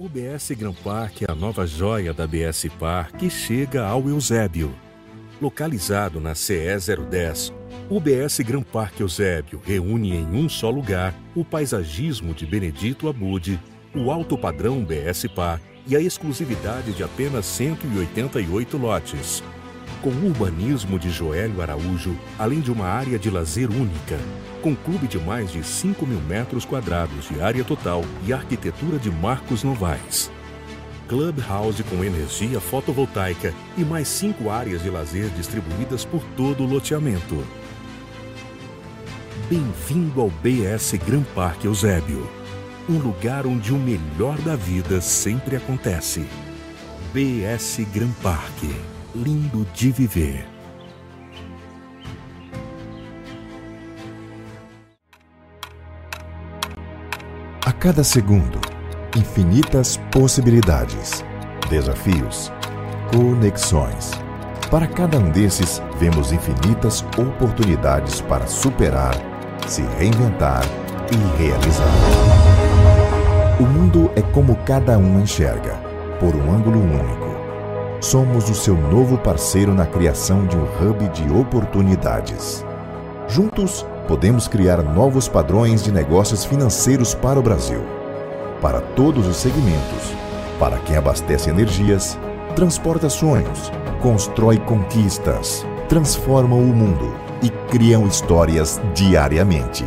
O BS Grand Park é a nova joia da BS Park que chega ao Eusébio. Localizado na CE 010, o BS Grand Park Eusébio reúne em um só lugar o paisagismo de Benedito Abude, o alto padrão BS Park e a exclusividade de apenas 188 lotes. Com o urbanismo de Joélio Araújo, além de uma área de lazer única, com clube de mais de 5 mil metros quadrados de área total e arquitetura de Marcos Novaes. Clubhouse com energia fotovoltaica e mais cinco áreas de lazer distribuídas por todo o loteamento. Bem-vindo ao BS Gran Parque Eusébio, um lugar onde o melhor da vida sempre acontece. BS Gran Parque, lindo de viver. A cada segundo, infinitas possibilidades, desafios, conexões. Para cada um desses, vemos infinitas oportunidades para superar, se reinventar e realizar. O mundo é como cada um enxerga, por um ângulo único. Somos o seu novo parceiro na criação de um hub de oportunidades. Juntos, podemos criar novos padrões de negócios financeiros para o Brasil para todos os segmentos. Para quem abastece energias, transporta sonhos, constrói conquistas, transforma o mundo e criam histórias diariamente.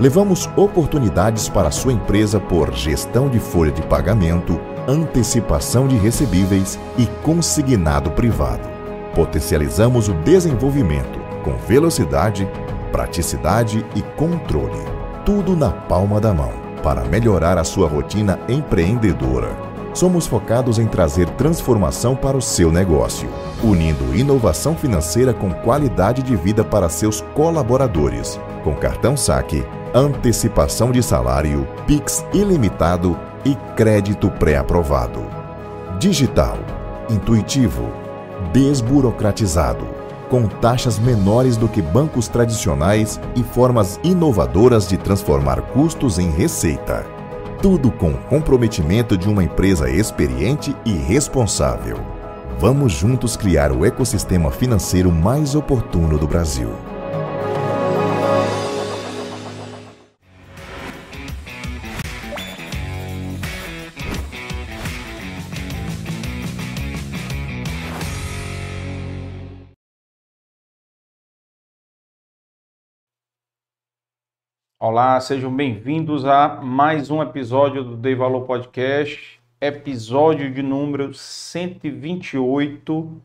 Levamos oportunidades para sua empresa por gestão de folha de pagamento, antecipação de recebíveis e consignado privado. Potencializamos o desenvolvimento com velocidade, praticidade e controle. Tudo na palma da mão para melhorar a sua rotina empreendedora. Somos focados em trazer transformação para o seu negócio, unindo inovação financeira com qualidade de vida para seus colaboradores, com cartão saque, antecipação de salário, Pix ilimitado e crédito pré-aprovado. Digital, intuitivo, desburocratizado com taxas menores do que bancos tradicionais e formas inovadoras de transformar custos em receita. Tudo com o comprometimento de uma empresa experiente e responsável. Vamos juntos criar o ecossistema financeiro mais oportuno do Brasil. Olá, sejam bem-vindos a mais um episódio do Dei Valor Podcast, episódio de número 128.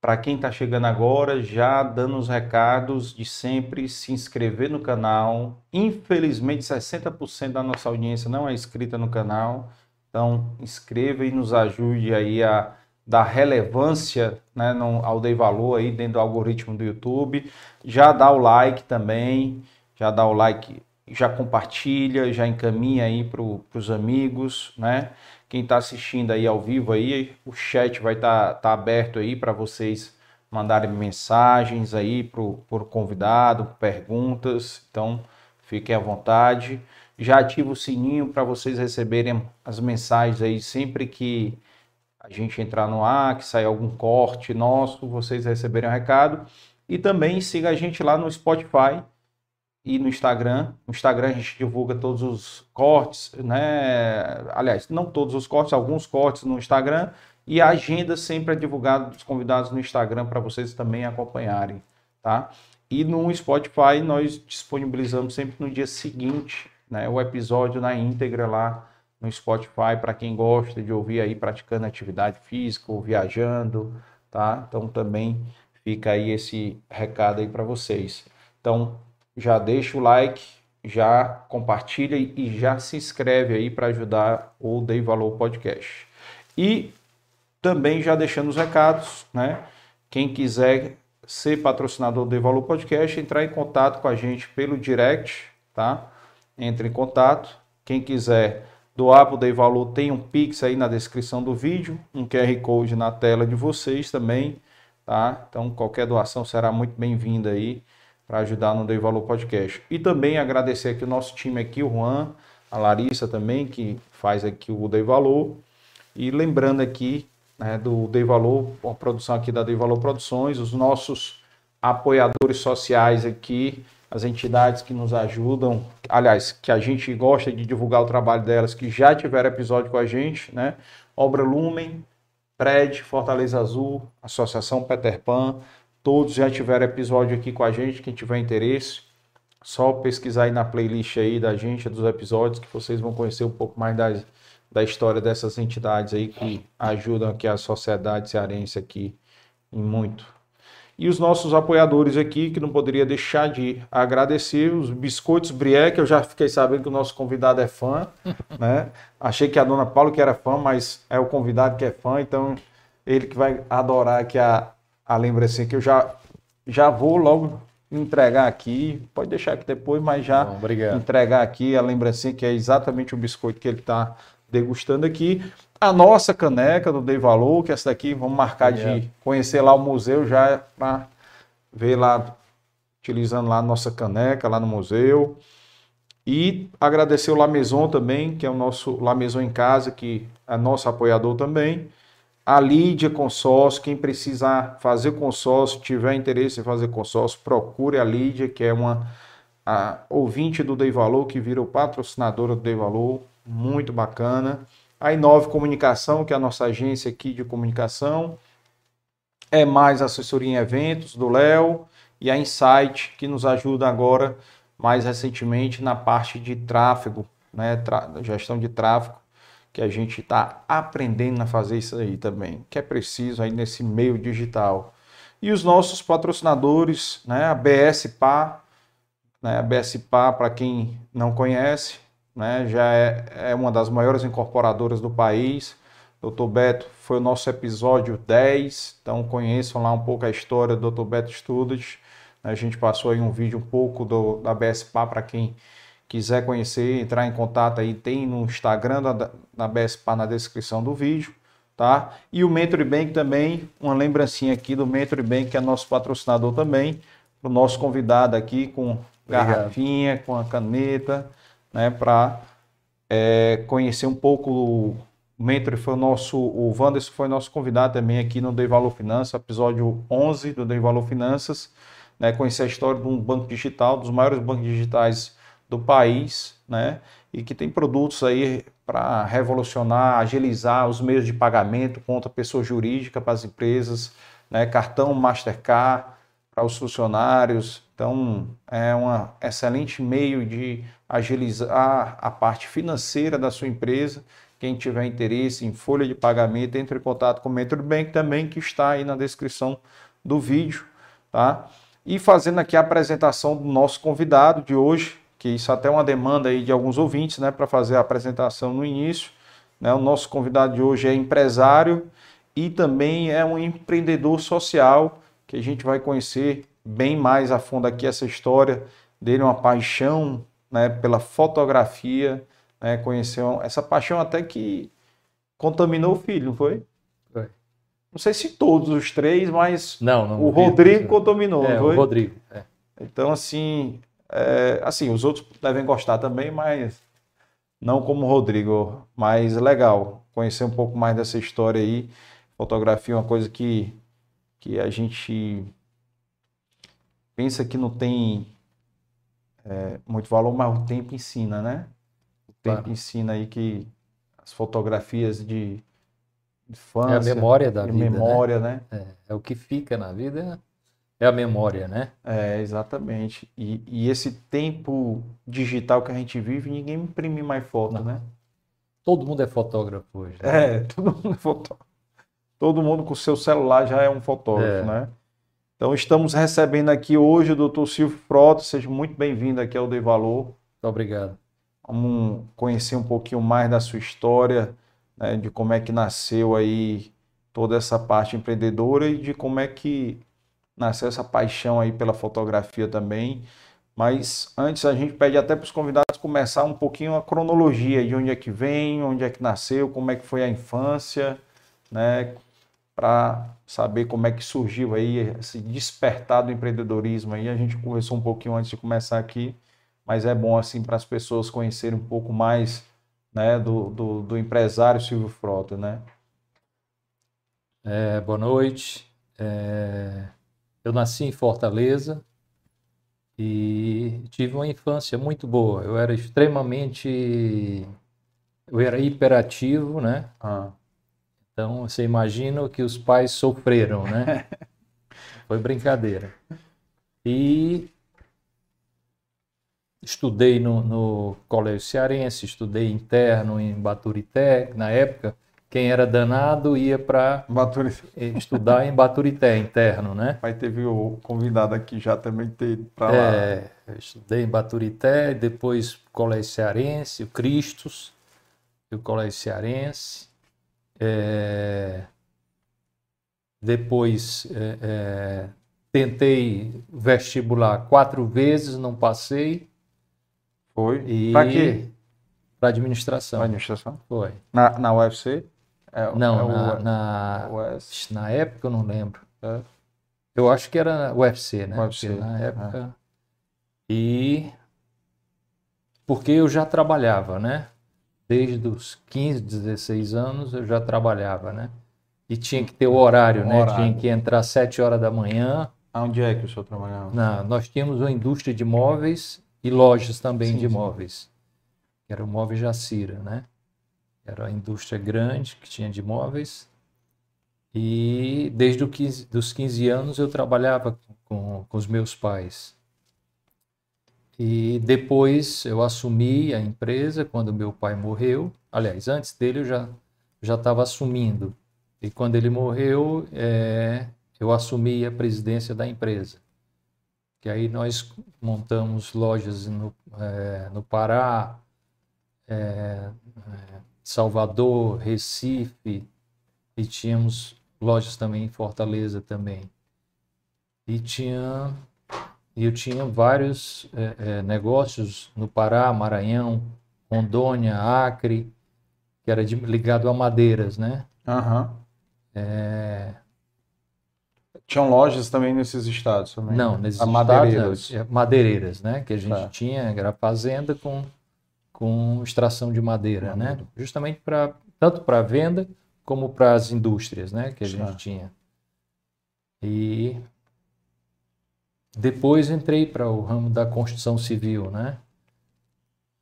Para quem está chegando agora, já dando os recados de sempre se inscrever no canal. Infelizmente, 60% da nossa audiência não é inscrita no canal, então inscreva e nos ajude aí a dar relevância né, ao Dei Valor aí dentro do algoritmo do YouTube. Já dá o like também já dá o like, já compartilha, já encaminha aí para os amigos, né? Quem está assistindo aí ao vivo aí, o chat vai estar tá, tá aberto aí para vocês mandarem mensagens aí para o convidado, perguntas. Então, fiquem à vontade. Já ativa o sininho para vocês receberem as mensagens aí sempre que a gente entrar no ar, que sair algum corte nosso, vocês receberem o um recado. E também siga a gente lá no Spotify e no Instagram. No Instagram a gente divulga todos os cortes, né? Aliás, não todos os cortes, alguns cortes no Instagram. E a agenda sempre é divulgada dos convidados no Instagram para vocês também acompanharem, tá? E no Spotify nós disponibilizamos sempre no dia seguinte, né? O episódio na íntegra lá no Spotify para quem gosta de ouvir aí praticando atividade física ou viajando, tá? Então também fica aí esse recado aí para vocês. Então, já deixa o like, já compartilha e já se inscreve aí para ajudar o Dei Valor Podcast. E também já deixando os recados, né? Quem quiser ser patrocinador do Valor Podcast, entrar em contato com a gente pelo direct, tá? Entre em contato. Quem quiser doar para o Dei Valor, tem um Pix aí na descrição do vídeo, um QR Code na tela de vocês também, tá? Então qualquer doação será muito bem-vinda aí para ajudar no Dei Valor Podcast. E também agradecer aqui o nosso time aqui, o Juan, a Larissa também, que faz aqui o Dei Valor. E lembrando aqui né, do Dei Valor, a produção aqui da Dei Valor Produções, os nossos apoiadores sociais aqui, as entidades que nos ajudam, aliás, que a gente gosta de divulgar o trabalho delas, que já tiveram episódio com a gente, né? Obra Lumen, Pred, Fortaleza Azul, Associação Peter Pan, todos já tiveram episódio aqui com a gente, quem tiver interesse, só pesquisar aí na playlist aí da gente, dos episódios, que vocês vão conhecer um pouco mais das, da história dessas entidades aí que ajudam aqui a sociedade cearense aqui em muito. E os nossos apoiadores aqui, que não poderia deixar de agradecer, os Biscoitos Brié, que eu já fiquei sabendo que o nosso convidado é fã, né? Achei que a dona Paula que era fã, mas é o convidado que é fã, então ele que vai adorar aqui a, a lembrança que eu já, já vou logo entregar aqui, pode deixar aqui depois, mas já Bom, entregar aqui a lembrancinha que é exatamente o biscoito que ele está degustando aqui. A nossa caneca do Dei Valor, que essa daqui, vamos marcar de conhecer lá o museu já para ver lá, utilizando lá a nossa caneca lá no museu. E agradecer o La Maison também, que é o nosso La Maison em casa, que é nosso apoiador também. A Lídia Consórcio, quem precisar fazer consórcio, tiver interesse em fazer consórcio, procure a Lídia, que é uma ouvinte do Dei Valor, que virou patrocinadora do Dei Valor, muito bacana. A Inove Comunicação, que é a nossa agência aqui de comunicação. É mais assessoria em eventos do Léo. E a Insight, que nos ajuda agora, mais recentemente, na parte de tráfego, né? gestão de tráfego, que a gente está aprendendo a fazer isso aí também, que é preciso aí nesse meio digital. E os nossos patrocinadores, né? a BSPA, né? a BSPA, para quem não conhece, né, já é, é uma das maiores incorporadoras do país. Dr. Beto foi o nosso episódio 10, então conheçam lá um pouco a história do Dr. Beto Studios. A gente passou aí um vídeo um pouco do, da BSPA para quem quiser conhecer, entrar em contato aí, tem no Instagram da, da BSPA na descrição do vídeo, tá? E o Mentor Bank também, uma lembrancinha aqui do Mentor Bank, que é nosso patrocinador também, o nosso convidado aqui com garrafinha, com a caneta, né, para é, conhecer um pouco o Mentor. Foi o nosso, o Wanderson foi nosso convidado também aqui no Dei Valor Finanças, episódio 11 do Dei Valor Finanças, né, conhecer a história de um banco digital, dos maiores bancos digitais do país, né, e que tem produtos aí para revolucionar, agilizar os meios de pagamento contra pessoa jurídica para as empresas, né, cartão Mastercard para os funcionários. Então, é um excelente meio de agilizar a parte financeira da sua empresa. Quem tiver interesse em folha de pagamento, entre em contato com o Mentor Bank também, que está aí na descrição do vídeo, tá? E fazendo aqui a apresentação do nosso convidado de hoje, que isso até é uma demanda aí de alguns ouvintes, né, para fazer a apresentação no início. Né? O nosso convidado de hoje é empresário e também é um empreendedor social, que a gente vai conhecer bem mais a fundo aqui essa história dele, uma paixão né, pela fotografia, né, conheceu essa paixão até que contaminou o filho, não foi? Foi. Não sei se todos os três, mas não, não, o Rodrigo contaminou, é, não foi? O Rodrigo. É. Então, assim, é, assim, os outros devem gostar também, mas não como o Rodrigo. Mas legal conhecer um pouco mais dessa história aí. Fotografia é uma coisa que, que a gente pensa que não tem é, muito valor, mas o tempo ensina, né? O tempo claro. ensina aí que as fotografias de infância, é a memória da vida, né? memória, né? né? É, é, o que fica na vida, é a memória, né? É, exatamente. E, e, esse tempo digital que a gente vive, ninguém imprime mais foto, Não. né? Todo mundo é fotógrafo hoje. Né? É, todo mundo é fotógrafo. Todo mundo com o seu celular já é um fotógrafo, é. né? Então, estamos recebendo aqui hoje o Dr. Silvio Frota. Seja muito bem-vindo aqui ao De Valor. Muito obrigado. Vamos conhecer um pouquinho mais da sua história, né, de como é que nasceu aí toda essa parte empreendedora e de como é que nasceu essa paixão aí pela fotografia também. Mas antes a gente pede até para os convidados começar um pouquinho a cronologia de onde é que vem, onde é que nasceu, como é que foi a infância, né? Para saber como é que surgiu aí esse despertar do empreendedorismo aí. A gente conversou um pouquinho antes de começar aqui, mas é bom assim para as pessoas conhecerem um pouco mais né, do, do, do empresário Silvio Frota, né? É, boa noite. É, eu nasci em Fortaleza e tive uma infância muito boa. Eu era extremamente. Eu era hiperativo, né? Ah. Então você imagina que os pais sofreram, né? Foi brincadeira. E estudei no, no Colégio Cearense, estudei interno em Baturité, na época quem era danado ia para estudar em Baturité, interno, né? Pai teve o convidado aqui já também ter para lá. É, estudei em Baturité, depois Colégio Cearense, o Cristos, o Colégio Cearense. É, depois é, é, tentei vestibular quatro vezes, não passei. Foi? E... Para quê? Para administração. Para administração? Foi. Na, na UFC? É, não, é na, o, na, na época eu não lembro. É. Eu acho que era UFC, né? UFC. Porque na época. E. Porque eu já trabalhava, né? Desde os 15, 16 anos eu já trabalhava, né? E tinha que ter o horário, um né? Horário. Tinha que entrar às 7 horas da manhã. Onde é que o senhor trabalhava? Não, nós tínhamos uma indústria de móveis e lojas também sim, de móveis. Que era o Móvel Jacira, né? Era a indústria grande que tinha de móveis. E desde os 15, dos 15 anos eu trabalhava com, com os meus pais. E depois eu assumi a empresa quando meu pai morreu. Aliás, antes dele eu já já estava assumindo. E quando ele morreu, é, eu assumi a presidência da empresa. Que aí nós montamos lojas no, é, no Pará, é, Salvador, Recife, e tínhamos lojas também em Fortaleza também. E tinha eu tinha vários é, é, negócios no Pará, Maranhão, Rondônia, Acre, que era de, ligado a madeiras, né? Uhum. É... Tinham lojas também nesses estados também? Não, nesses a estados, madeireiras. Não, madeireiras, né? Que a gente tá. tinha, era fazenda com com extração de madeira, né? Justamente para tanto para venda como para as indústrias, né? Que a gente ah. tinha. E depois entrei para o ramo da construção civil, né?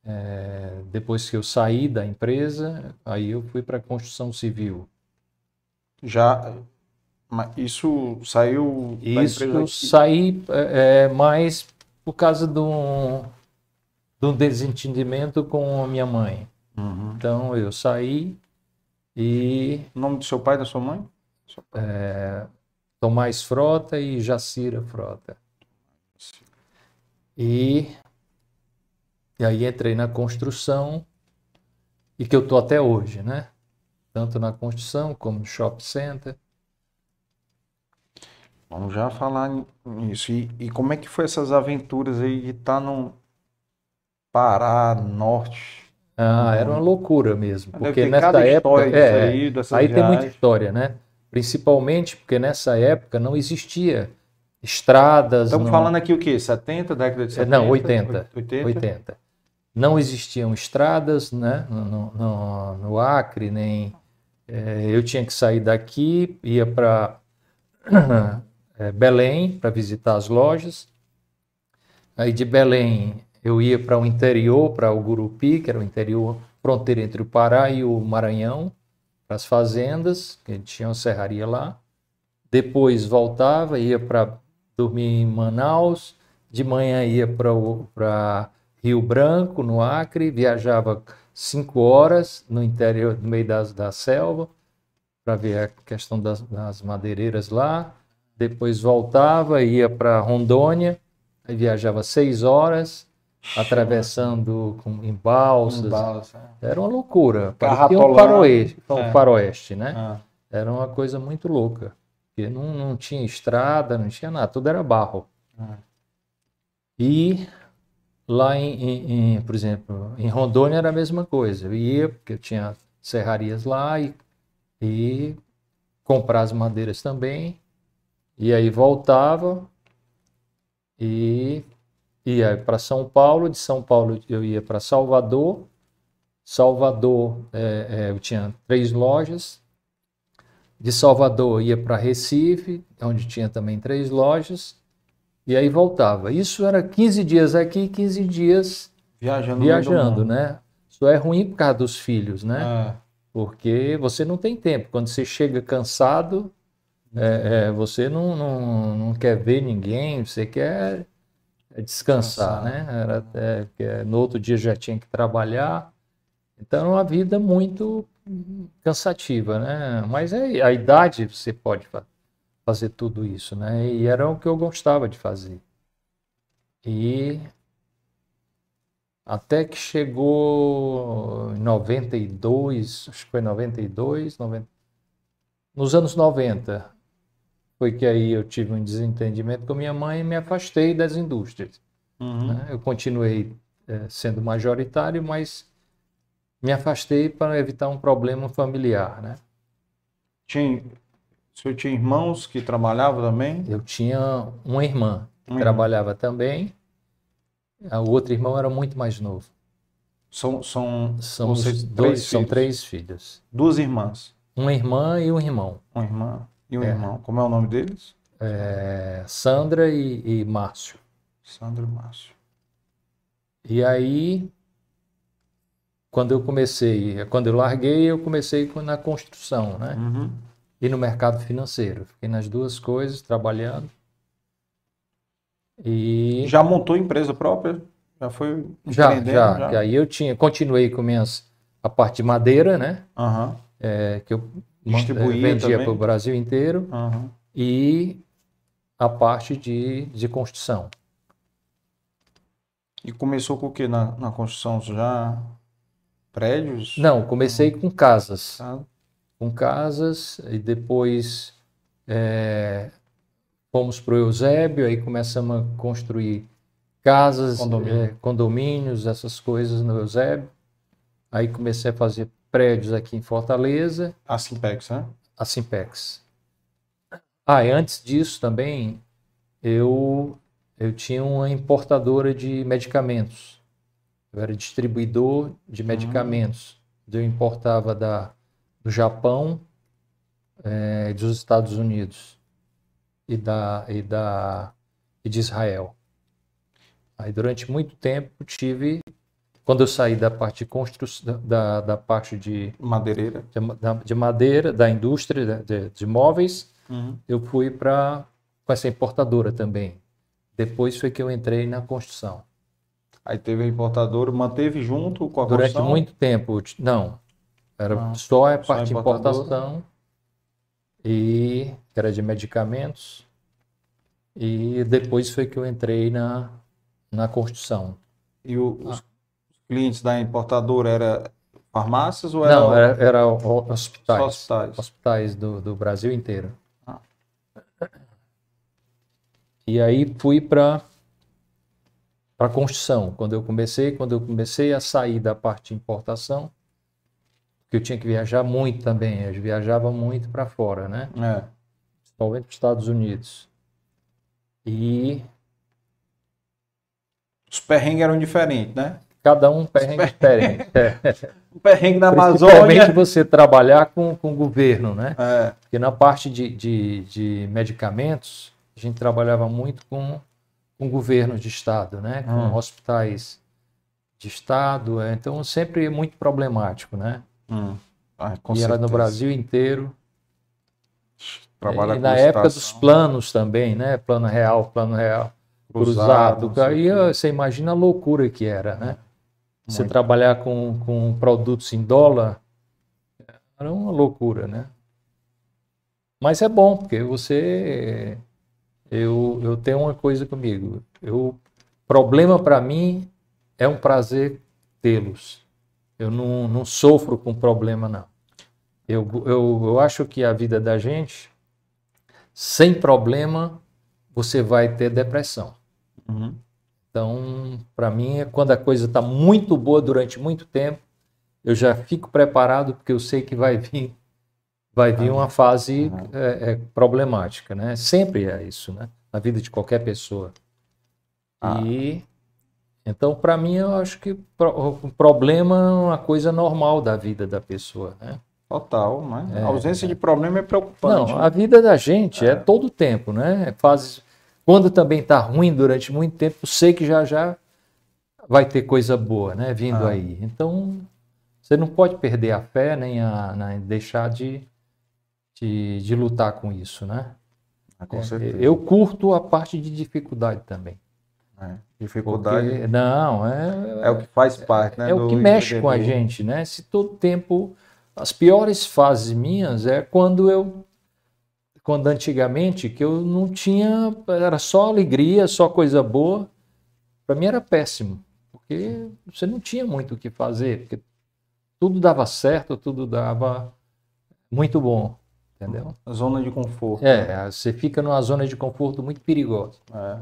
É, depois que eu saí da empresa, aí eu fui para a construção civil. Já isso saiu da isso empresa? Isso saí é, é, mais por causa de um de um desentendimento com a minha mãe. Uhum. Então eu saí e. O nome do seu pai e da sua mãe? É, Tomás Frota e Jacira Frota. E, e aí entrei na construção e que eu tô até hoje, né? Tanto na construção como no shopping center. Vamos já falar nisso. E, e como é que foi essas aventuras aí de estar tá num, Pará, Norte. Ah, era uma loucura mesmo, porque nessa época é, aí, aí tem muita história, né? Principalmente porque nessa época não existia estradas. Estamos não... falando aqui o quê? 70, década de 70? Não, 80. 80. 80. Não existiam estradas, né? No, no, no Acre, nem. É, eu tinha que sair daqui, ia para é, Belém para visitar as lojas. Aí de Belém eu ia para o interior, para o Gurupi, que era o interior, fronteira entre o Pará e o Maranhão, para as fazendas, que tinha uma serraria lá. Depois voltava, ia para dormir em Manaus, de manhã ia para Rio Branco, no Acre, viajava cinco horas no interior, no meio das, da selva, para ver a questão das, das madeireiras lá. Depois voltava, ia para Rondônia, viajava seis horas, atravessando com, em balsas. Balsa. Era uma loucura. Parecia um faroeste, um é. faroeste né? Ah. Era uma coisa muito louca. Porque não, não tinha estrada, não tinha nada, tudo era barro. Ah. E lá em, em, em, por exemplo, em Rondônia era a mesma coisa. Eu ia, porque eu tinha serrarias lá e, e comprar as madeiras também. E aí voltava e ia para São Paulo, de São Paulo eu ia para Salvador. Salvador, é, é, eu tinha três lojas. De Salvador ia para Recife, onde tinha também três lojas. E aí voltava. Isso era 15 dias aqui, 15 dias viajando, viajando né? Isso é ruim por causa dos filhos, né? É. Porque você não tem tempo. Quando você chega cansado, é, é, você não, não, não quer ver ninguém, você quer descansar, né? Era até, no outro dia já tinha que trabalhar. Então, é uma vida muito cansativa, né? Mas é, a idade você pode fazer tudo isso, né? E era o que eu gostava de fazer. E até que chegou em 92, acho que foi 92, 90, nos anos 90, foi que aí eu tive um desentendimento com minha mãe e me afastei das indústrias. Uhum. Né? Eu continuei é, sendo majoritário, mas me afastei para evitar um problema familiar, né? Tinha, o senhor tinha irmãos que trabalhavam também? Eu tinha uma irmã que uhum. trabalhava também. O outro irmão era muito mais novo. São, são, são, dois, três são três filhos. Duas irmãs? Uma irmã e um irmão. Uma irmã e um é. irmão. Como é o nome deles? É, Sandra e, e Márcio. Sandra e Márcio. E aí, quando eu comecei, quando eu larguei, eu comecei na construção, né? Uhum. E no mercado financeiro. Fiquei nas duas coisas, trabalhando. E... Já montou empresa própria? Já foi já, já, já. Aí eu tinha, continuei com minhas, a parte de madeira, né? Uhum. É, que eu Distribuía vendia para o Brasil inteiro uhum. e a parte de, de construção. E começou com o que na, na construção? Já prédios? Não, comecei com casas. Ah. Com casas e depois é, fomos para o Eusébio, aí começamos a construir casas, Condomínio. é, condomínios, essas coisas no Eusébio. Aí comecei a fazer prédios aqui em Fortaleza. A Simpex, né? A Simpex. Ah, e antes disso também, eu, eu tinha uma importadora de medicamentos. Eu era distribuidor de uhum. medicamentos. Hum. Eu importava da, do Japão é, dos Estados Unidos e, da, e, da, e de Israel. Aí durante muito tempo tive quando eu saí da parte de construção, da, da parte de madeireira, de, de madeira, da indústria de, de móveis, uhum. eu fui para com essa importadora também. Depois foi que eu entrei na construção. Aí teve a importadora, manteve junto com a Durante construção? muito tempo, não. Era ah, só a parte de importação e que era de medicamentos. E depois foi que eu entrei na, na construção. E o, os, clientes da importadora era farmácias ou era... Não, era, era hospitais. hospitais. Hospitais do, do Brasil inteiro. Ah. E aí fui para para construção. Quando eu comecei, quando eu comecei a sair da parte de importação, que eu tinha que viajar muito também, eu viajava muito para fora, né? É. Principalmente para os Estados Unidos. E os perrengues eram diferentes, né? Cada um perrengue diferente. um perrengue na Amazônia. Principalmente você trabalhar com, com o governo, né? É. Porque na parte de, de, de, medicamentos, a gente trabalhava muito com, com governo de estado, né? Com hum. hospitais de estado. É, então, sempre muito problemático, né? Hum. Ah, e era no Brasil inteiro. Trabalha e na época dos planos também, né? Plano real, plano real cruzado. cruzado aí você imagina a loucura que era, né? Você Muito. trabalhar com, com produtos em dólar era uma loucura, né? Mas é bom, porque você. Eu, eu tenho uma coisa comigo. Eu, problema para mim é um prazer tê-los. Eu não, não sofro com problema, não. Eu, eu, eu acho que a vida da gente, sem problema, você vai ter depressão. Uhum. Então, para mim, é quando a coisa está muito boa durante muito tempo, eu já fico preparado porque eu sei que vai vir, vai vir uma fase uhum. é, é, problemática, né? Sempre é isso, né? Na vida de qualquer pessoa. Ah. E Então, para mim, eu acho que o problema é uma coisa normal da vida da pessoa, né? Total, né? É, a ausência de problema é preocupante. Não, a vida da gente é, é todo tempo, né? Faz, quando também está ruim durante muito tempo, sei que já já vai ter coisa boa, né? Vindo ah. aí. Então, você não pode perder a fé nem a, nem deixar de, de, de, lutar com isso, né? Ah, com é, certeza. Eu curto a parte de dificuldade também. É, dificuldade. Porque, não, é, é o que faz parte, né? É, o que mexe com a gente, né? Se todo tempo. As piores fases minhas é quando eu. Quando antigamente, que eu não tinha. Era só alegria, só coisa boa. Para mim era péssimo. Porque você não tinha muito o que fazer. Porque tudo dava certo, tudo dava muito bom. Entendeu? Zona de conforto. É, você fica numa zona de conforto muito perigosa. É.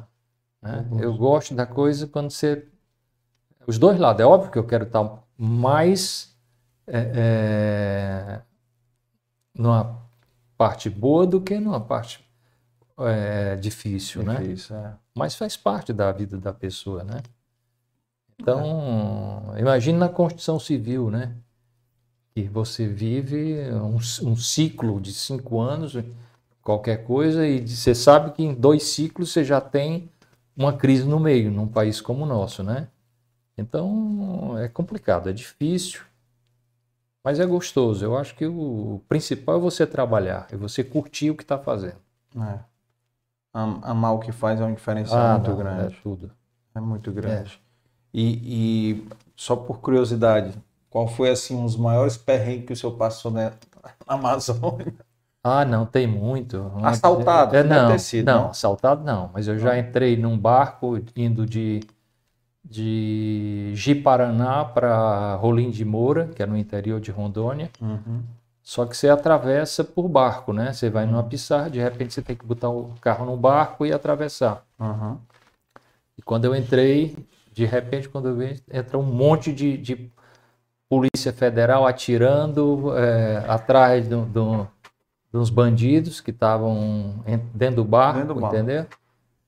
Né? Eu gosto da coisa quando você. Os dois lados. É óbvio que eu quero estar mais é, é, numa parte boa do que numa parte é, difícil, né? difícil né? Mas faz parte da vida da pessoa, né? Então, imagine na construção civil, né? Que você vive um, um ciclo de cinco anos, qualquer coisa, e você sabe que em dois ciclos você já tem uma crise no meio, num país como o nosso, né? Então é complicado, é difícil, mas é gostoso. Eu acho que o principal é você trabalhar, é você curtir o que está fazendo. É. Amar o que faz é um diferencial ah, muito não, grande. É tudo. É muito grande. É. E, e, só por curiosidade, qual foi assim um dos maiores perrengues que o senhor passou na Amazônia? Ah, não, tem muito. Assaltado? É, não, sido, não, não, assaltado não. Mas eu já entrei num barco indo de, de Ji-Paraná para Rolim de Moura, que é no interior de Rondônia. Uhum. Só que você atravessa por barco, né? Você vai numa pissarra, de repente você tem que botar o carro no barco e atravessar. Uhum. E quando eu entrei, de repente, quando eu vi, entra um monte de, de polícia federal atirando é, atrás do, do dos bandidos que estavam dentro do barco, dentro do barco. entendeu?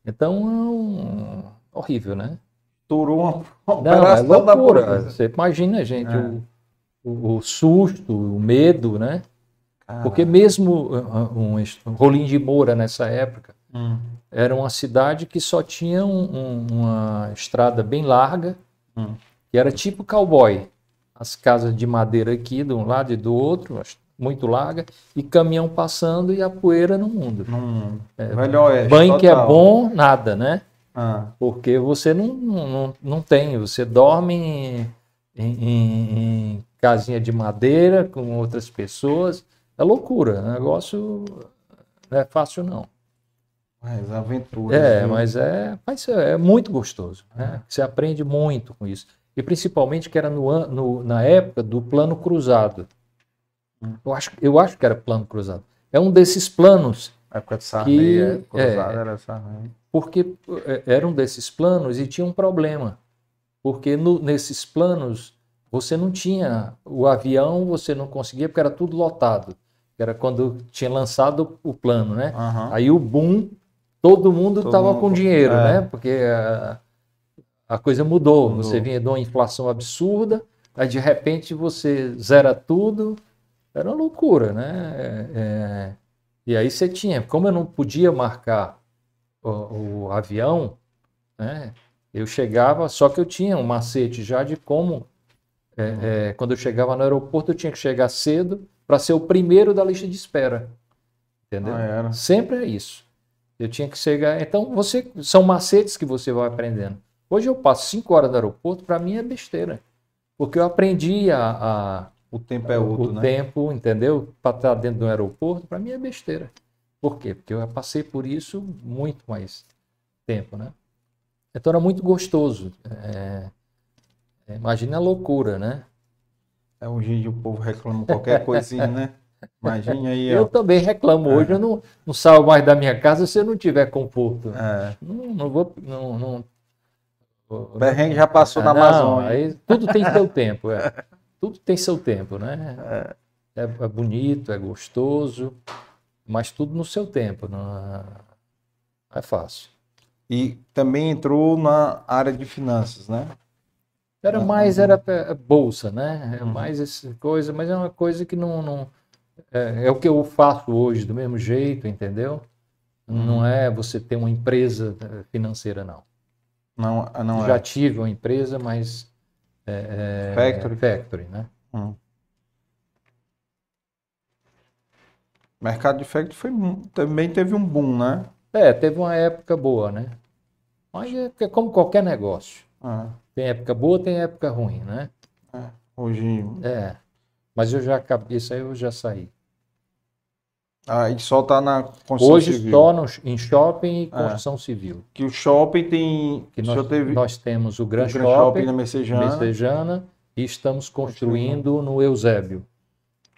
Então é um... horrível, né? Turou uma Não, é loucura. Você imagina, gente, é. o, o, o, susto, o medo, né? Porque mesmo uh, uh, um, um, Rolim de Moura nessa época hum. era uma cidade que só tinha um, uma estrada bem larga, hum. que era tipo cowboy. As casas de madeira aqui de um lado e do outro, muito larga, e caminhão passando e a poeira no mundo. Hum, é, Velho oeste, banho total. que é bom, nada, né? Ah. Porque você não, não, não tem, você dorme em, em, em, casinha de madeira com outras pessoas. É loucura, o negócio não é fácil não. Mas aventura. É, viu? mas é, mas é muito gostoso. Né? Você aprende muito com isso. E principalmente que era no, no, na época do plano cruzado. Eu acho, eu acho que era plano cruzado. É um desses planos. A época de Sarney, que, é, cruzado é, era Sarney. Porque é, era um desses planos e tinha um problema. Porque no, nesses planos você não tinha o avião, você não conseguia, porque era tudo lotado. Era quando tinha lançado o plano, né? Uhum. Aí o boom, todo mundo estava com dinheiro, é. né? Porque a, a coisa mudou. mudou. Você vinha de uma inflação absurda, aí de repente você zera tudo, era uma loucura, né? É, é, e aí você tinha, como eu não podia marcar o, o avião, né? Eu chegava, só que eu tinha um macete já de como, é, é, quando eu chegava no aeroporto, eu tinha que chegar cedo para ser o primeiro da lista de espera. Entendeu? Ah, Sempre é isso. Eu tinha que chegar. Então, você são macetes que você vai aprendendo. Hoje eu passo cinco horas no aeroporto, para mim é besteira. Porque eu aprendi a, a o tempo é outro, o né? tempo, entendeu? Para estar dentro do aeroporto, para mim é besteira. Por quê? Porque eu já passei por isso muito mais tempo, né? Então era muito gostoso. É... é imagina a loucura, né? É um dia o povo reclama qualquer coisinha, né? Imagina aí. Eu também reclamo. Hoje é. eu não, não saio mais da minha casa se eu não tiver conforto. É. Não, não vou. Não, não, o Berrengue já passou ah, na Amazônia. Aí, tudo tem seu tempo. É. tudo tem seu tempo, né? É, é bonito, é gostoso, mas tudo no seu tempo, não é, é fácil. E também entrou na área de finanças, né? Era mais, era bolsa, né? É mais essa coisa, mas é uma coisa que não. não é, é, o que eu faço hoje do mesmo jeito, entendeu? Não uhum. é você ter uma empresa eh, financeira, não. Não, não Já é. tive uma empresa, mas. É, é factory. Factory, né? Hum. O mercado de factory foi, também teve um boom, né? É, teve uma época boa, né? Mas é, como qualquer negócio. Ah. Tem época boa, tem época ruim, né? É, hoje. É. Mas eu já acabei, isso aí eu já saí. Ah, e só está na construção Hoje civil. só no, em shopping e é. construção é. civil. Que o shopping tem. Que nós, teve... nós temos o Gran, o Gran Shopping, shopping na Messejana. Messejana e estamos construindo no Eusébio.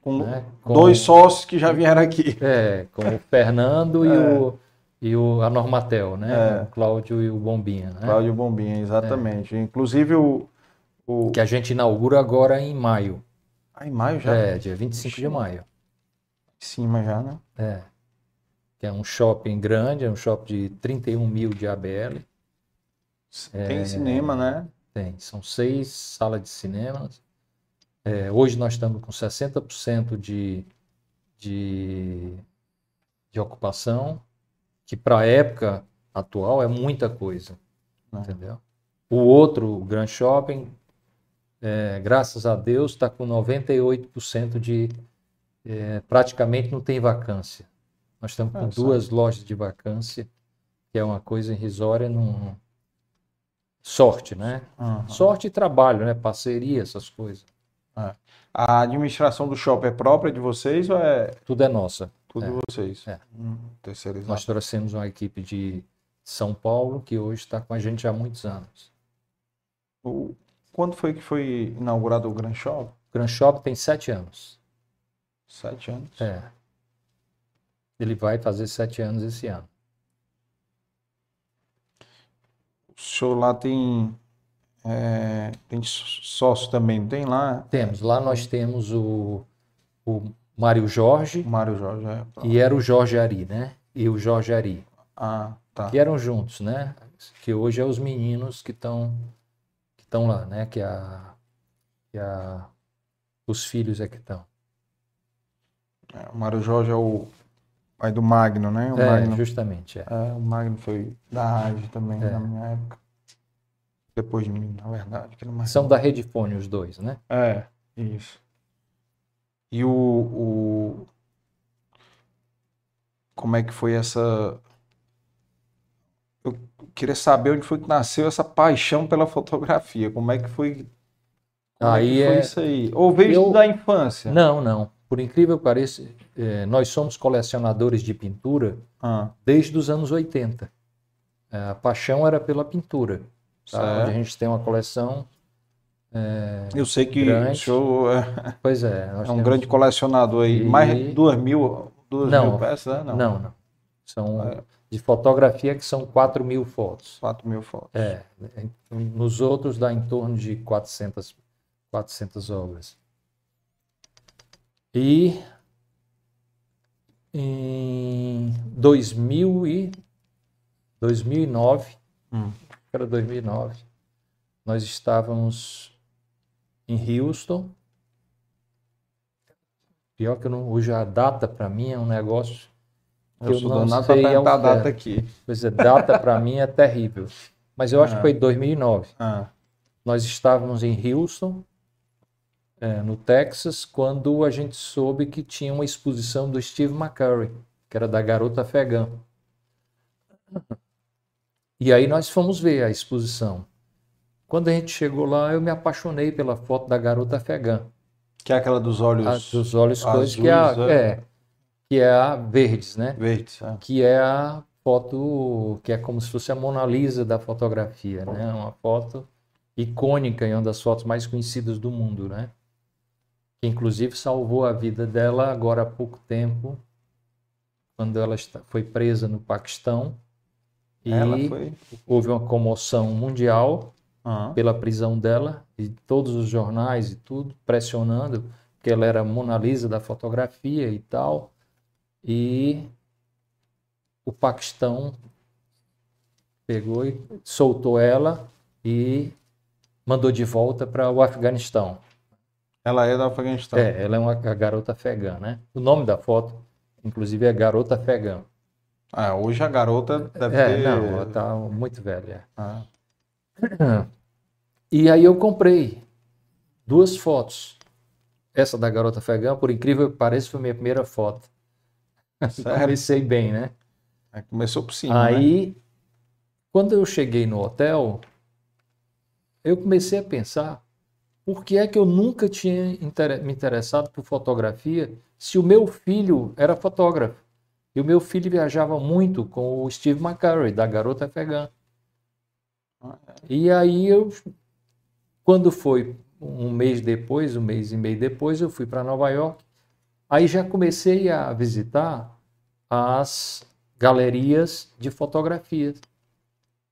Com, né? com dois sócios que já vieram aqui. É, com o Fernando é. e o e o, a Normatel, né? É. O Cláudio e o Bombinha. Né? Cláudio e o Bombinha, exatamente. É. Inclusive o, o. Que a gente inaugura agora em maio. Ah, em maio já? É, dia 25 Ixi. de maio. Em cima já, né? É. Que é um shopping grande, é um shopping de 31 mil de ABL. Tem é, cinema, né? Tem. São seis salas de cinemas. É, hoje nós estamos com 60% de, de, de ocupação que para a época atual é muita coisa, é. entendeu? O outro, o Grand Shopping, é, graças a Deus, está com 98% de. É, praticamente não tem vacância. Nós estamos com é, duas lojas de vacância, que é uma coisa irrisória. Num... Sorte, né? Uhum. Sorte e trabalho, né? Parceria, essas coisas. É. A administração do shopping é própria de vocês ou é. Tudo é nossa. Tudo é. vocês. É. Hum, terceirizado. Nós trouxemos uma equipe de São Paulo que hoje está com a gente há muitos anos. O... Quando foi que foi inaugurado o Gran Shop? O Gran Shop tem sete anos. Sete anos? É. Ele vai fazer sete anos esse ano. O senhor lá tem é, tem sócio também, tem lá? Temos. Lá nós temos o, o Mário Jorge. Mário Jorge, é. E era o Jorge Ari, né? E o Jorge Ari. Ah, tá. Que eram juntos, né? Que hoje é os meninos que estão que estão lá, né? Que a, que a os filhos é que estão. É, o Mário Jorge é o pai do Magno, né? O é, Magno, justamente. É. é. o Magno foi da Rage também é. na minha época. Depois de mim, na verdade. São da Redifone os dois, né? É, isso. E o, o, como é que foi essa. Eu queria saber onde foi que nasceu essa paixão pela fotografia. Como é que foi? Como aí é, que foi é... isso aí? Ou veio eu... da infância? Não, não. Por incrível que pareça, é, nós somos colecionadores de pintura ah. desde os anos 80. É, a paixão era pela pintura. Tá? Onde a gente tem uma coleção é, eu sei que grande. o senhor é, pois é, é um grande colecionador aí. E... Mais de duas mil, duas não, mil peças, né? Não, não. não. São é. de fotografia que são 4 mil fotos. 4 mil fotos. É. Nos outros dá em torno de 400, 400 obras. E em 2000 e 2009, hum. Era 2009, nós estávamos em Houston. Pior que eu não, hoje a data para mim é um negócio que eu, eu não nada sei a data aqui. Pois é, data para mim é terrível. Mas eu acho ah. que foi 2009. Ah. Nós estávamos em Houston, é, no Texas, quando a gente soube que tinha uma exposição do Steve McCurry, que era da Garota Afegã. E aí nós fomos ver a exposição. Quando a gente chegou lá, eu me apaixonei pela foto da garota afegã. Que é aquela dos olhos. A, dos olhos azuis, que é, a, é. é, que é a verdes, né? Verdes. É. Que é a foto que é como se fosse a Mona Lisa da fotografia, né? Uma foto icônica e uma das fotos mais conhecidas do mundo, né? Que inclusive salvou a vida dela agora há pouco tempo, quando ela foi presa no Paquistão. E foi... houve uma comoção mundial uhum. pela prisão dela, e todos os jornais e tudo, pressionando, que ela era Mona Lisa da fotografia e tal. E o Paquistão pegou e soltou ela e mandou de volta para o Afeganistão. Ela é do Afeganistão? É, ela é uma garota afegã, né? O nome da foto, inclusive, é Garota Afegã. Ah, hoje a garota deve é, ter... não, ela tá muito velha. Ah. E aí eu comprei duas fotos. Essa da garota afegã, por incrível que pareça, foi minha primeira foto. Comecei bem, né? começou por cima. Aí, né? quando eu cheguei no hotel, eu comecei a pensar por que é que eu nunca tinha me interessado por fotografia se o meu filho era fotógrafo. E o meu filho viajava muito com o Steve McCurry, da Garota Afegã. Ah, é. E aí eu, quando foi um mês depois, um mês e meio depois, eu fui para Nova York. Aí já comecei a visitar as galerias de fotografias.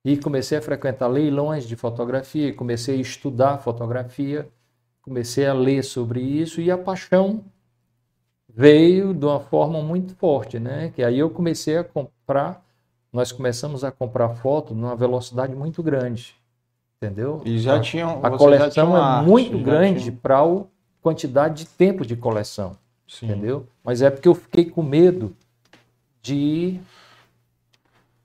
E comecei a frequentar leilões de fotografia, comecei a estudar fotografia, comecei a ler sobre isso e a paixão veio de uma forma muito forte, né? Que aí eu comecei a comprar, nós começamos a comprar foto numa velocidade muito grande, entendeu? E já tinham a coleção é arte, muito grande para a quantidade de tempo de coleção, Sim. entendeu? Mas é porque eu fiquei com medo de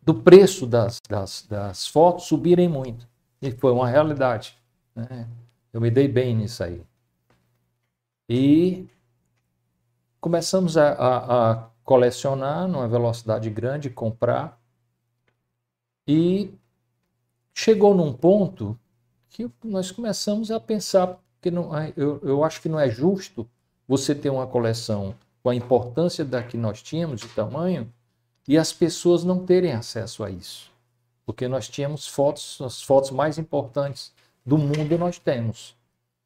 do preço das, das, das fotos subirem muito. E foi uma realidade. Né? Eu me dei bem nisso aí. E começamos a, a, a colecionar numa velocidade grande, comprar. E chegou num ponto que nós começamos a pensar que não, eu, eu acho que não é justo você ter uma coleção com a importância da que nós tínhamos de tamanho e as pessoas não terem acesso a isso. Porque nós tínhamos fotos, as fotos mais importantes do mundo nós temos.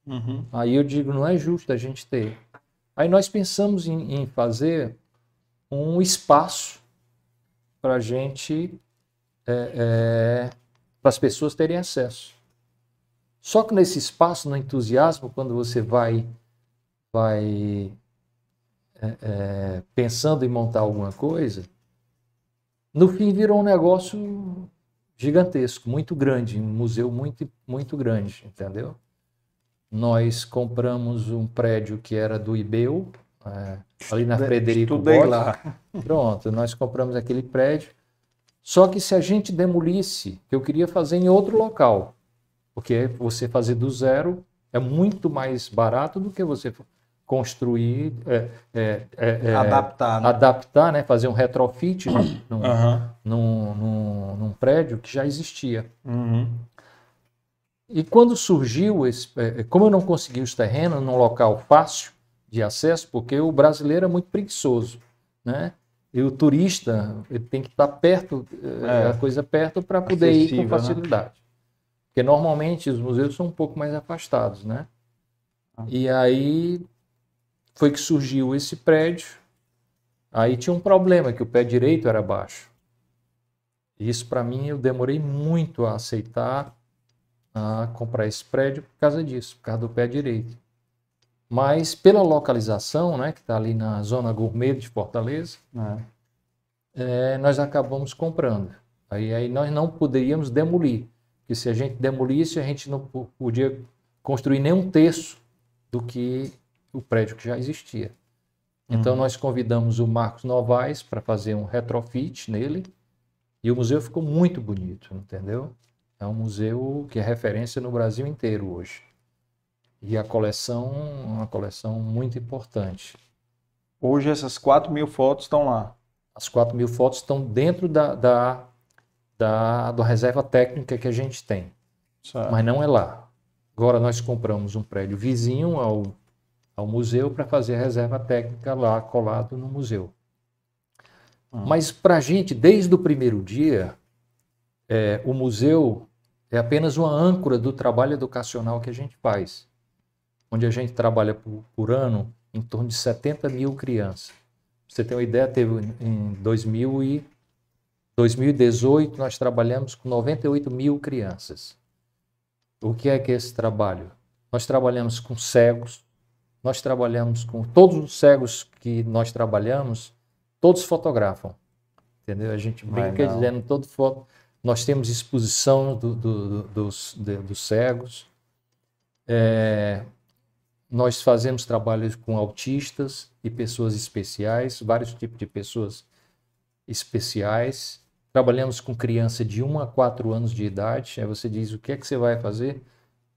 Uhum. Aí eu digo, não é justo a gente ter. Aí nós pensamos em, em fazer um espaço para gente, é, é, para as pessoas terem acesso. Só que nesse espaço, no entusiasmo, quando você vai, vai é, é pensando em montar alguma coisa, no fim virou um negócio gigantesco, muito grande, um museu muito, muito grande, entendeu? Nós compramos um prédio que era do IBEU, é, ali na Frederico Estudei lá. Pronto, nós compramos aquele prédio. Só que se a gente demolisse, eu queria fazer em outro local, porque você fazer do zero é muito mais barato do que você construir, é, é, é, é, adaptar, né? adaptar, né? fazer um retrofit num, uhum. num, num, num, prédio que já existia. Uhum. E quando surgiu esse, é, é, como eu não consegui os terrenos num local fácil de acesso, porque o brasileiro é muito preguiçoso, né? E o turista ele tem que estar perto, é, a coisa perto para poder ir com né? facilidade. Né? Porque normalmente os museus são um pouco mais afastados, né? Ah. E aí foi que surgiu esse prédio. Aí tinha um problema, que o pé direito era baixo. Isso para mim eu demorei muito a aceitar a comprar esse prédio por causa disso, por causa do pé direito. Mas pela localização, né, que está ali na zona gourmet de Fortaleza, é. É, nós acabamos comprando. Aí, aí nós não poderíamos demolir, porque se a gente demolisse, a gente não podia construir nem um terço do que o prédio que já existia. Então uhum. nós convidamos o Marcos Novaes para fazer um retrofit nele e o museu ficou muito bonito, entendeu? É um museu que é referência no Brasil inteiro hoje. E a coleção, uma coleção muito importante. Hoje essas 4 mil fotos estão lá. As 4 mil fotos estão dentro da, da, da, da reserva técnica que a gente tem. Certo. Mas não é lá. Agora nós compramos um prédio vizinho ao ao museu para fazer a reserva técnica lá colado no museu. Hum. Mas para a gente, desde o primeiro dia, é, o museu é apenas uma âncora do trabalho educacional que a gente faz, onde a gente trabalha por, por ano em torno de 70 mil crianças. Pra você ter uma ideia, teve em 2000 e 2018 nós trabalhamos com 98 mil crianças. O que é que é esse trabalho? Nós trabalhamos com cegos, nós trabalhamos com todos os cegos que nós trabalhamos, todos fotografam. Entendeu? A gente brinca dizendo todo foto, nós temos exposição do, do, do, dos, dos cegos, é, nós fazemos trabalhos com autistas e pessoas especiais, vários tipos de pessoas especiais. Trabalhamos com criança de 1 a 4 anos de idade. Aí você diz: o que é que você vai fazer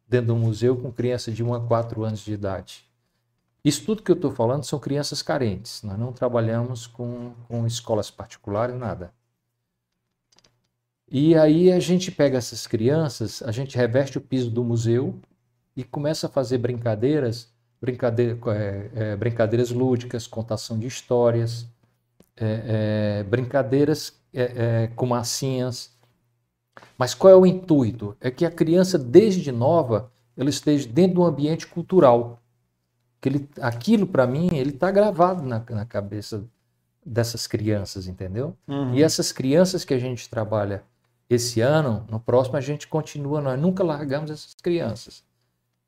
dentro do museu com criança de 1 a 4 anos de idade? Isso tudo que eu estou falando são crianças carentes. Nós não trabalhamos com, com escolas particulares, nada. E aí a gente pega essas crianças, a gente reveste o piso do museu e começa a fazer brincadeiras, brincadeira, é, é, brincadeiras lúdicas, contação de histórias, é, é brincadeiras é, é, com massinhas. Mas qual é o intuito? É que a criança, desde nova, ela esteja dentro de um ambiente cultural. Que ele, aquilo, para mim, ele está gravado na, na, cabeça dessas crianças, entendeu? Uhum. E essas crianças que a gente trabalha esse ano, no próximo a gente continua, nós nunca largamos essas crianças.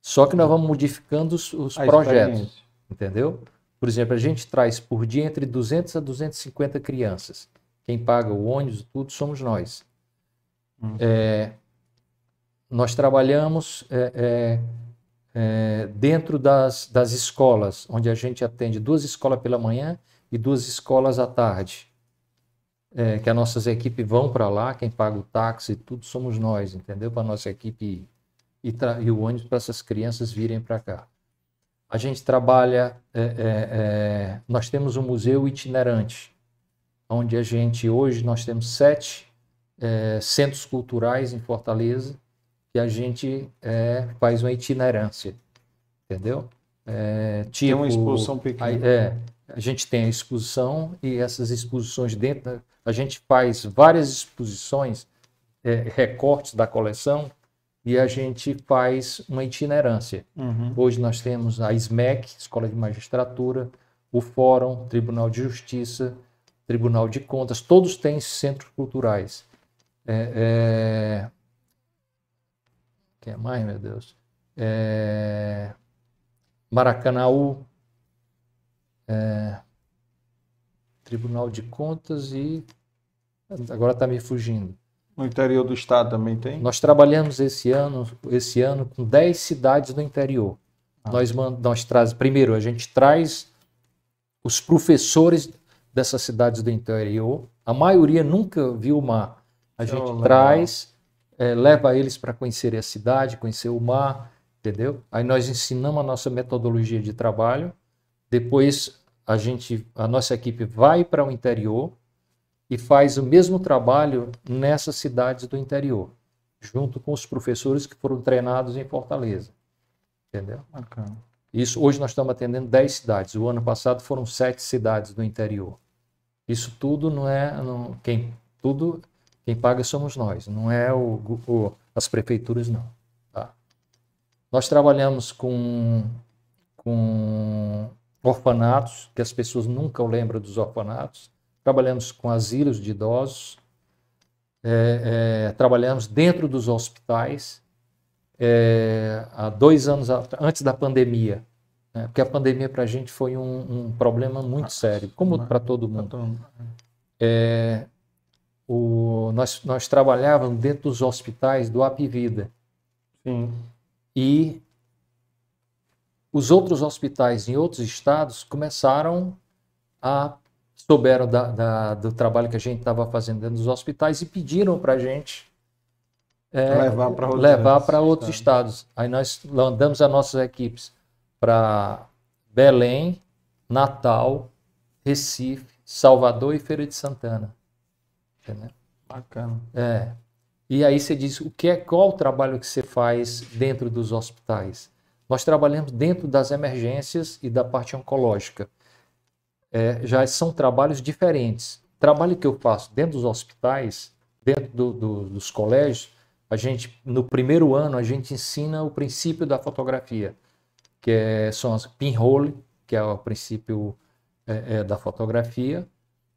Só que nós vamos modificando os, os projetos, entendeu? Por exemplo, a gente traz por dia entre 200 a 250 crianças. Quem paga o ônibus, tudo, somos nós. Hum. É, nós trabalhamos é, é, é, dentro das, das escolas, onde a gente atende duas escolas pela manhã e duas escolas à tarde. É, que as nossas equipes vão para lá, quem paga o táxi, tudo somos nós, entendeu? Para a nossa equipe ir e, e o ônibus para essas crianças virem para cá. A gente trabalha, é, é, é, nós temos um museu itinerante, onde a gente, hoje, nós temos sete é, centros culturais em Fortaleza, que a gente é, faz uma itinerância, entendeu? É, tipo, tem uma exposição pequena. é, a gente tem a exposição e essas exposições dentro, a gente faz várias exposições, recortes da coleção, e a gente faz uma itinerância. Uhum. Hoje nós temos a SMEC, Escola de Magistratura, o Fórum, Tribunal de Justiça, Tribunal de Contas, todos têm centros culturais. É, é... Quem é mais, meu Deus? É... Maracanaú, é... Tribunal de Contas e agora está me fugindo. No interior do estado também tem? Nós trabalhamos esse ano, esse ano com 10 cidades do interior. Ah. Nós, nós traz, primeiro, a gente traz os professores dessas cidades do interior. A maioria nunca viu o mar. A gente oh, traz, é, leva eles para conhecer a cidade, conhecer o mar, entendeu? Aí nós ensinamos a nossa metodologia de trabalho. Depois a gente, a nossa equipe vai para o interior e faz o mesmo trabalho nessas cidades do interior, junto com os professores que foram treinados em Fortaleza. Entendeu? Bacana. Isso, hoje nós estamos atendendo 10 cidades. O ano passado foram 7 cidades do interior. Isso tudo não é. Não, quem, tudo, quem paga somos nós, não é o, o as prefeituras, não. Tá? Nós trabalhamos com, com orfanatos, que as pessoas nunca lembram dos orfanatos trabalhamos com asilos de idosos, é, é, trabalhamos dentro dos hospitais. É, há dois anos antes da pandemia, né? porque a pandemia para a gente foi um, um, problema muito sério, como para todo mundo. É, o, nós, nós trabalhávamos dentro dos hospitais do Apivida. Sim. E os outros hospitais em outros estados começaram a souberam da, da, do trabalho que a gente estava fazendo dentro dos hospitais e pediram para a gente é, levar para outros, levar outros estados. Aí nós mandamos as nossas equipes para Belém, Natal, Recife, Salvador e Feira de Santana. Entendeu? Bacana. É. E aí você diz, o que é qual o trabalho que você faz dentro dos hospitais? Nós trabalhamos dentro das emergências e da parte oncológica é, já são trabalhos diferentes. Trabalho que eu faço dentro dos hospitais, dentro do, do, dos colégios, a gente no primeiro ano a gente ensina o princípio da fotografia, que é, são as pinhole, que é o princípio é, é, da fotografia.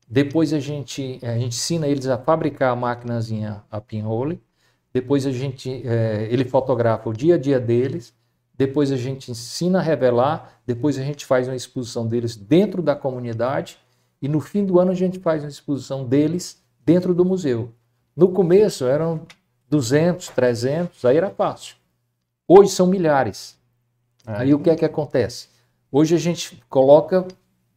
Depois a gente, a gente ensina eles a fabricar a maquinazinha, a pinhole. Depois a gente, é, ele fotografa o dia a dia deles depois a gente ensina a revelar, depois a gente faz uma exposição deles dentro da comunidade e no fim do ano a gente faz uma exposição deles dentro do museu. No começo eram 200, 300, aí era fácil. Hoje são milhares. É. Aí o que é que acontece? Hoje a gente coloca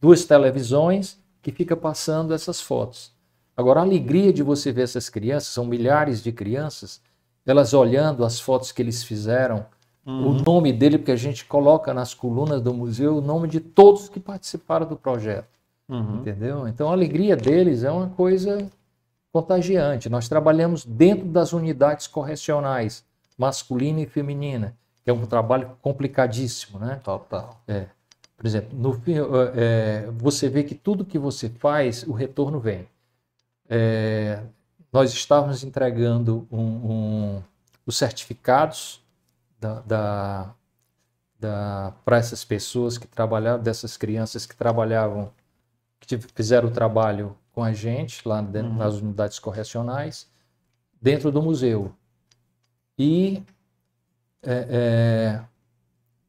duas televisões que fica passando essas fotos. Agora, a alegria de você ver essas crianças, são milhares de crianças, elas olhando as fotos que eles fizeram, uhum. o nome dele, porque a gente coloca nas colunas do museu o nome de todos que participaram do projeto. Uhum. Entendeu? Então, a alegria deles é uma coisa contagiante. Nós trabalhamos dentro das unidades correcionais, masculina e feminina, que é um trabalho complicadíssimo, né? Total. É. Por exemplo, no, é, você vê que tudo que você faz, o retorno vem. É, nós estávamos entregando um, um, os certificados da, da, da para essas pessoas que trabalhavam, dessas crianças que trabalhavam, que fizeram o trabalho com a gente lá dentro, uhum. nas unidades correcionais, dentro do museu. E é, é,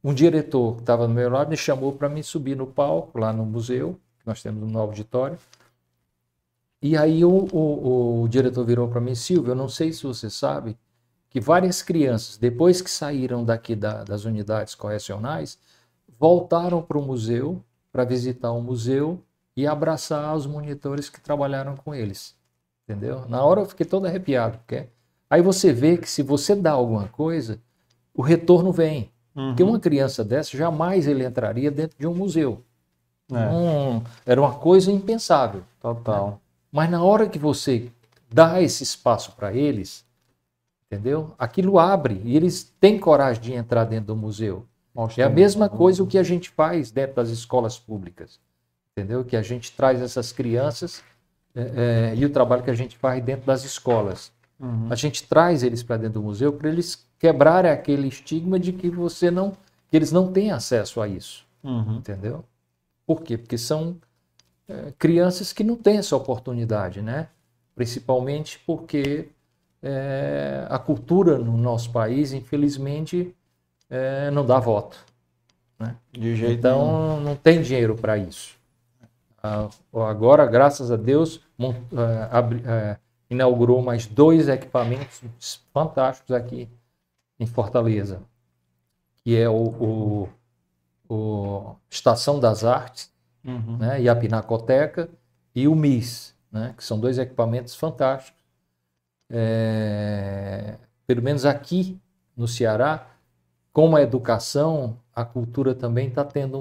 um diretor que estava no meu lado me chamou para me subir no palco, lá no museu, nós temos um novo auditório. E aí o, o, o diretor virou para mim, Silvio, eu não sei se você sabe que várias crianças, depois que saíram daqui da, das unidades correcionais, voltaram para o museu, para visitar o museu e abraçar os monitores que trabalharam com eles. Entendeu? Na hora eu fiquei todo arrepiado, porque aí você vê que se você dá alguma coisa, o retorno vem. Uhum. Porque uma criança dessa jamais ele entraria dentro de um museu. É. Um, era uma coisa impensável. Total. Né? Mas na hora que você dá esse espaço para eles, entendeu? Aquilo abre e eles têm coragem de entrar dentro do museu. Mostra é a mesma coisa o que a gente faz dentro das escolas públicas, entendeu? Que a gente traz essas crianças é, é, e o trabalho que a gente faz dentro das escolas. Uhum. A gente traz eles para dentro do museu para eles quebrarem aquele estigma de que você não, que eles não têm acesso a isso, uhum. entendeu? Por quê? Porque são é, crianças que não têm essa oportunidade, né? Principalmente porque é, a cultura no nosso país, infelizmente, é, não dá voto. Né? De jeito então, nenhum. não tem dinheiro para isso. Agora, graças a Deus, é, é, inaugurou mais dois equipamentos fantásticos aqui em Fortaleza, que é o, o, o Estação das Artes uhum. né, e a Pinacoteca e o MIS, né, que são dois equipamentos fantásticos. É, pelo menos aqui no Ceará, como a educação, a cultura também está tendo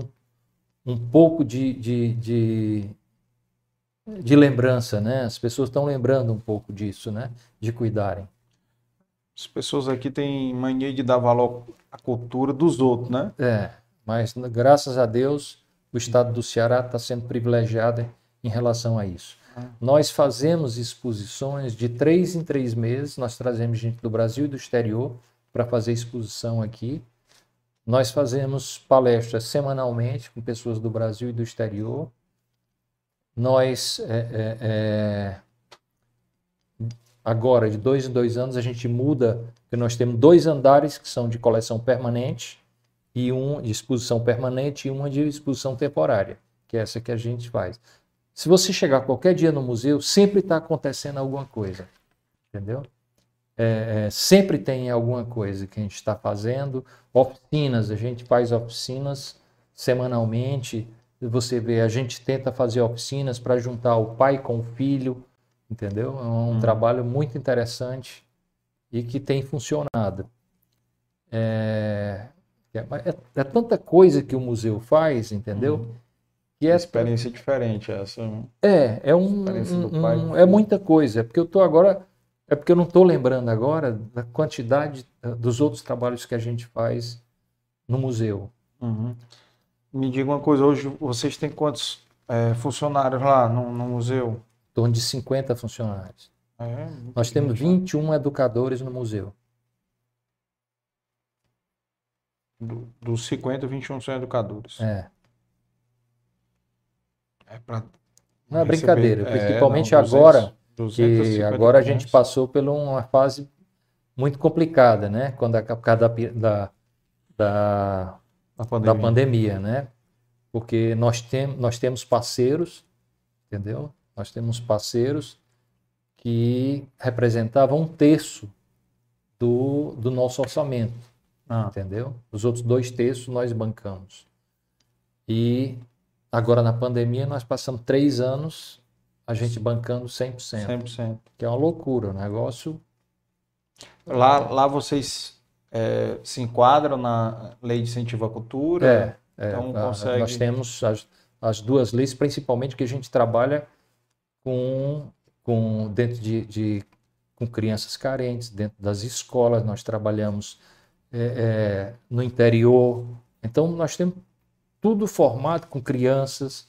um, um pouco de, de, de, de lembrança, né? As pessoas estão lembrando um pouco disso, né? De cuidarem. As pessoas aqui têm mania de dar valor à cultura dos outros, né? É, mas graças a Deus o estado do Ceará está sendo privilegiado em relação a isso. Nós fazemos exposições de três em três meses, nós trazemos gente do Brasil e do exterior para fazer exposição aqui. Nós fazemos palestras semanalmente com pessoas do Brasil e do exterior. Nós é, é, é agora, de dois em dois anos, a gente muda, porque nós temos dois andares que são de coleção permanente, e um de exposição permanente e uma de exposição temporária, que é essa que a gente faz. Se você chegar qualquer dia no museu, sempre está acontecendo alguma coisa, entendeu? É, é, sempre tem alguma coisa que a gente está fazendo. Oficinas, a gente faz oficinas semanalmente. Você vê, a gente tenta fazer oficinas para juntar o pai com o filho, entendeu? É um hum. trabalho muito interessante e que tem funcionado. É, é, é, tanta coisa que o museu faz, entendeu? Hum. Que é experiência diferente essa. É, é um, um, um é muita coisa. É porque eu estou agora, é porque eu não estou lembrando agora da quantidade dos outros trabalhos que a gente faz no museu. Uhum. Me diga uma coisa, hoje vocês têm quantos é, funcionários lá no, no museu? torno de 50 funcionários. É, Nós temos 21 educadores no museu. Do, dos 50, 21 são educadores. É. É pra não é brincadeira, é, principalmente não, 200, agora 200, que agora a gente passou por uma fase muito complicada, né? Quando a causa da, da, da, pandemia. da pandemia, né? Porque nós, tem, nós temos parceiros, entendeu? Nós temos parceiros que que representava um terço do, do nosso orçamento. Ah. Entendeu? Os outros dois terços nós bancamos. E agora na pandemia nós passamos três anos a gente bancando 100%. 100%. Que é uma loucura, o negócio. Lá, lá vocês é, se enquadram na lei de incentivo à cultura? É, é então consegue... nós temos as, as duas leis, principalmente que a gente trabalha com, com dentro de, de com crianças carentes, dentro das escolas, nós trabalhamos é, é, no interior. Então, nós temos tudo formado com crianças.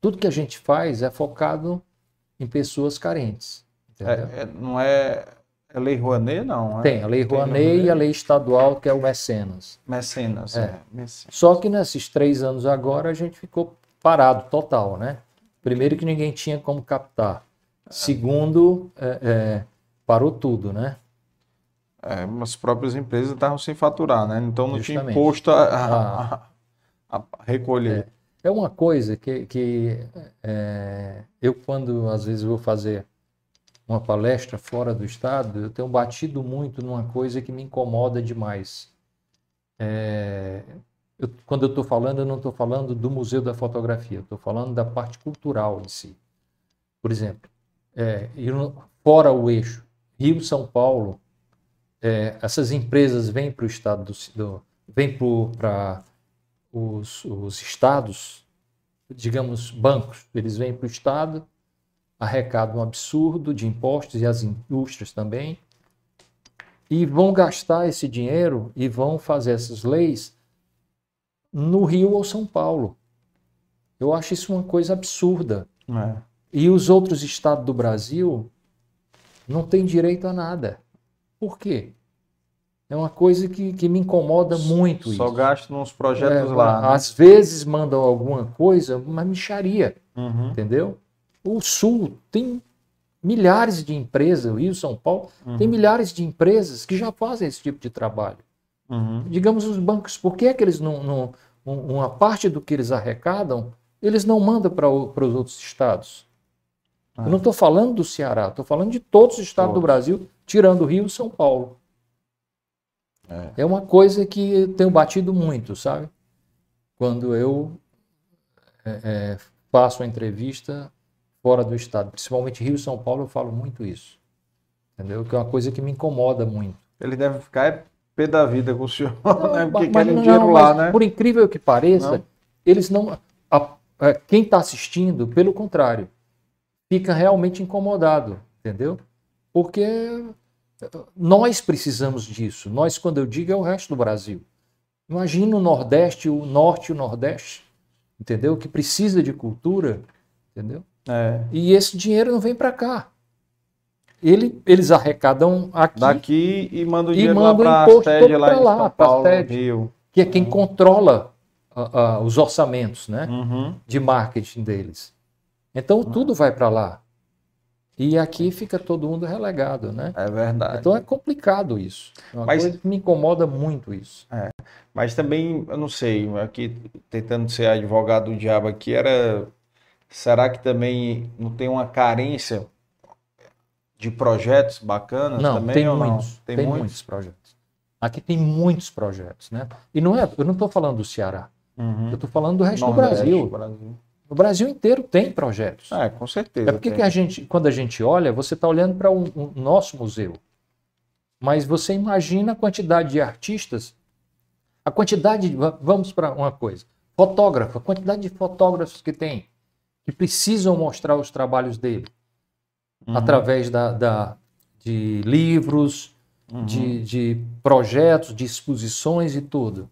Tudo que a gente faz é focado em pessoas carentes. É, é, não é, é lei Rouanet, não? É? Tem a lei Rouanet e a lei estadual, que é o Mecenas. Mecenas, é. é. Mecenas. Só que nesses três anos agora a gente ficou parado total, né? Primeiro que ninguém tinha como captar. Segundo, é, é, parou tudo, né? É, as próprias empresas estavam sem faturar, né? Então não Justamente. tinha imposto a, a, ah. a, recolher. É, é, uma coisa que, que é, eu, quando às vezes vou fazer uma palestra fora do estado, eu tenho batido muito numa coisa que me incomoda demais. É, eu, quando eu estou falando, eu não estou falando do Museu da Fotografia, estou falando da parte cultural em si. Por exemplo, é, fora o eixo Rio São Paulo, é, essas empresas vêm para o estado do, do vêm para os, os estados, digamos bancos, eles vêm para o estado, arrecadam um absurdo de impostos e as indústrias também, e vão gastar esse dinheiro e vão fazer essas leis no Rio ou São Paulo. Eu acho isso uma coisa absurda. É. E os outros estados do Brasil não têm direito a nada. Por quê? É uma coisa que, que me incomoda muito. Só isso. gasto nos projetos é, lá. Né? Às vezes mandam alguma coisa, uma micharia. Uhum. Entendeu? O Sul tem milhares de empresas, o Rio São Paulo uhum. tem milhares de empresas que já fazem esse tipo de trabalho. Uhum. Digamos os bancos, por que, é que eles não, não, uma parte do que eles arrecadam, eles não mandam para os outros estados? Ah. Eu não estou falando do Ceará, estou falando de todos os estados todos. do Brasil, tirando o Rio e São Paulo. É. é uma coisa que eu tenho batido muito, sabe? Quando eu é, é, faço uma entrevista fora do estado, principalmente Rio e São Paulo, eu falo muito isso. Entendeu? Que é uma coisa que me incomoda muito. Ele deve ficar pé da vida com o senhor, não, né? Porque querem não, dinheiro lá, né? Por incrível que pareça, não. eles não. A, a, quem está assistindo, pelo contrário, fica realmente incomodado, entendeu? Porque nós precisamos disso. Nós, quando eu digo, é o resto do Brasil. Imagina o Nordeste, o Norte e o Nordeste, entendeu? Que precisa de cultura, entendeu? É. E esse dinheiro não vem para cá. Ele, eles arrecadam aqui. Daqui e mandam o dinheiro lá para a sede lá em lá, São Paulo, sede, Rio. Que é quem uhum. controla uh, uh, os orçamentos né, uhum. de marketing deles. Então uhum. tudo vai para lá. E aqui fica todo mundo relegado, né? É verdade. Então é complicado isso. É uma Mas, coisa que me incomoda muito isso. É. Mas também, eu não sei, aqui tentando ser advogado do diabo aqui, era. Será que também não tem uma carência de projetos bacanas não, também? Tem muitos. Não? Tem, tem muitos? muitos? projetos. Aqui tem muitos projetos, né? E não é, eu não estou falando do Ceará. Uhum. Eu estou falando do resto Nordeste, do Brasil. Brasil. O Brasil inteiro tem projetos. É, com certeza. É porque que a gente, quando a gente olha, você está olhando para o um, um nosso museu. Mas você imagina a quantidade de artistas, a quantidade, de, vamos para uma coisa, fotógrafo, a quantidade de fotógrafos que tem, que precisam mostrar os trabalhos dele, uhum. através da, da, de livros, uhum. de, de projetos, de exposições e tudo.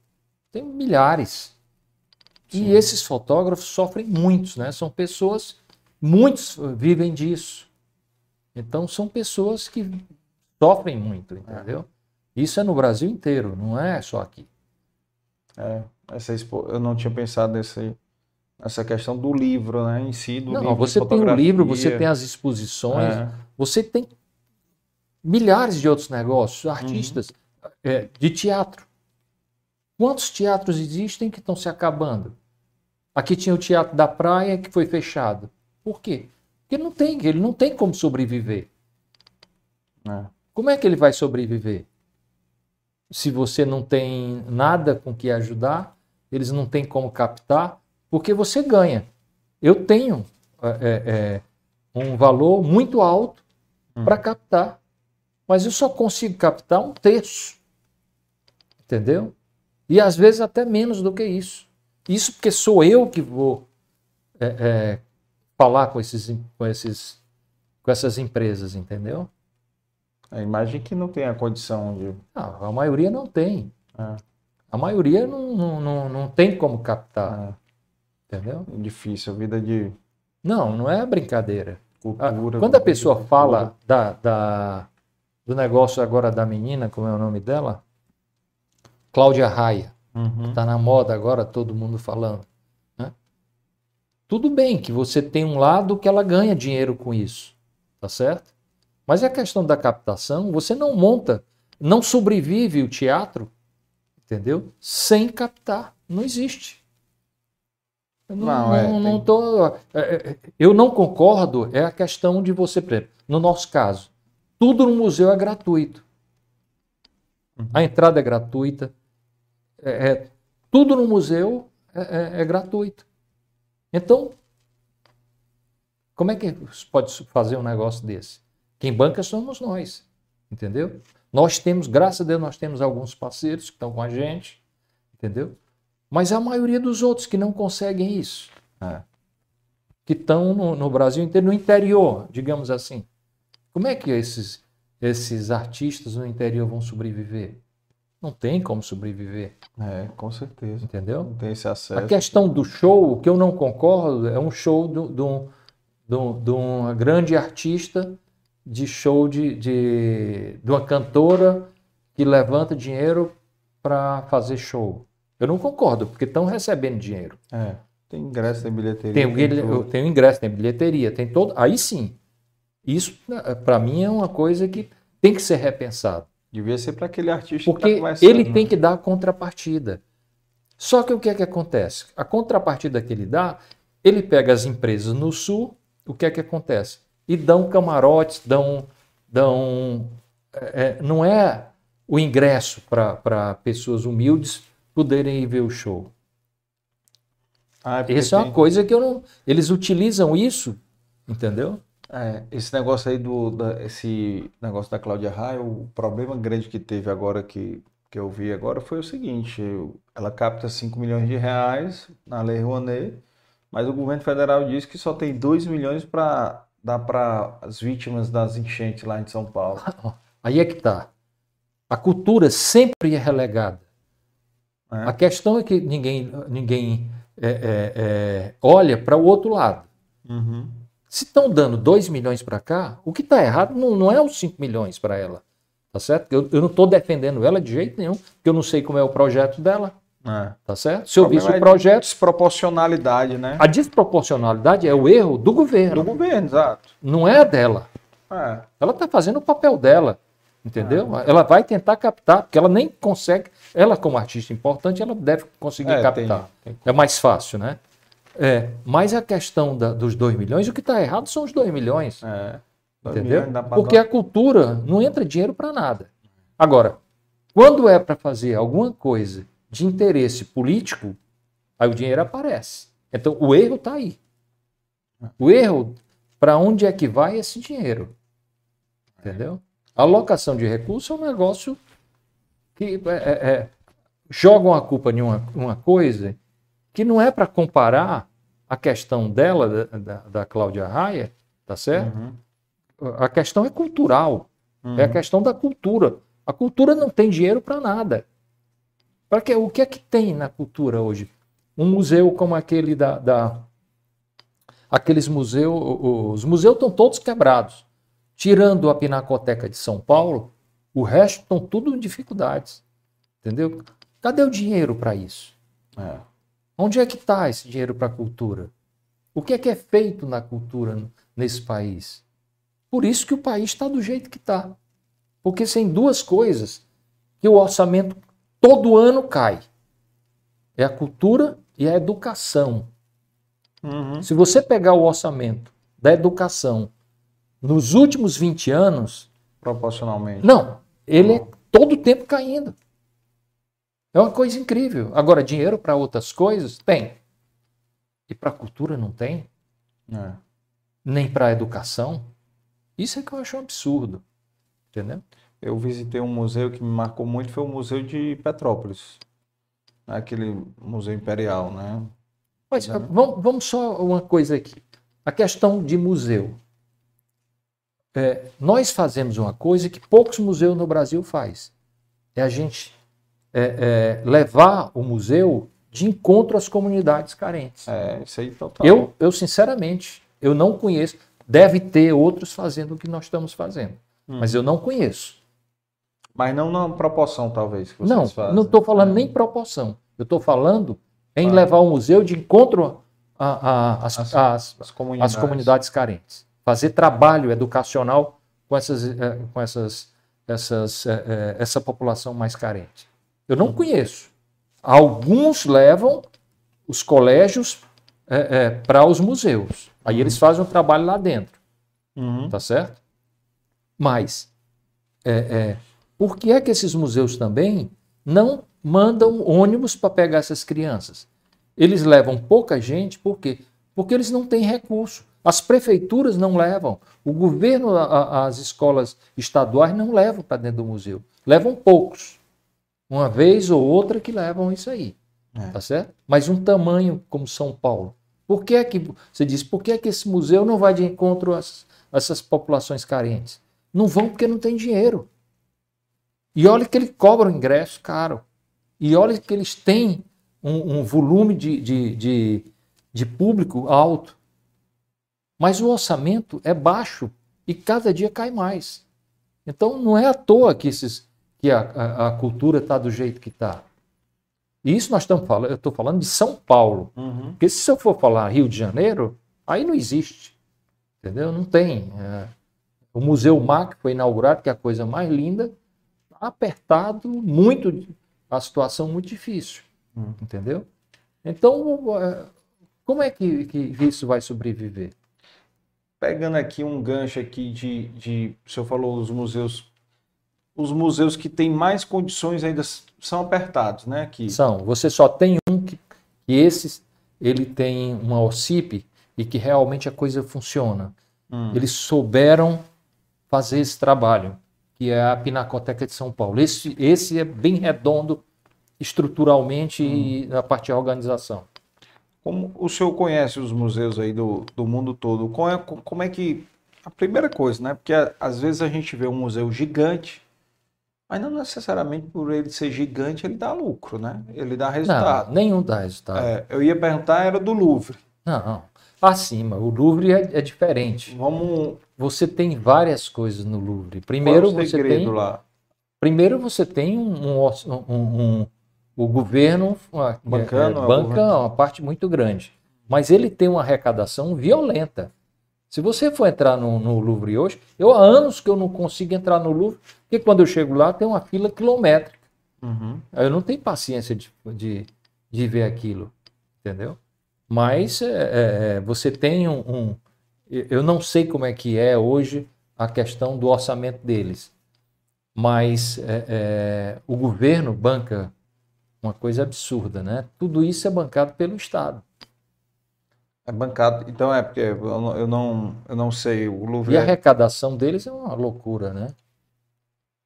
Tem milhares. E esses fotógrafos sofrem muitos, né? São pessoas, muitos vivem disso. Então são pessoas que sofrem muito, entendeu? Isso é no Brasil inteiro, não é só aqui. É, essa expo... eu não tinha pensado nesse, nessa questão do livro, né, em si, do não, livro você tem o livro, você tem as exposições, é. você tem milhares de outros negócios, artistas uhum. é, de teatro. Quantos teatros existem que estão se acabando? Aqui tinha o Teatro da Praia que foi fechado. Por quê? Porque não tem, ele não tem como sobreviver. É. Como é que ele vai sobreviver? Se você não tem nada com que ajudar, eles não têm como captar, porque você ganha. Eu tenho é, é, é um valor muito alto hum. para captar, mas eu só consigo captar um terço. Entendeu? E às vezes até menos do que isso. Isso porque sou eu que vou é, é, falar com, esses, com, esses, com essas empresas, entendeu? A imagem que não tem a condição de. Não, a maioria não tem. É. A maioria não, não, não, não, tem como captar. É. Entendeu? É difícil, a vida de. Não, não é brincadeira. Cultura, Quando a pessoa cultura. fala da, da, do negócio agora da menina, como é o nome dela? Cláudia Raia. Uhum. Está na moda agora, todo mundo falando. Né? Tudo bem que você tem um lado que ela ganha dinheiro com isso. Tá certo? Mas a questão da captação, você não monta, não sobrevive o teatro, entendeu? Sem captar. Não existe. Eu não, não, é, não, tô, é, é, eu não concordo, é a questão de você, por exemplo, no nosso caso, tudo no museu é gratuito. Uhum. A entrada é gratuita, é, é tudo no museu é, é, gratuito. Então, como é que pode fazer um negócio desse? Quem banca somos nós, entendeu? Nós temos, graças a Deus, nós temos alguns parceiros que estão com a gente, entendeu? Mas a maioria dos outros que não conseguem isso, é. que estão no, no, Brasil inteiro, no interior, digamos assim. Como é que esses, esses artistas no interior vão sobreviver? Não tem como sobreviver. É, com certeza. Entendeu? Não tem esse acesso. A questão do show, o que eu não concordo, é um show de de uma grande artista de show de, de, de uma cantora que levanta dinheiro para fazer show. Eu não concordo, porque estão recebendo dinheiro. É, tem ingresso, tem bilheteria. Tem, tem, tem ingresso, tem bilheteria, tem todo. Aí sim. Isso, para mim, é uma coisa que tem que ser repensado. Devia ser para aquele artista Porque que ele tem que dar a contrapartida. Só que o que é que acontece? A contrapartida que ele dá, ele pega as empresas no sul, o que é que acontece? e dão camarotes, dão. dão é, é não é o ingresso para pessoas humildes poderem ir ver o show. Ah, é Essa é uma coisa que eu não. Eles utilizam isso, entendeu? É, esse negócio aí do da, esse negócio da Cláudia Raia, o problema grande que teve agora que, que eu vi agora foi o seguinte: ela capta 5 milhões de reais na Lei Rouanet, mas o governo federal diz que só tem 2 milhões para dá para as vítimas das enchentes lá em São Paulo? Aí é que está. A cultura sempre é relegada. É. A questão é que ninguém, ninguém é, é, é olha para o outro lado. Uhum. Se estão dando 2 milhões para cá, o que está errado não, não é os 5 milhões para ela. Tá certo? Eu, eu não estou defendendo ela de jeito nenhum, porque eu não sei como é o projeto dela. É. Tá certo? Se eu visse o é projeto. Desproporcionalidade, né? A desproporcionalidade é o erro do governo. Do governo, exato. Não é dela. É. Ela está fazendo o papel dela. Entendeu? É. Ela vai tentar captar, porque ela nem consegue. Ela, como artista importante, ela deve conseguir é, captar. Tem, tem. É mais fácil, né? É, mas a questão da, dos 2 milhões, o que está errado são os 2 milhões. É. entendeu? Milhões porque a cultura não entra dinheiro para nada. Agora, quando é para fazer alguma coisa de interesse político, aí o dinheiro aparece. Então o erro está aí. O erro, para onde é que vai esse dinheiro? Entendeu? A alocação de recursos é um negócio que é, é, é jogam a culpa em uma, uma coisa que não é para comparar a questão dela, da, da, da Cláudia Raia, tá certo? Uhum. A questão é cultural. Uhum. É a uhum. questão da cultura. A cultura não tem dinheiro para nada. Para que o que é que tem na cultura hoje? Um museu como aquele da, da aqueles museus, os museus estão todos quebrados. Tirando a Pinacoteca de São Paulo, o resto estão tudo em dificuldades. Entendeu? Cadê o dinheiro para isso? É. Onde é que está esse dinheiro para a cultura? O que é que é feito na cultura nesse país? Por isso que o país está do jeito que está. Porque sem duas coisas que o orçamento todo ano cai. É a cultura e a educação. Uhum. Se você pegar o orçamento da educação nos últimos 20 anos. Proporcionalmente. Não, ele é todo o tempo caindo. É uma coisa incrível. Agora, dinheiro para outras coisas? Tem. E para a cultura não tem? É. Nem para a educação? Isso é que eu acho um absurdo. Entendeu? Eu visitei um museu que me marcou muito, foi o Museu de Petrópolis. Aquele Museu Imperial, né? Mas né? vamos, vamos só uma coisa aqui. A questão de museu. É, nós fazemos uma coisa que poucos museus no Brasil faz. É a gente é, é, levar o museu de encontro às comunidades carentes. É, isso aí total. Eu, eu, sinceramente, eu não conheço. Deve ter outros fazendo o que nós estamos fazendo. Hum. Mas eu não conheço. Mas não na proporção, talvez, que vocês não, fazem. Não estou falando é. nem proporção. Eu estou falando em ah. levar o museu de encontro às comunidades. comunidades carentes fazer trabalho educacional com essas, eh, com essas, essas, eh, eh, essa população mais carente. Eu não conheço. Alguns levam os colégios é, é, para os museus. Aí eles fazem um trabalho lá dentro. Uhum. Tá certo? Mas, é, é, por que é que esses museus também não mandam ônibus para pegar essas crianças? Eles levam pouca gente, por quê? Porque eles não têm recurso. As prefeituras não levam, o governo, a, as escolas estaduais não levam para dentro do museu. Levam poucos. Uma vez ou outra que levam isso aí. É. Tá certo? Mas um tamanho como São Paulo. Por que é que, você diz, por que é que esse museu não vai de encontro a essas populações carentes? Não vão porque não tem dinheiro. E olha que eles cobram ingresso caro. E olha que eles têm um, um volume de, de, de, de público alto. Mas o orçamento é baixo e cada dia cai mais. Então não é à toa que, esses, que a, a, a cultura está do jeito que está. E isso nós estamos falando, eu estou falando de São Paulo. Uhum. Porque se eu for falar Rio de Janeiro, aí não existe. Entendeu? Não tem. É, o Museu MAC foi inaugurado, que é a coisa mais linda, apertado, muito, a situação muito difícil. Uhum. Entendeu? Então, é, como é que, que isso vai sobreviver? pegando aqui um gancho aqui de, de o senhor falou os museus, os museus que têm mais condições ainda são apertados, né? Que... São. Você só tem um que, que esse ele tem uma OCIP e que realmente a coisa funciona. Hum. Eles souberam fazer esse trabalho, que é a Pinacoteca de São Paulo. Esse, esse é bem redondo estruturalmente hum. e na parte da organização. Como o senhor conhece os museus aí do, do mundo todo, como é, como é que. A primeira coisa, né? Porque às vezes a gente vê um museu gigante, mas não necessariamente por ele ser gigante ele dá lucro, né? Ele dá resultado. Não, nenhum dá resultado. É, eu ia perguntar, era do Louvre. Não, acima. O Louvre é, é, diferente. Vamos. Você tem várias coisas no Louvre. Primeiro Qual é o você tem. Lá? Primeiro você tem um, um, um, o governo Bancano, é, banca uma parte muito grande. Mas ele tem uma arrecadação violenta. Se você for entrar no, no, Louvre hoje, eu há anos que eu não consigo entrar no Louvre, porque quando eu chego lá tem uma fila quilométrica. Uhum. Eu não tenho paciência de, de, de ver aquilo, entendeu? Mas é, é, é você tem um, um, Eu não sei como é que é hoje a questão do orçamento deles, mas é, é o governo banca uma coisa absurda, né? Tudo isso é bancado pelo Estado. É bancado, então é porque eu não, eu não, eu não sei, o Louvre... E a é arrecadação deles é uma loucura, né?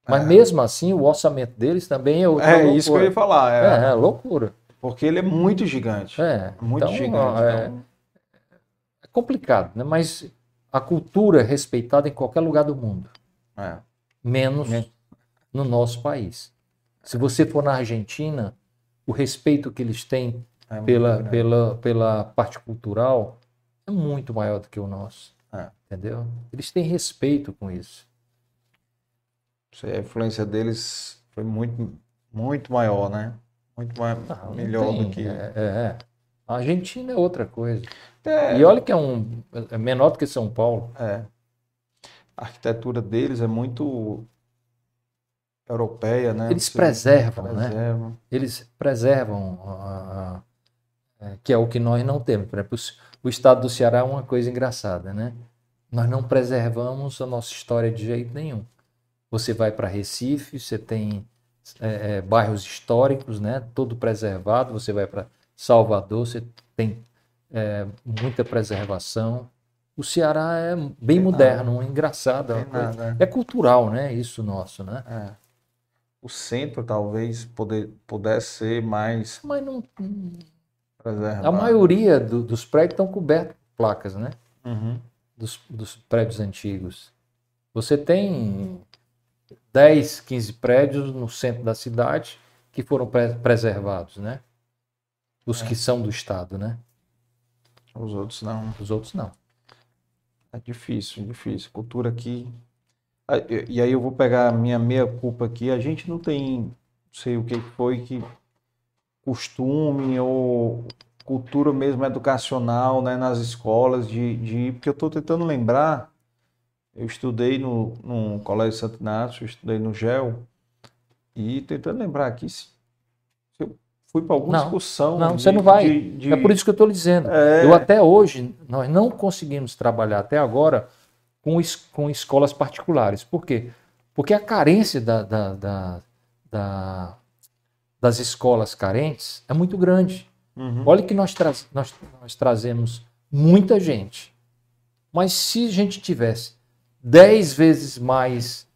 Mas é. mesmo assim, o orçamento deles também é outra É loucura. isso que eu ia falar. É, é, é loucura. Porque ele é muito gigante. É. Muito então, gigante. É, então... é complicado, né? Mas a cultura é respeitada em qualquer lugar do mundo. É. Menos é. no nosso país. Se você for na Argentina, o respeito que eles têm é pela, pela, pela parte cultural é muito maior do que o nosso. É. Entendeu? Eles têm respeito com isso. A influência deles foi muito, muito maior, né? Muito mais, ah, melhor tem, do que. É, é, é, A Argentina é outra coisa. É. E olha que é um é menor do que São Paulo. É. A arquitetura deles é muito europeia, né? Eles preservam, né? Eles preservam, a, que é o que nós não temos. Por exemplo, o estado do Ceará é uma coisa engraçada, né? Nós não preservamos a nossa história de jeito nenhum. Você vai para Recife, você tem é, é, bairros históricos, né? Todo preservado. Você vai para Salvador, você tem é, muita preservação. O Ceará é bem tem moderno, nada. engraçado. É, nada. é cultural, né? Isso nosso, né? É. O centro talvez poder, pudesse ser mais. Mas não. Preservado. A maioria do, dos prédios estão cobertos por placas, né? Uhum. Dos, dos prédios antigos. Você tem 10, 15 prédios no centro da cidade que foram pre preservados, né? Os é. que são do Estado, né? Os outros não. Os outros não. É difícil, difícil. Cultura aqui. E aí eu vou pegar a minha meia culpa aqui. A gente não tem, não sei o que foi que costume ou cultura mesmo educacional, né, nas escolas de, de porque eu estou tentando lembrar eu estudei no, no Colégio Santo Inácio, estudei no GEL, e tentando lembrar aqui se, eu fui para alguma não, discussão. Não, de, você não vai. De, de... É por isso que eu estou lhe dizendo. É... Eu até hoje, nós não conseguimos trabalhar até agora com, es, com escolas particulares. Por quê? Porque a carência da, da, da, da das escolas carentes é muito grande. Uhum. Olha que nós, tra nós, nós trazemos muita gente. Mas se a gente tivesse dez vezes mais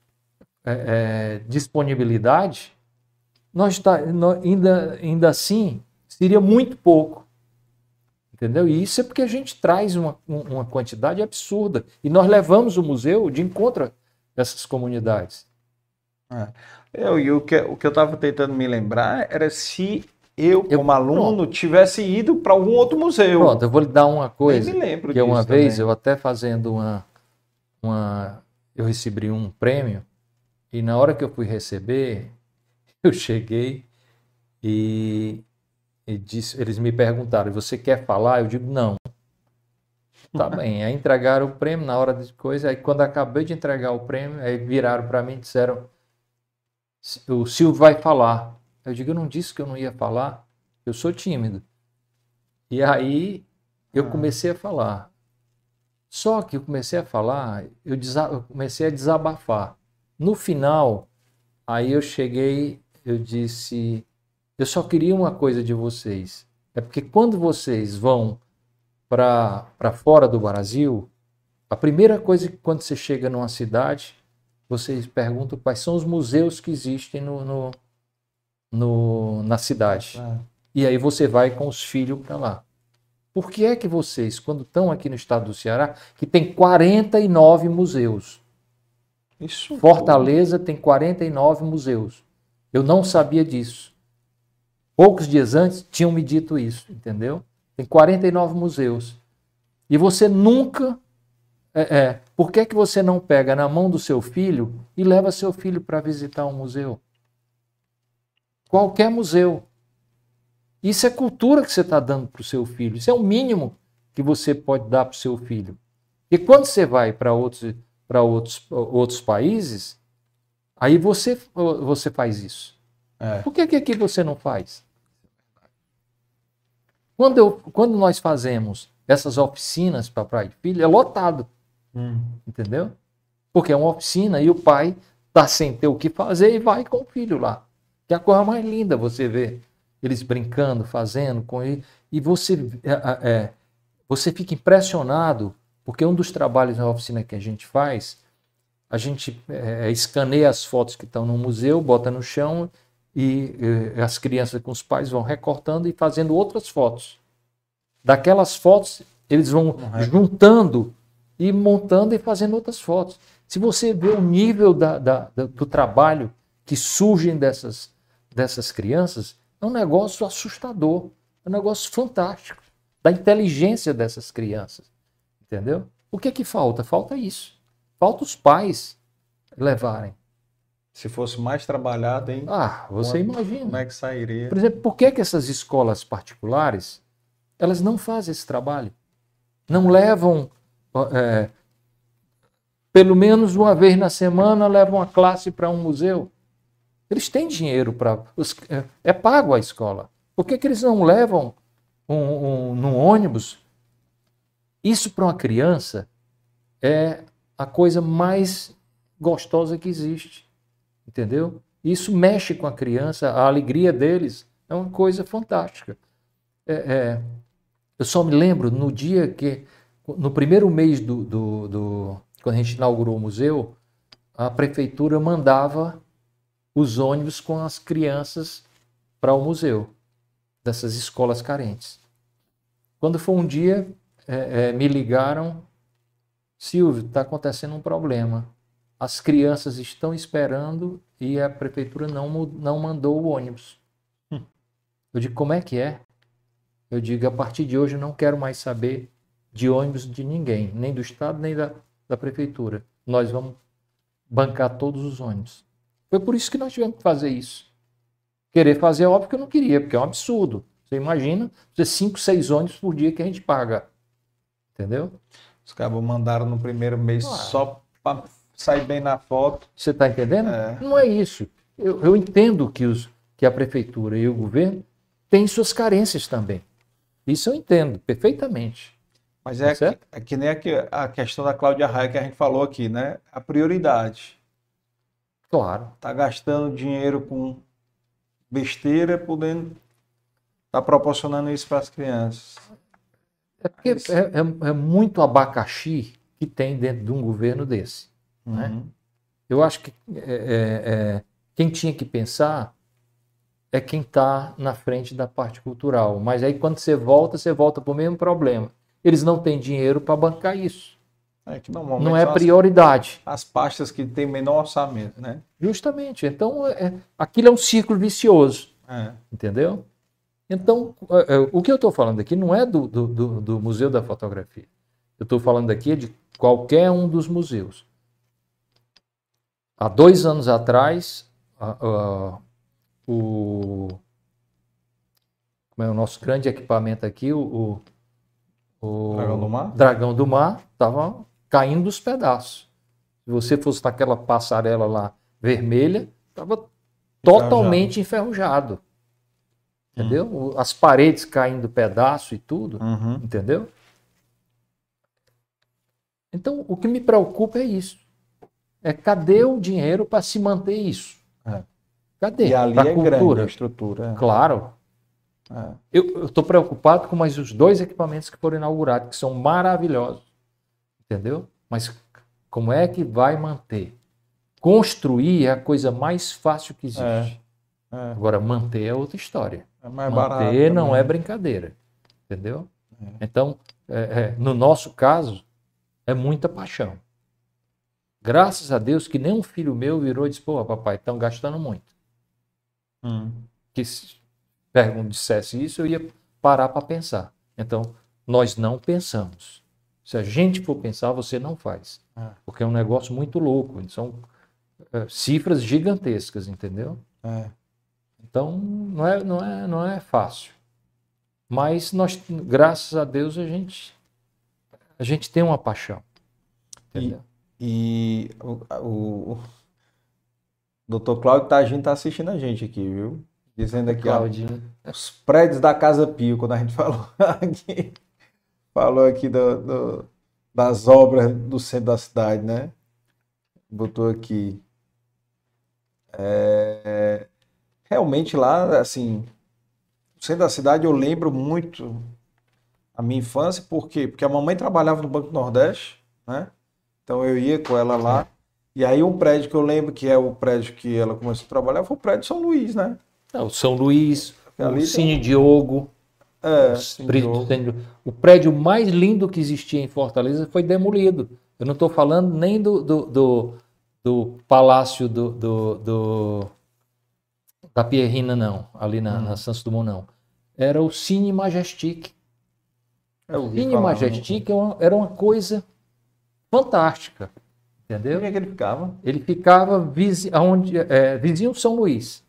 é, é, disponibilidade, nós, tá, nós ainda, ainda assim seria muito pouco. Entendeu? E isso é porque a gente traz uma, uma quantidade absurda. E nós levamos o museu de encontro a essas comunidades. É. Eu, e o que, o que eu estava tentando me lembrar era se eu, como eu, aluno, pronto. tivesse ido para algum outro museu. Pronto, eu vou lhe dar uma coisa. Nem me lembro que disso uma vez, também. eu até fazendo uma, uma, eu recebi um prêmio e na hora que eu fui receber, eu cheguei e, e disse, eles me perguntaram: "Você quer falar?" Eu digo: "Não". Tá bem. Aí entregaram o prêmio na hora de coisa. Aí quando acabei de entregar o prêmio, aí viraram para mim e disseram: "O Silvio vai falar". Eu digo: "Eu não disse que eu não ia falar. Eu sou tímido". E aí eu ah. comecei a falar. Só que eu comecei a falar, eu, eu comecei a desabafar. No final, aí eu cheguei, eu disse, eu só queria uma coisa de vocês. É porque quando vocês vão para fora do Brasil, a primeira coisa que quando você chega numa cidade, vocês perguntam quais são os museus que existem no, no, no na cidade. É. E aí você vai com os filhos para lá. Por que é que vocês, quando estão aqui no estado do Ceará, que tem 49 museus? Isso Fortaleza tem 49 museus. Eu não sabia disso. Poucos dias antes tinham me dito isso, entendeu? Tem 49 museus. E você nunca. É, é, por que, que você não pega na mão do seu filho e leva seu filho para visitar um museu? Qualquer museu. Isso é cultura que você está dando para o seu filho. Isso é o mínimo que você pode dar para o seu filho. E quando você vai para outros, outros, outros países, aí você, você faz isso. É. Por que, que aqui você não faz? Quando, eu, quando nós fazemos essas oficinas para pai e filho, é lotado. Hum. Entendeu? Porque é uma oficina e o pai está sem ter o que fazer e vai com o filho lá. Que é a coisa mais linda você ver eles brincando, fazendo com ele, e você, é, é, você fica impressionado, porque um dos trabalhos na oficina que a gente faz, a gente é, escaneia as fotos que estão no museu, bota no chão e é, as crianças com os pais vão recortando e fazendo outras fotos. Daquelas fotos, eles vão juntando e montando e fazendo outras fotos. Se você vê o nível da, da, do trabalho que surgem dessas, dessas crianças, é um negócio assustador, é um negócio fantástico, da inteligência dessas crianças. Entendeu? O que é que falta? Falta isso. Falta os pais levarem. Se fosse mais trabalhado, hein? Ah, você como, imagina. Como é que sairia? Por exemplo, por que, que essas escolas particulares elas não fazem esse trabalho? Não levam, é, pelo menos uma vez na semana, levam a classe para um museu. Eles têm dinheiro para. É, é pago a escola. Por que, que eles não levam um, um, num ônibus Isso para uma criança é a coisa mais gostosa que existe, entendeu? Isso mexe com a criança, a alegria deles é uma coisa fantástica. É, é, eu só me lembro no dia que, no primeiro mês do, do, do, quando a gente inaugurou o museu, a prefeitura mandava os ônibus com as crianças para o museu, dessas escolas carentes. Quando foi um dia, é, é, me ligaram, Silvio, está acontecendo um problema. As crianças estão esperando e a prefeitura não, não mandou o ônibus. Hum. Eu digo, como é que é? Eu digo, a partir de hoje eu não quero mais saber de ônibus de ninguém, nem do Estado, nem da, da prefeitura. Nós vamos bancar todos os ônibus. Foi por isso que nós tivemos que fazer isso. Querer fazer, óbvio que eu não queria, porque é um absurdo. Você imagina, você cinco, seis ônibus por dia que a gente paga. Entendeu? Os cabos mandaram no primeiro mês ah. só para sair bem na foto. Você está entendendo? É. Não é isso. Eu, eu entendo que, os, que a prefeitura e o governo têm suas carências também. Isso eu entendo perfeitamente. Mas é, tá que, é que nem a, questão da Cláudia Raia que a gente falou aqui, né? A prioridade. Claro. Tá gastando dinheiro com besteira, podendo estar tá proporcionando isso para as crianças. É porque é, é, é, muito abacaxi que tem dentro de um governo desse. Né? Uhum. Né? Eu acho que é, é, é, quem tinha que pensar é quem está na frente da parte cultural. Mas aí quando você volta, você volta para o mesmo problema. Eles não têm dinheiro para bancar isso. É que não é prioridade. As, as, pastas que têm menor orçamento, né? Justamente. Então, é, aquilo é um ciclo vicioso. É. Entendeu? Então, é, é, o que eu estou falando aqui não é do, do, do, do Museu da Fotografia. Eu estou falando aqui de qualquer um dos museus. Há dois anos atrás, o, como é o nosso grande equipamento aqui, o, o Dragão do Mar, Dragão do Mar estava caindo dos pedaços. Se você fosse naquela passarela lá vermelha, estava totalmente enferrujado. Entendeu? Hum. As paredes caindo pedaço e tudo. Uhum. Entendeu? Então, o que me preocupa é isso. É cadê o dinheiro para se manter isso? É. Cadê? E ali pra é cultura. grande a estrutura. É. Claro. É. Eu estou preocupado com mais os dois equipamentos que foram inaugurados, que são maravilhosos. Entendeu? Mas como é que vai manter? Construir é a coisa mais fácil que existe. É. É. Agora, manter é outra história. É mais manter barato, não é brincadeira. Entendeu? É. Então, é, no nosso caso, é muita paixão. Graças a Deus que nem um filho meu virou e disse: pô, papai, estão gastando muito. Hum. Que pergunta dissesse isso, eu ia parar para pensar. Então, nós não pensamos. Se a gente for pensar, você não faz. É. Porque é um negócio muito louco. São é, cifras gigantescas, entendeu? É. Então, não é, não, é, não é fácil. Mas nós, graças a Deus, a gente, a gente tem uma paixão. Entendeu? E, e o, o, o doutor Cláudio tá, gente tá assistindo a gente aqui, viu? Dizendo aqui, ó, os prédios da Casa Pio, quando a gente falou aqui, falou aqui do, do, das obras do centro da cidade, né? Botou aqui. É, realmente lá, assim, no centro da cidade eu lembro muito a minha infância, por quê? Porque a mamãe trabalhava no Banco Nordeste, né? Então eu ia com ela lá. E aí um prédio que eu lembro que é o prédio que ela começou a trabalhar foi o prédio São Luís, né? É, o São Luís, Ali o Cine tem... Diogo. É, o, o prédio mais lindo que existia em Fortaleza foi demolido. Eu não estou falando nem do, do, do, do palácio do, do, do, da Pierrina, não, ali na, hum. na Santos Dumont, não. Era o Cine Majestic. O Cine Majestic né? era uma coisa fantástica. Entendeu? Onde é que ele ficava? Ele ficava vizi, onde, é, vizinho São Luís.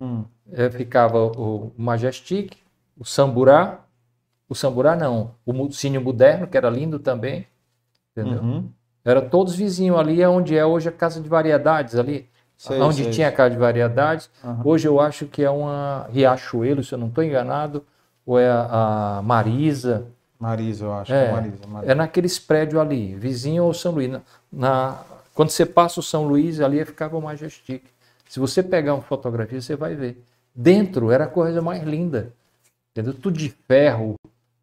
Hum. É, ficava o Majestic, o Samburá, o Samburá não, o Cine Moderno, que era lindo também, entendeu? Uhum. Era todos vizinhos ali, é onde é hoje a Casa de Variedades ali, sei, onde sei. tinha a Casa de Variedades. Uhum. Hoje eu acho que é uma Riachuelo, se eu não estou enganado, ou é a, a Marisa, Marisa, eu acho. É, Marisa, Marisa. é naqueles prédios ali, vizinho ao São Luís. Na, na, quando você passa o São Luís, ali ficava o Majestic. Se você pegar uma fotografia, você vai ver. Dentro era a coisa mais linda. Entendeu? Tudo de ferro,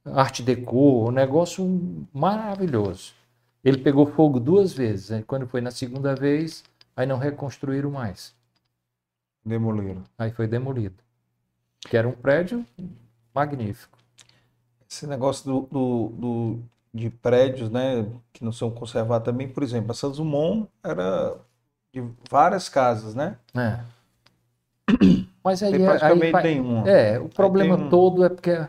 arte deco, um negócio maravilhoso. Ele pegou fogo duas vezes. Né? Quando foi na segunda vez, aí não reconstruíram mais. Demoliram. Aí foi demolido. Que era um prédio magnífico. Esse negócio do, do, do, de prédios, né, que não são conservados também, por exemplo, a Santos Dumont era de várias casas, né? É. Mas aí, Tem é- praticamente aí, nenhuma. É, o problema um- todo é porque é,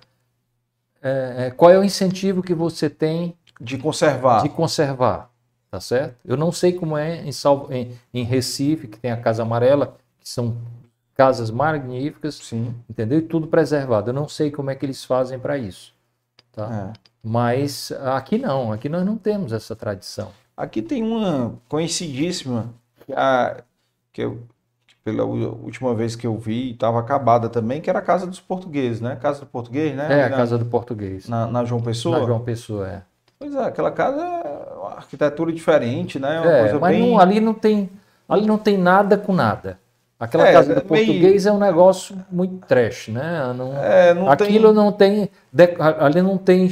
é, qual é o incentivo que você tem De conservar. de conservar, tá certo? Eu não sei como é em, Salvo, em, em Recife, que tem a Casa Amarela, que são casas magníficas, Sim. entendeu? E tudo preservado. Eu não sei como é que eles fazem para isso, tá? É. Mas aqui não, aqui nós não temos essa tradição. Aqui tem uma conhecidíssima, que, a, que, eu, que pela última vez que eu vi, estava acabada também, que era a Casa dos Portugueses, né? Casa do Português, né? É a na, casa do português. na, na João Pessoa. Na João Pessoa, é. Pois é, aquela casa é uma arquitetura diferente, né? Uma É, mas bem... não- ali não tem ali não tem nada com nada. Aquela É, casa do é meio- português é um negócio muito trash, né? Não, É, não aquilo tem, não tem ali não tem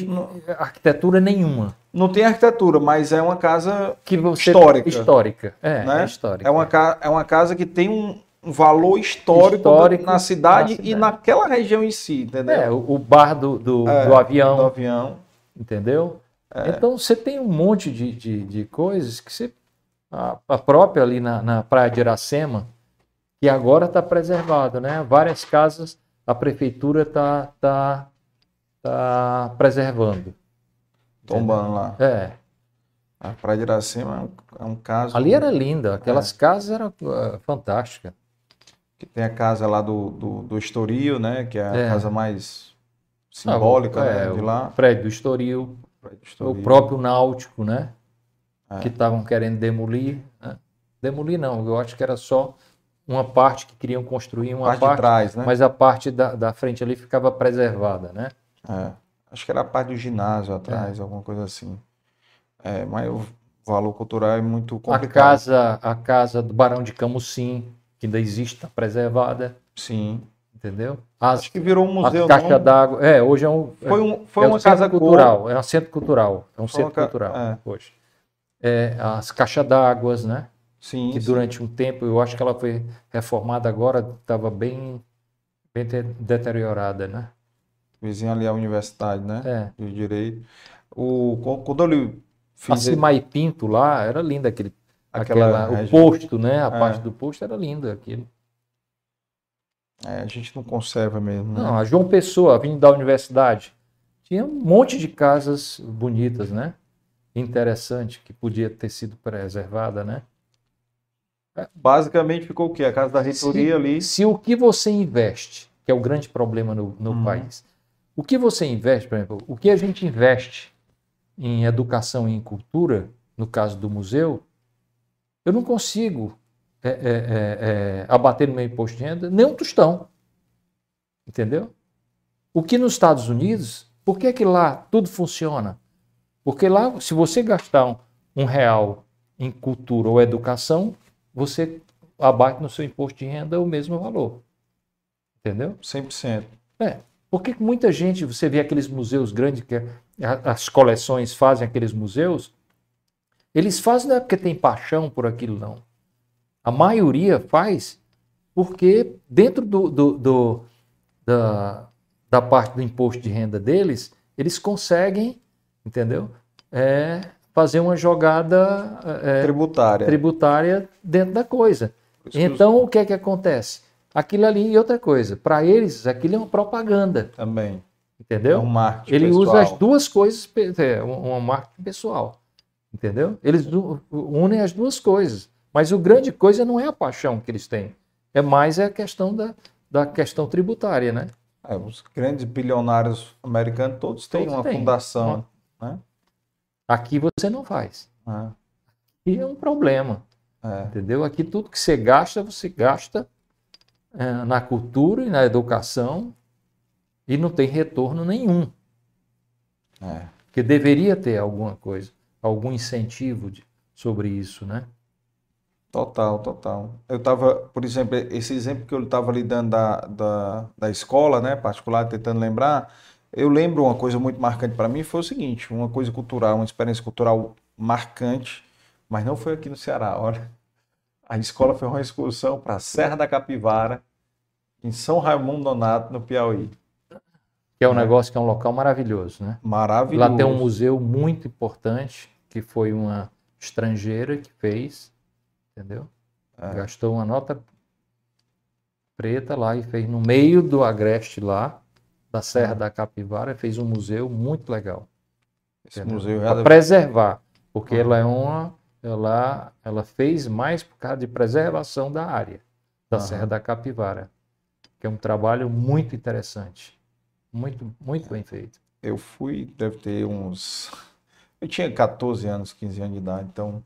arquitetura nenhuma não tem arquitetura, mas é uma casa, que Histórica. histórica, é, né? é histórica. É uma, ca- é uma casa que tem um, um valor histórico, Histórico na cidade na e cidade. naquela região em si, entendeu? É, o, bar do, do, É, do avião, Do avião. entendeu? Então você tem um monte de, de, de coisas que você. A, a própria ali na, na Praia de Iracema, que agora está preservada, né? Várias casas a prefeitura está tá, tá preservando. Tombando lá. É, A Praia de Iracema é um, é um caso ali era linda, aquelas É. casas eram uh, fantásticas. que tem a casa lá do, do, do Estoril, né? Que é a É. casa mais simbólica Ah, o- né, é, de o lá. prédio do Estoril, Praia do o Estoril. próprio Náutico, né? É. Que estavam querendo demolir. né? Demolir não, eu acho que era só uma parte que queriam construir, uma parte, parte, de trás, né? mas a parte da, da frente ali ficava preservada, né? É. Acho que era a parte do ginásio atrás, alguma coisa assim. É, mas o valor cultural é muito A complicado. casa, a casa do Barão de Camusim, que ainda existe, está preservada, Sim. entendeu? As, Acho que virou um a museu. caixa não? d'água, é, hoje é um, Foi, um, foi é um uma centro casa cultural, é um centro cultural, é um Foi centro ca- cultural é. hoje. É, as caixas d'águas, né? Sim, que sim. durante um tempo, eu acho que ela foi reformada agora, estava bem, bem de- deteriorada, né? Vizinho ali à universidade, né? É. De direito. O, qu- quando ele A fiz Cimai Pinto lá era linda, aquele, aquela aquela, o posto, né? A É. parte do posto era linda. Aquilo. É, a gente não conserva mesmo, né? Não, a João Pessoa, a Avenida da Universidade, tinha um monte de casas bonitas, né? Interessante, que podia ter sido preservada, né? Basicamente ficou o quê? A casa da reitoria ali. Se o que você investe, que é o grande problema no, no Uhum. país, o que você investe, por exemplo, o que a gente investe em educação e em cultura, no caso do museu, eu não consigo é, é, é, é, abater no meu imposto de renda nem um tostão. Entendeu? O que nos Estados Unidos, por que, que lá tudo funciona? Porque lá, se você gastar um, um real em cultura ou educação, você abate no seu imposto de renda o mesmo valor. Entendeu? 100%. É. Por que muita gente, você vê aqueles museus grandes, que as coleções fazem aqueles museus, eles fazem não é porque tem paixão por aquilo, não. A maioria faz porque dentro do, do- do- da, da parte do imposto de renda deles, eles conseguem, entendeu? É, fazer uma jogada é, Tributária. tributária dentro da coisa. Então, o que é que acontece? Aquilo ali e outra coisa. Para eles, aquilo é uma propaganda, Também. É entendeu? um marketing Ele pessoal. usa as duas coisas, é, um- uma marketing pessoal, entendeu? Eles unem as duas coisas. Mas o grande coisa não é a paixão que eles têm, é mais a questão da, da questão tributária, né? É, os grandes bilionários americanos todos têm Todos uma têm. fundação. Aqui você não faz. né? E é um problema, É. entendeu? Aqui tudo que você gasta, você gasta é, na cultura e na educação e não tem retorno nenhum. É. Porque deveria ter alguma coisa, algum incentivo de, sobre isso, né? Total, total. Eu estava, por exemplo, esse exemplo que eu estava lhe dando da, da, da escola, né, particular, tentando lembrar, eu lembro uma coisa muito marcante para mim, foi o seguinte, uma coisa cultural, uma experiência cultural marcante, mas não foi aqui no Ceará, olha. A escola foi uma excursão para a Serra da Capivara, em São Raimundo Donato, no Piauí. Que é um é. negócio que é um local maravilhoso, né? Maravilhoso. Lá tem um museu muito importante, que foi uma estrangeira que fez, entendeu? É. Gastou uma nota preta lá e fez no meio do agreste lá, da Serra é. da Capivara, fez um museu muito legal. Esse museu Para preservar, porque uhum. ela é uma ela ela fez mais por causa de preservação da área da uhum. Serra da Capivara, que é um trabalho muito interessante. Muito muito bem feito. Eu fui, deve ter uns eu tinha 14 anos, 15 anos de idade, então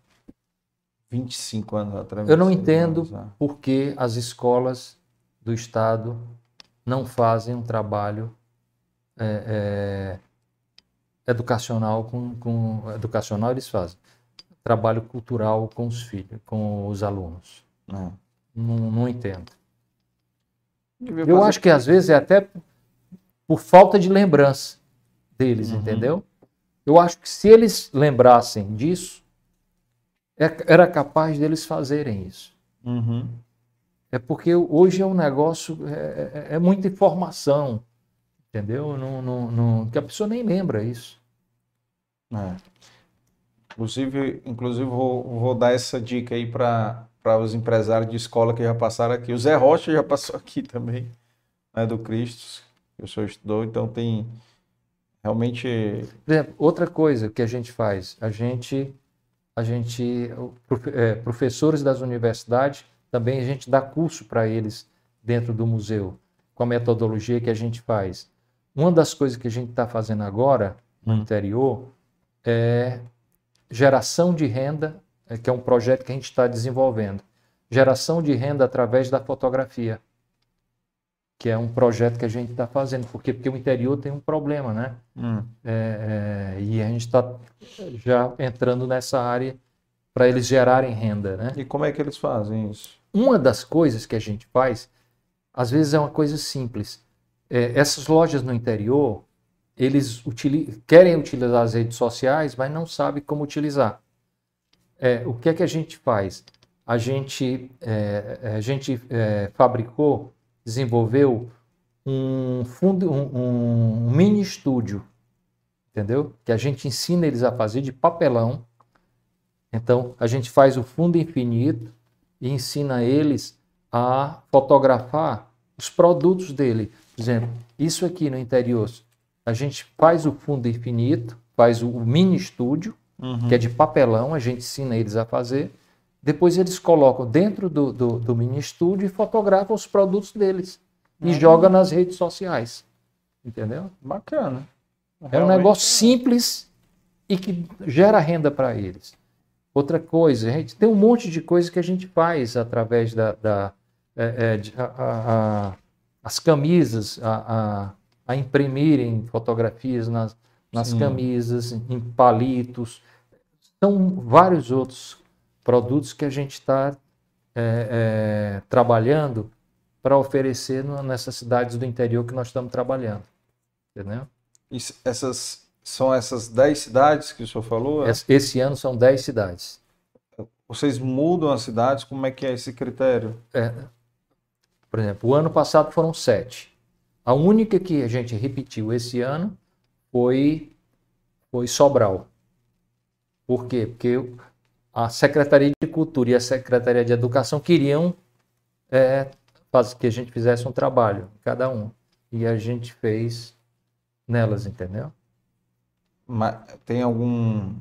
25 anos atrás. Eu não entendo anos, né? por que as escolas do Estado não fazem um trabalho é, é, educacional com, com educacional eles fazem trabalho cultural com os filhos, com os alunos. Não, não, não entendo. Eu acho que às vezes é até por falta de lembrança deles, uhum. entendeu? Eu acho que se eles lembrassem disso, é, era capaz deles fazerem isso. Uhum. É porque hoje é um negócio, é, é, é muita informação, entendeu? Não, não, não, que a pessoa nem lembra isso. É. Inclusive, inclusive vou, vou dar essa dica aí para os empresários de escola que já passaram aqui. O Zé Rocha já passou aqui também, né, do Cristo, eu sou estudou, então tem realmente... Exemplo, outra coisa que a gente faz, a gente a gente, é, professores das universidades, também a gente dá curso para eles dentro do museu, com a metodologia que a gente faz. Uma das coisas que a gente está fazendo agora no hum. interior é geração de renda, que é um projeto que a gente está desenvolvendo. Geração de renda através da fotografia, que é um projeto que a gente está fazendo. Por quê? Porque o interior tem um problema, né? Hum. É, é, e a gente está já entrando nessa área para eles gerarem renda, né? E como é que eles fazem isso? Uma das coisas que a gente faz, às vezes é uma coisa simples. É, essas lojas no interior, eles querem utilizar as redes sociais, mas não sabem como utilizar. É, o que é que a gente faz? A gente, é, a gente é, fabricou, desenvolveu um, fundo, um, um mini estúdio, entendeu? Que a gente ensina eles a fazer de papelão. Então, a gente faz o fundo infinito e ensina eles a fotografar os produtos dele. Por exemplo, isso aqui no interior a gente faz o fundo infinito, faz o mini estúdio, uhum. que é de papelão, a gente ensina eles a fazer. Depois eles colocam dentro do, do, do mini estúdio e fotografam os produtos deles. Uhum. E joga nas redes sociais. Entendeu? Bacana. Realmente é um negócio simples e que gera renda para eles. Outra coisa, a gente tem um monte de coisa que a gente faz através da, da é, é, de, a, a, as camisas, a, a imprimirem fotografias nas, nas camisas, em palitos. São vários outros produtos que a gente está é, é, trabalhando para oferecer nessas cidades do interior que nós estamos trabalhando. Entendeu? Isso, essas são essas 10 cidades que o senhor falou? Esse, ano são 10 cidades. Vocês mudam as cidades? Como é que é esse critério? É, por exemplo, o ano passado foram sete. A única que a gente repetiu esse ano foi, foi Sobral. Por quê? Porque a Secretaria de Cultura e a Secretaria de Educação queriam é, que a gente fizesse um trabalho, cada um. E a gente fez nelas, entendeu? Mas tem algum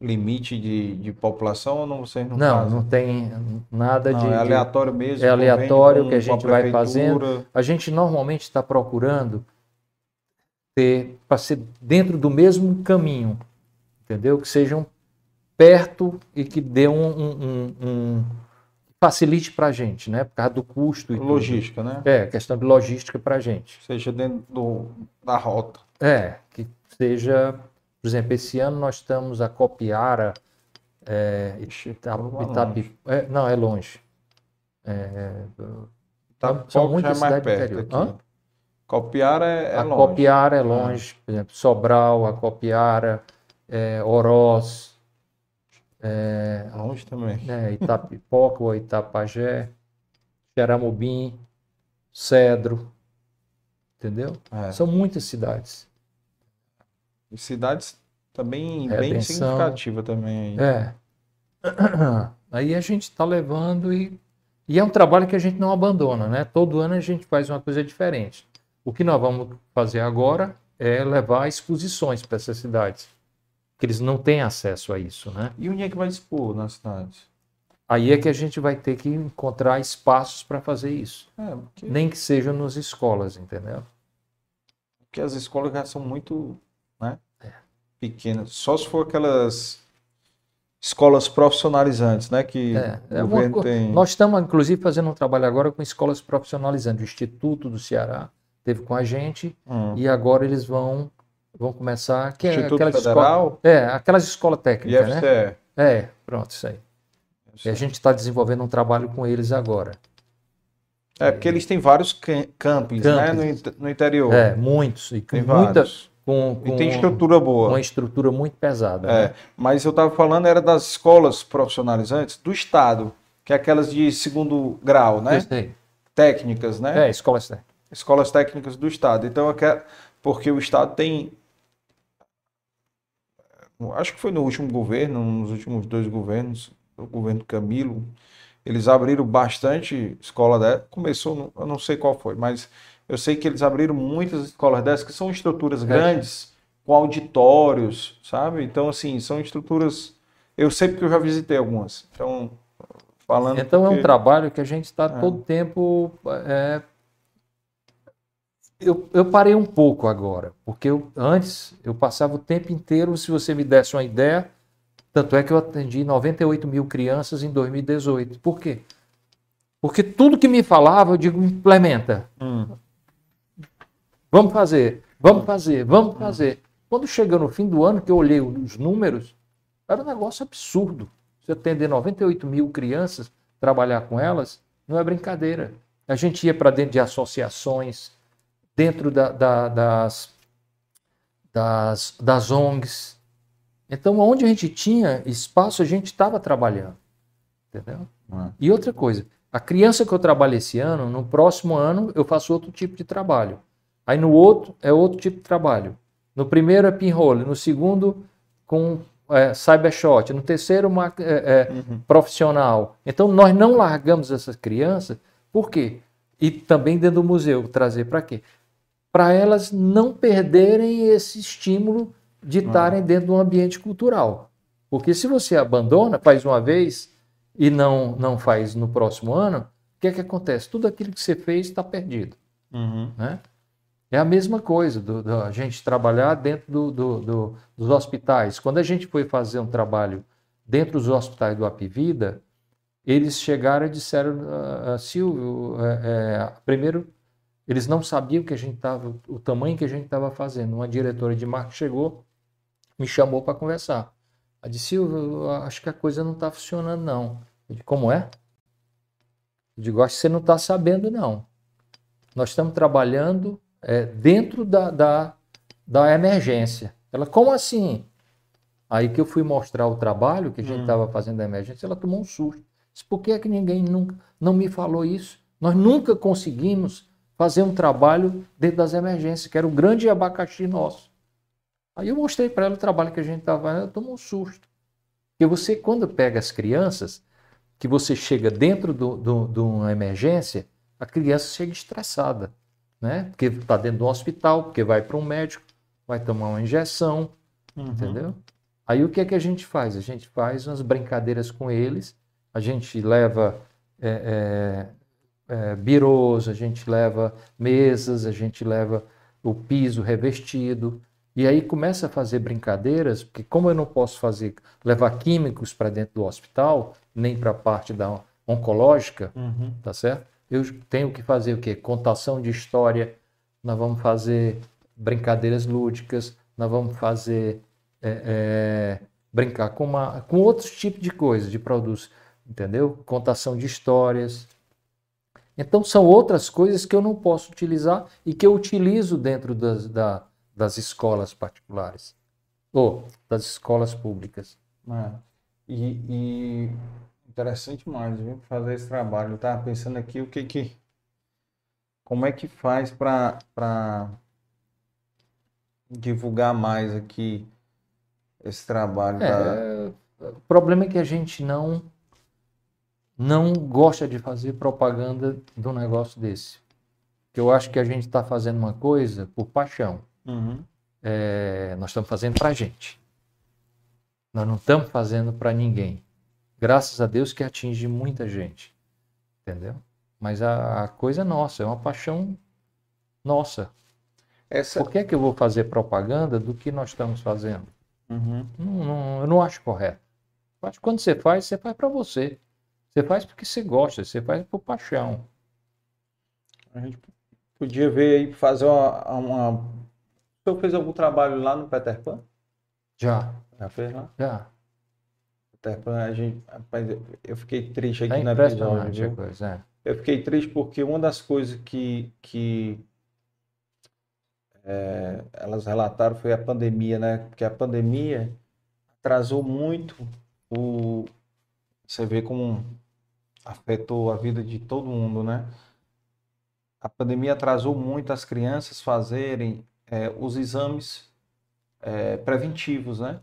limite de, de população ou não vocês não Não, fazem? não tem nada não, de. É aleatório mesmo. É aleatório que a gente vai fazendo. A gente normalmente está procurando ter para ser dentro do mesmo caminho, entendeu? Que sejam perto e que dê um, um, um facilite para a gente, né? Por causa do custo e logística, tudo. né? É questão de logística para a gente. Seja dentro do, da rota. É que seja, por exemplo, esse ano nós estamos a Copiara, é, Itapi, é, não, é longe. É, tá, são muitas é cidades perto aqui. Hã? Copiara é, é a longe. Copiara é ah. longe, por exemplo, Sobral, a Copiara, é, Oroz. É, longe também. É, Itapipoca ou Itapajé, Xeramobim, Cedro. Entendeu? É. São muitas cidades. E cidades também bem significativas também. É. Aí a gente está levando e, e é um trabalho que a gente não abandona, né? Todo ano a gente faz uma coisa diferente. O que nós vamos fazer agora é levar exposições para essas cidades, que eles não têm acesso a isso, né? E onde é que vai expor nas cidades? Aí é que a gente vai ter que encontrar espaços para fazer isso. É, porque... Nem que seja nas escolas, entendeu? Porque as escolas já são muito né, é. pequenas. Só se for aquelas escolas profissionalizantes, né? Que é, é o governo uma... tem. Nós estamos, inclusive, fazendo um trabalho agora com escolas profissionalizantes. O Instituto do Ceará teve com a gente hum. e agora eles vão vão começar que é Federal? Escola, é, aquelas escolas técnicas, IFCE. né? É, pronto, isso aí. E a gente está desenvolvendo um trabalho com eles agora. É, porque eles têm vários campings, né, no, no, interior. É, muitos. E tem vários. Com, com, e tem estrutura boa. Uma estrutura muito pesada. É, né? mas eu estava falando era das escolas profissionalizantes do Estado, que é aquelas de segundo grau, né? Técnicas, né? É, escolas técnicas. Escolas técnicas do Estado. Então, eu quero, porque o Estado tem acho que foi no último governo, nos últimos dois governos, o governo Camilo, eles abriram bastante escola dessa. Começou, eu não sei qual foi, mas eu sei que eles abriram muitas escolas dessas que são estruturas é. grandes, com auditórios, sabe? Então, assim, são estruturas. Eu sei porque eu já visitei algumas. Então, falando. Então, porque... é um trabalho que a gente está é. todo tempo. É... Eu, eu parei um pouco agora, porque eu, antes eu passava o tempo inteiro, se você me desse uma ideia, tanto é que eu atendi 98 mil crianças em 2018. Por quê? Porque tudo que me falava, eu digo, implementa. Hum. Vamos fazer, vamos fazer, vamos fazer. Quando chegou no fim do ano, que eu olhei os números, era um negócio absurdo. Você atender 98 mil crianças, trabalhar com elas, não é brincadeira. A gente ia para dentro de associações, dentro da, da, das, das, das ONGs, então, onde a gente tinha espaço, a gente estava trabalhando. Entendeu? É. E outra coisa, a criança que eu trabalho esse ano, no próximo ano eu faço outro tipo de trabalho. Aí no outro é outro tipo de trabalho. No primeiro é pinhole, no segundo com é, cybershot, no terceiro uma, é, é, uhum. profissional. Então nós não largamos essas crianças, por quê? E também dentro do museu, trazer para quê? Para elas não perderem esse estímulo de estarem uhum. dentro de um ambiente cultural. Porque se você abandona, faz uma vez e não, não faz no próximo ano, o que é que acontece? Tudo aquilo que você fez está perdido. Uhum. Né? É a mesma coisa do, do, a gente trabalhar dentro do, do, dos hospitais. Quando a gente foi fazer um trabalho dentro dos hospitais do Apivida, eles chegaram e disseram, uh, Silvio, é, é, primeiro, eles não sabiam que a gente estava, o tamanho que a gente estava fazendo. Uma diretora de marketing chegou me chamou para conversar. Ela disse, Silvio, acho que a coisa não está funcionando, não. Eu disse, como é? Eu digo, acho que você não está sabendo, não. Nós estamos trabalhando é, dentro da, da, da emergência. Ela, como assim? Aí que eu fui mostrar o trabalho que a gente estava hum. fazendo da emergência, ela tomou um susto. Disse, por que, é que ninguém nunca não me falou isso? Nós nunca conseguimos fazer um trabalho dentro das emergências, que era o grande abacaxi nosso. Aí eu mostrei para ela o trabalho que a gente estava fazendo, ela tomou um susto. Porque você, quando pega as crianças, que você chega dentro de uma emergência, a criança chega estressada, né? Porque está dentro do hospital, porque vai para um médico, vai tomar uma injeção, uhum. entendeu? Aí o que é que a gente faz? A gente faz umas brincadeiras com eles, a gente leva é, é, é, birôs, a gente leva mesas, a gente leva o piso revestido, e aí começa a fazer brincadeiras, porque como eu não posso fazer levar químicos para dentro do hospital, nem para a parte da oncológica, uhum. tá certo? Eu tenho que fazer o quê? Contação de história, nós vamos fazer brincadeiras lúdicas, nós vamos fazer é, é, brincar com, uma, com outros tipos de coisas, de produtos, entendeu? Contação de histórias. Então são outras coisas que eu não posso utilizar e que eu utilizo dentro das, da, das escolas particulares ou das escolas públicas. É. E, e, interessante mais, viu? Fazer esse trabalho. Eu estava pensando aqui o que que como é que faz para divulgar mais aqui esse trabalho? É, O problema é que a gente não não gosta de fazer propaganda de um negócio desse. Que eu acho que a gente está fazendo uma coisa por paixão. Uhum. É, nós estamos fazendo para a gente. Nós não estamos fazendo para ninguém. Graças a Deus que atinge muita gente. Entendeu? Mas a, a coisa é nossa, é uma paixão nossa. Essa... Por que, é que eu vou fazer propaganda do que nós estamos fazendo? Uhum. Não, não, eu não acho correto. Eu acho que quando você faz, você faz para você. Você faz porque você gosta, você faz por paixão. A gente podia ver aí, fazer uma, uma... O senhor fez algum trabalho lá no Peter Pan? Já. Já fez lá? Já. Peter Pan, a gente, rapaz, eu fiquei triste aqui é na episódio. Coisa, é. Eu fiquei triste porque uma das coisas que, que é, elas relataram foi a pandemia, né? Porque a pandemia atrasou muito o. Você vê como afetou a vida de todo mundo, né? A pandemia atrasou muito as crianças fazerem é, os exames é, preventivos, né?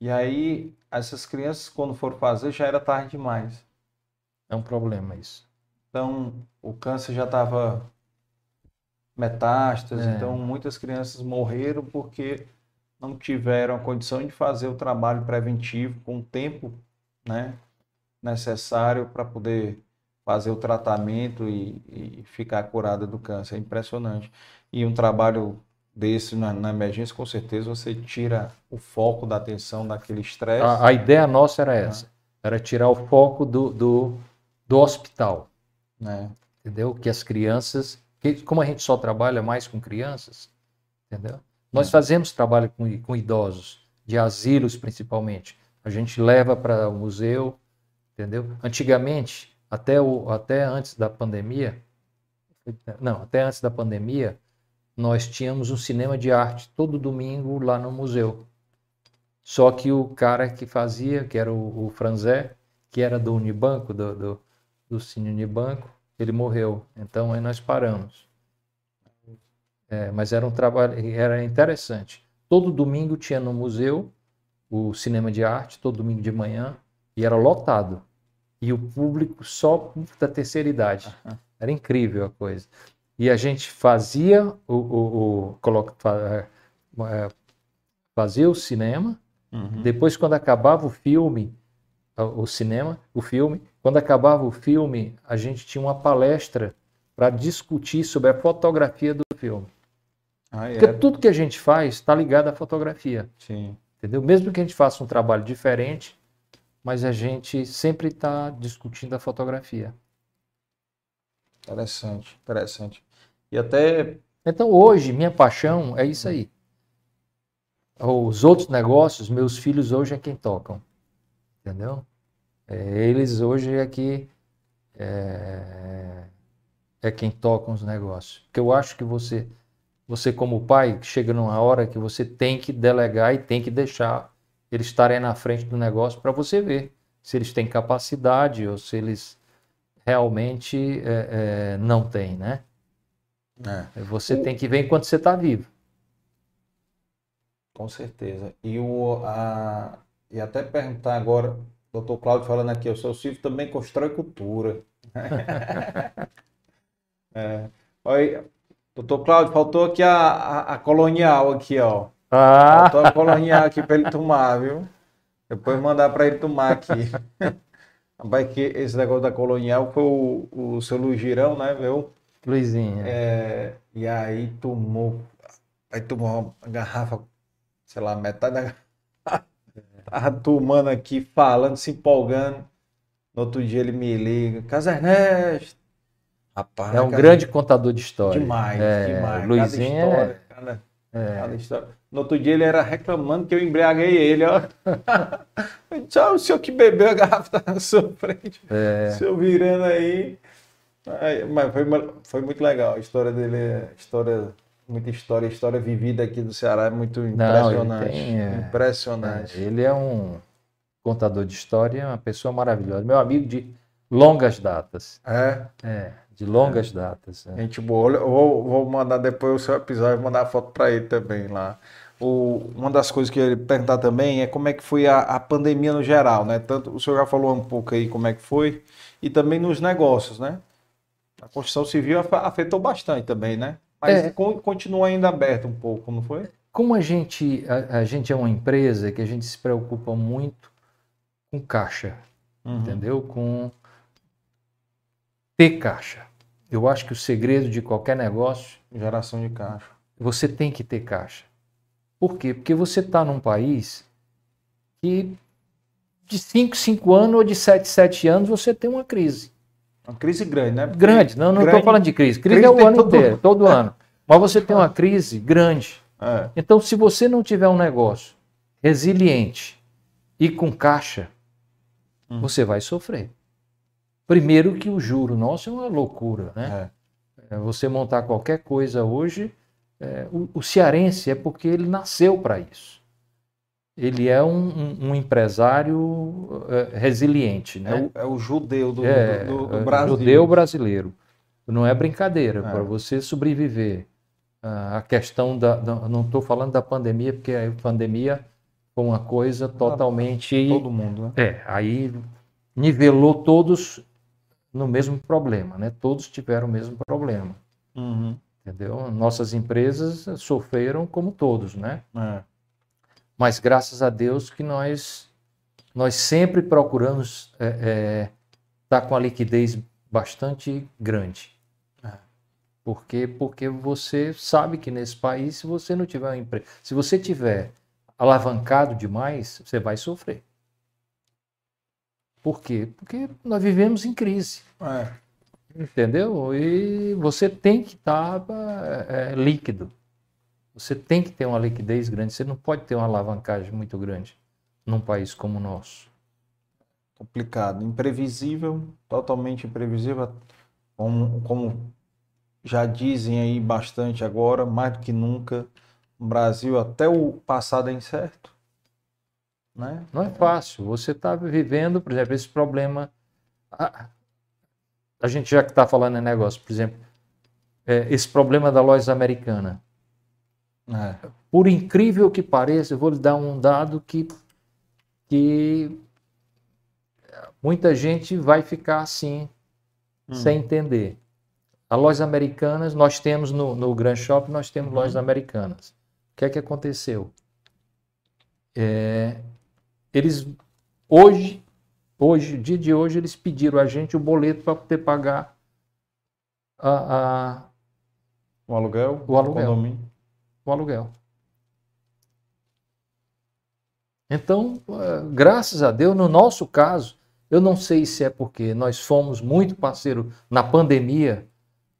E aí, essas crianças, quando foram fazer, já era tarde demais. É um problema isso. Então, o câncer já estava metástase, é. então muitas crianças morreram porque não tiveram a condição de fazer o trabalho preventivo com o tempo né, necessário para poder fazer o tratamento e, e, ficar curada do câncer. É impressionante. E um trabalho desse na, na, emergência, com certeza você tira o foco da atenção daquele estresse. A, a, ideia nossa era essa, era tirar o foco do, do, do hospital. Né? Entendeu? Que as crianças porque como a gente só trabalha mais com crianças, entendeu? Nós fazemos trabalho com, com idosos, de asilos principalmente. A gente leva para o museu, entendeu? Antigamente, até, o, até antes da pandemia, não, até antes da pandemia, nós tínhamos um cinema de arte todo domingo lá no museu. Só que o cara que fazia, que era o, o Franzé, que era do Unibanco, do, do, do Cine Unibanco, ele morreu. Então aí nós paramos. É, mas era um trabalho, era interessante. Todo domingo tinha no museu o cinema de arte, todo domingo de manhã, e era lotado. E o público só da terceira idade. Era incrível a coisa. E a gente fazia o, o, o é, é, fazia o cinema. Uhum. Depois, quando acabava o filme, o cinema, o filme, quando acabava o filme, a gente tinha uma palestra para discutir sobre a fotografia do filme. Ah, é. Porque tudo que a gente faz está ligado à fotografia. Sim. Entendeu? Mesmo que a gente faça um trabalho diferente, mas a gente sempre está discutindo a fotografia. Interessante, interessante. E até. Então hoje, minha paixão é isso aí. Os outros negócios, meus filhos hoje é quem tocam. Entendeu? É, eles hoje é que é, é quem toca os negócios. Porque eu acho que você, você como pai, chega numa hora que você tem que delegar e tem que deixar eles estarem na frente do negócio para você ver se eles têm capacidade ou se eles realmente é, é, não têm, né? É. Você o... tem que ver enquanto você está vivo. Com certeza. E, o, a, e até perguntar agora, doutor Cláudio falando aqui, o seu Silvio também constrói cultura. é. Oi, doutor Cláudio, faltou aqui a, a, a colonial aqui, ó. Ah. Faltou a colonial aqui para ele tomar, viu? Depois mandar para ele tomar aqui. Vai que esse negócio da colonial foi o, o seu Luiz Girão, né, viu? Luizinho. É, e aí tomou, aí tomou uma garrafa, sei lá, metade da garrafa Tava turmando aqui, falando, se empolgando. No outro dia ele me liga, Casa Ernesto. Rapaz, é um grande contador de história. Demais, é, demais. Luizinho é... É. No outro dia ele era reclamando que eu embriaguei ele, ó. Tchau, o senhor que bebeu a garrafa tá na sua frente. É. O senhor virando aí. aí mas foi, foi muito legal. A história dele é história muita história, história vivida aqui do Ceará é muito impressionante. Não, ele tem, é, impressionante. É, ele é um contador de história, uma pessoa maravilhosa. Meu amigo de longas datas. É? É, de longas é. datas. É. Gente boa. Eu vou, vou mandar depois o seu episódio, mandar a foto para ele também lá. O, uma das coisas que eu ia perguntar também é como é que foi a, a pandemia no geral, né? Tanto o senhor já falou um pouco aí como é que foi, e também nos negócios, né? A construção civil afetou bastante também, né? Mas é. continua ainda aberto um pouco, não foi? Como a gente, a, a, gente é uma empresa que a gente se preocupa muito com caixa, uhum. entendeu? Com ter caixa. Eu acho que o segredo de qualquer negócio. Geração de caixa. Você tem que ter caixa. Por quê? Porque você está num país que de 5, 5 anos ou de 7, 7 anos você tem uma crise. Uma crise grande, né? Porque grande, não estou falando de crise. Crise, crise é o ano todo inteiro, todo ano. Mas você tem uma crise grande. É. Então, se você não tiver um negócio resiliente e com caixa, hum. você vai sofrer. Primeiro que o juro nosso é uma loucura, né? É. é você montar qualquer coisa hoje, é, o, o, cearense é porque ele nasceu para isso. Ele é um, um, um empresário é, resiliente, né? É o, é o judeu do, é, do, do, do Brasil. Judeu brasileiro. Não é brincadeira. Para você sobreviver, a questão da, da não estou falando da pandemia, porque a pandemia foi uma coisa totalmente. Todo mundo, né? É, aí nivelou todos no mesmo problema, né? Todos tiveram o mesmo problema. Uhum. Entendeu? Nossas empresas sofreram como todos, né? É. Mas graças a Deus que nós nós sempre procuramos é, é, estar com a liquidez bastante grande. É. Porque, porque você sabe que nesse país, se você não tiver uma empresa, se você tiver alavancado demais, você vai sofrer. Por quê? Porque nós vivemos em crise. É. Entendeu? E você tem que estar é, é, líquido. Você tem que ter uma liquidez grande. Você não pode ter uma alavancagem muito grande num país como o nosso. Complicado, imprevisível, totalmente imprevisível. Como, como já dizem aí bastante agora, mais do que nunca, o Brasil até o passado é incerto. Né? Não é fácil. Você está vivendo, por exemplo, esse problema. A, a gente já que está falando em negócio, por exemplo, é, esse problema da loja americana. É. Por incrível que pareça, eu vou lhe dar um dado que, que muita gente vai ficar assim, hum. sem entender. As lojas americanas, nós temos no, no Grand Shopping, nós temos uhum. lojas americanas. O que é que aconteceu? É, eles hoje, hoje, dia de hoje, eles pediram a gente o boleto para poder pagar a, a, o aluguel, o aluguel, o aluguel. Então, eh, graças a Deus, no nosso caso, eu não sei se é porque nós fomos muito parceiro na pandemia.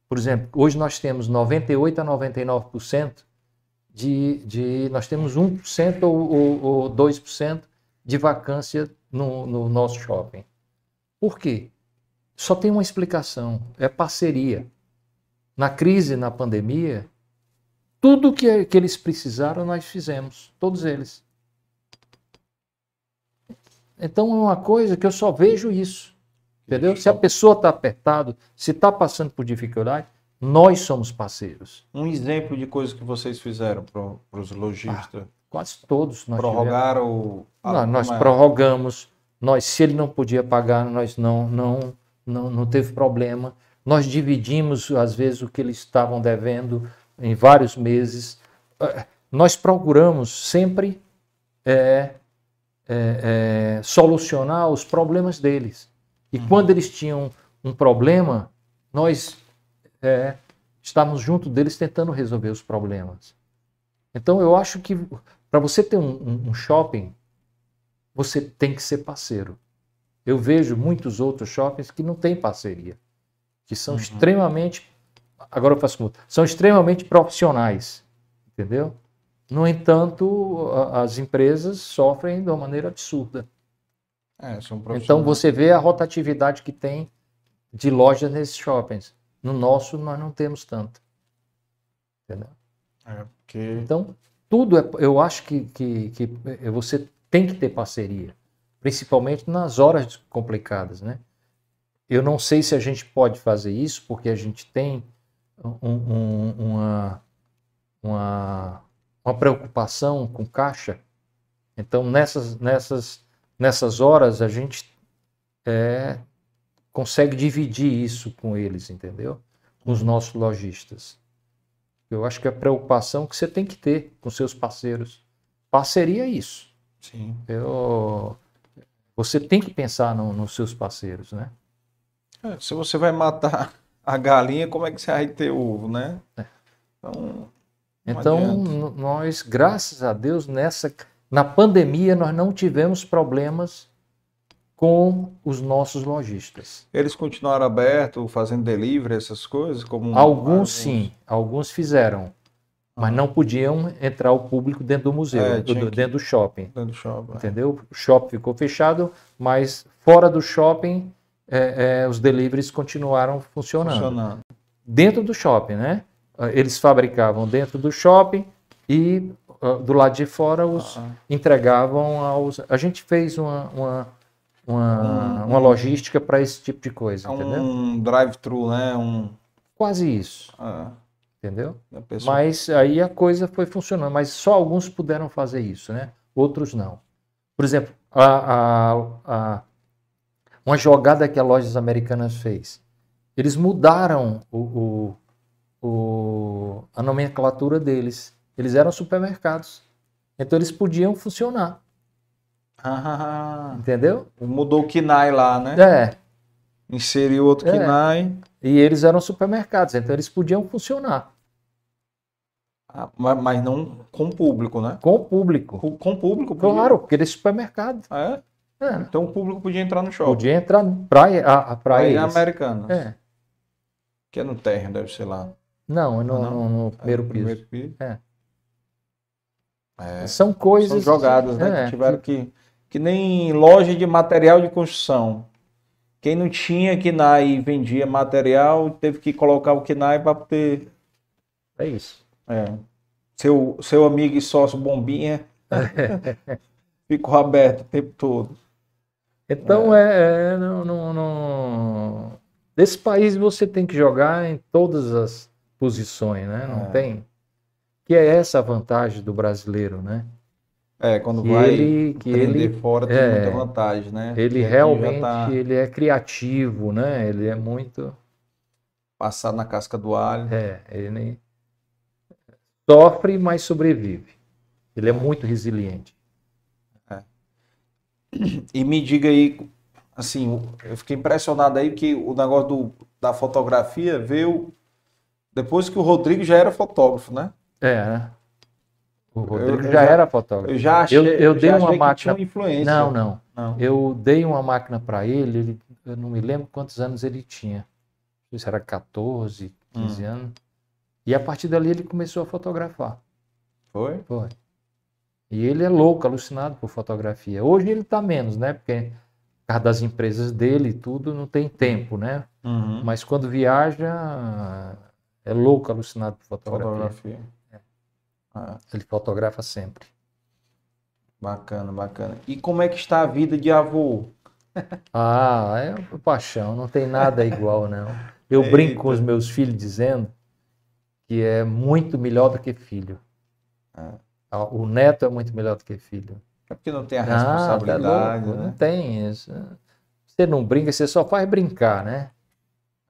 Por exemplo, hoje nós temos 98 a 99% de, de. Nós temos 1% ou, ou, ou 2% de vacância no, no nosso shopping. Por quê? Só tem uma explicação: é parceria. Na crise, na pandemia, tudo que, que eles precisaram nós fizemos, todos eles. Então é uma coisa que eu só vejo isso. Entendeu? Se a pessoa está apertado, se está passando por dificuldade, nós somos parceiros. Um exemplo de coisas que vocês fizeram para os lojistas. Ah, Quase todos. Nós Prorrogaram o... nós prorrogamos. Nós, se ele não podia pagar, nós não, não, não, não teve problema. Nós dividimos, às vezes, o que eles estavam devendo em vários meses. Eh, nós procuramos sempre é, é, solucionar os problemas deles. E uhum. quando eles tinham um problema, nós é, estávamos junto deles tentando resolver os problemas. Então eu acho que para você ter um, um, um, shopping, você tem que ser parceiro. Eu vejo muitos outros shoppings que não têm parceria, que são uhum. extremamente, agora eu faço muito, são extremamente profissionais, entendeu? No entanto, as empresas sofrem de uma maneira absurda. É, então você vê a rotatividade que tem de lojas nesses shoppings. No nosso nós não temos tanto. Entendeu? É, porque... Então, tudo é, eu acho que, que, que você tem que ter parceria, principalmente nas horas complicadas, né? Eu não sei se a gente pode fazer isso, porque a gente tem um, um, uma, uma, uma preocupação com caixa. Então, nessas, nessas, nessas horas, a gente é, consegue dividir isso com eles, entendeu? Com os nossos lojistas. Eu acho que é a preocupação que você tem que ter com seus parceiros. Parceria é isso. Sim. Eu, você tem que pensar no, nos seus parceiros, né? É, se você vai matar a galinha, como é que você vai ter ovo, né? É. Então, então nós, graças a Deus, nessa na pandemia nós não tivemos problemas com os nossos lojistas. Eles continuaram abertos, fazendo delivery, essas coisas? Como alguns, alguns... sim, alguns fizeram. Mas não podiam entrar o público dentro do museu, é, do, que... dentro do shopping. Dentro do shopping. É. Entendeu? O shopping ficou fechado, mas fora do shopping, é, é, os deliveries continuaram funcionando. funcionando. Dentro do shopping, né? Eles fabricavam dentro do shopping e uh, do lado de fora os ah. entregavam aos. A gente fez uma, uma uma, um, uma logística para esse tipo de coisa, é entendeu? Um drive-thru, né? Um... Quase isso. Ah, entendeu? Pessoa... Mas aí a coisa foi funcionando, mas só alguns puderam fazer isso, né? Outros não. Por exemplo, a, a, a, uma jogada que a Lojas Americanas fez. Eles mudaram o, o, o, a nomenclatura deles. Eles eram supermercados. Então eles podiam funcionar. Ah, Entendeu? Mudou o KINAI lá, né? É. Inseriu outro é. KINAI. E eles eram supermercados, então eles podiam funcionar. Ah, mas não com público, né? Com o público. Com, com público? Podia. Claro, porque eles supermercado. É? é? Então o público podia entrar no shopping. Podia entrar praia, a, a praia. americana. É. Que é no térreo, deve ser lá. Não, é no, não. no, no primeiro, é no primeiro piso. É. É. São coisas. São jogadas, né? Que é, tiveram que que nem loja de material de construção. Quem não tinha KNAI e vendia material, teve que colocar o KNAI para poder. É isso. É. Seu, seu amigo e sócio Bombinha ficou aberto o tempo todo. Então, é, é não, não, não... Nesse país você tem que jogar em todas as posições, né? Não é. tem. Que é essa a vantagem do brasileiro, né? É, quando que vai ele, que ele, fora tem é, muita vantagem, né? Ele realmente tá... ele é criativo, né? Ele é muito passar na casca do alho. É, ele sofre, mas sobrevive. Ele é muito resiliente. É. E me diga aí, assim, eu fiquei impressionado aí que o negócio do, da fotografia veio depois que o Rodrigo já era fotógrafo, né? É, né? O Rodrigo já, já, era fotógrafo. Eu já achei, eu, eu dei uma máquina. influência. Não, não, não, Eu dei uma máquina para ele, ele, eu não me lembro quantos anos ele tinha. Não sei se era 14, 15 hum. anos. E a partir dali ele começou a fotografar. Foi? Foi. E ele é louco, alucinado por fotografia. Hoje ele está menos, né? Porque por causa das empresas dele e tudo, não tem tempo, né? Uhum. Mas quando viaja, é louco, alucinado por fotografia. fotografia. Ah. Ele fotografa sempre. Bacana, bacana. E como é que está a vida de avô? Ah, é paixão, não tem nada igual, não. Eu Eita. brinco com os meus filhos dizendo que é muito melhor do que filho. Ah. O neto é muito melhor do que filho. É porque não tem a responsabilidade. Ah, tá né? Não tem isso. Você não brinca, você só faz brincar, né?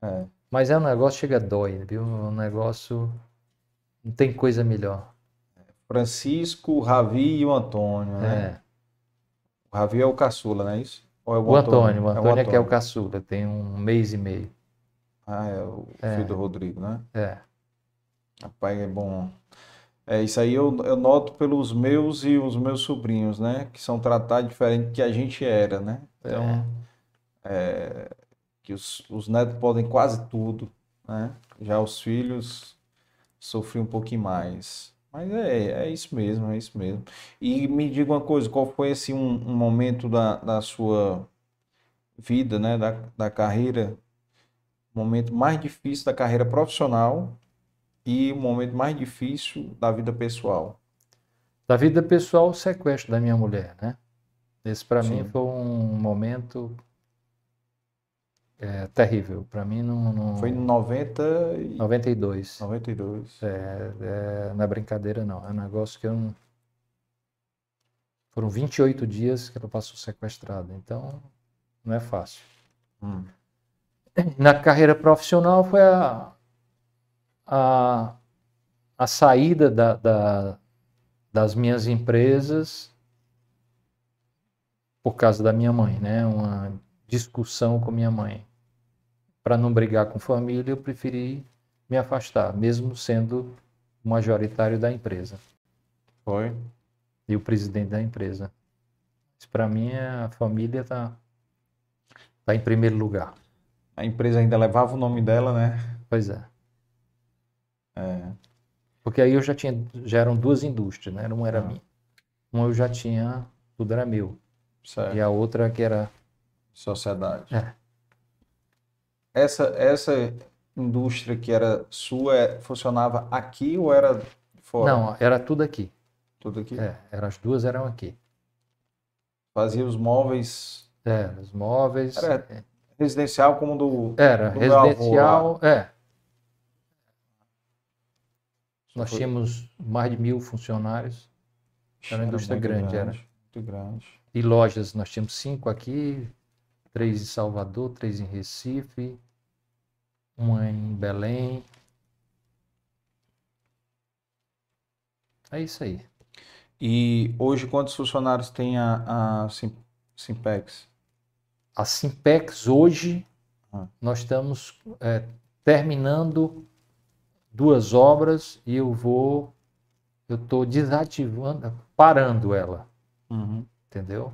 É. Mas é um negócio chega dói, viu? Um negócio. Não tem coisa melhor. Francisco, o Ravi e o Antônio, né? É. O Ravi é o caçula, não é isso? Ou é o, o Antônio? Antônio, o Antônio é, o é que é o caçula, tem um mês e meio. Ah, é o é. filho do Rodrigo, né? É. Rapaz, é bom. É, isso aí eu, eu noto pelos meus e os meus sobrinhos, né? Que são tratados diferente que a gente era, né? Então, é. é, que os, os netos podem quase tudo, né? Já os filhos sofriam um pouquinho mais. Mas é, é isso mesmo, é isso mesmo. E me diga uma coisa, qual foi assim, um, um momento da, da sua vida, né, da, da carreira, o momento mais difícil da carreira profissional e o momento mais difícil da vida pessoal? Da vida pessoal, o sequestro da minha mulher, né? Esse para mim foi um momento é, terrível. Para mim não, não, Foi em 90 e... 92. 92. É, é, não é brincadeira não. É um negócio que eu não... Foram 28 dias que ela passou sequestrada. Então, não é fácil. Hum. Na carreira profissional foi a, a, a saída da, da, das minhas empresas por causa da minha mãe, né? Uma discussão com minha mãe. Para não brigar com família, eu preferi me afastar, mesmo sendo majoritário da empresa. Foi. E o presidente da empresa. Para mim, a família está tá em primeiro lugar. A empresa ainda levava o nome dela, né? Pois é. é. Porque aí eu já tinha, já eram duas indústrias, né? Uma era ah. minha. Uma eu já tinha, tudo era meu. Certo. E a outra que era sociedade. É. Essa essa indústria que era sua é, funcionava aqui ou era fora? Não, era tudo aqui. Tudo aqui. É, eram as duas eram aqui. Fazia os móveis. É, os móveis. Era residencial como do. Era do residencial, é. Nós Foi... tínhamos mais de mil funcionários. Era uma indústria grande, grande, era. Muito grande. E lojas, nós tínhamos cinco aqui, três em Salvador, três em Recife, uma em Belém. É isso aí. E hoje quantos funcionários tem a, a Simpex? A Simpex hoje ah. nós estamos é, terminando duas obras e eu vou, eu estou desativando, parando ela, uhum. entendeu?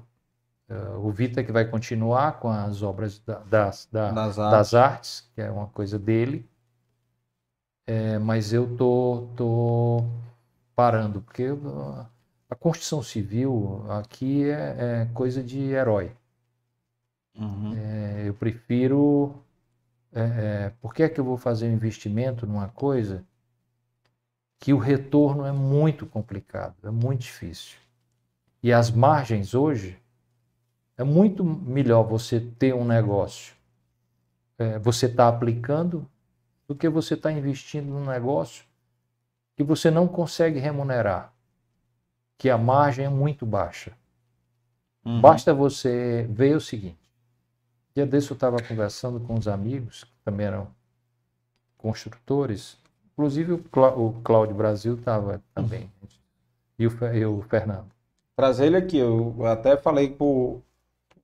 Uh, o Vita que vai continuar com as obras da, das, da, das, artes. das, artes. que é uma coisa dele, é, mas eu tô, tô parando, porque a construção civil aqui é, é coisa de herói. Uhum. É, eu prefiro é, é, por que é que eu vou fazer um investimento numa coisa que o retorno é muito complicado, é muito difícil. E as margens hoje, é muito melhor você ter um negócio, é, você está aplicando, do que você está investindo num negócio que você não consegue remunerar, que a margem é muito baixa. Uhum. Basta você ver o seguinte: Dia desse eu estava conversando com uns amigos, que também eram construtores, inclusive o, Cláudio Brasil estava também, e o, e o Fernando. Trazer ele aqui, eu até falei pro,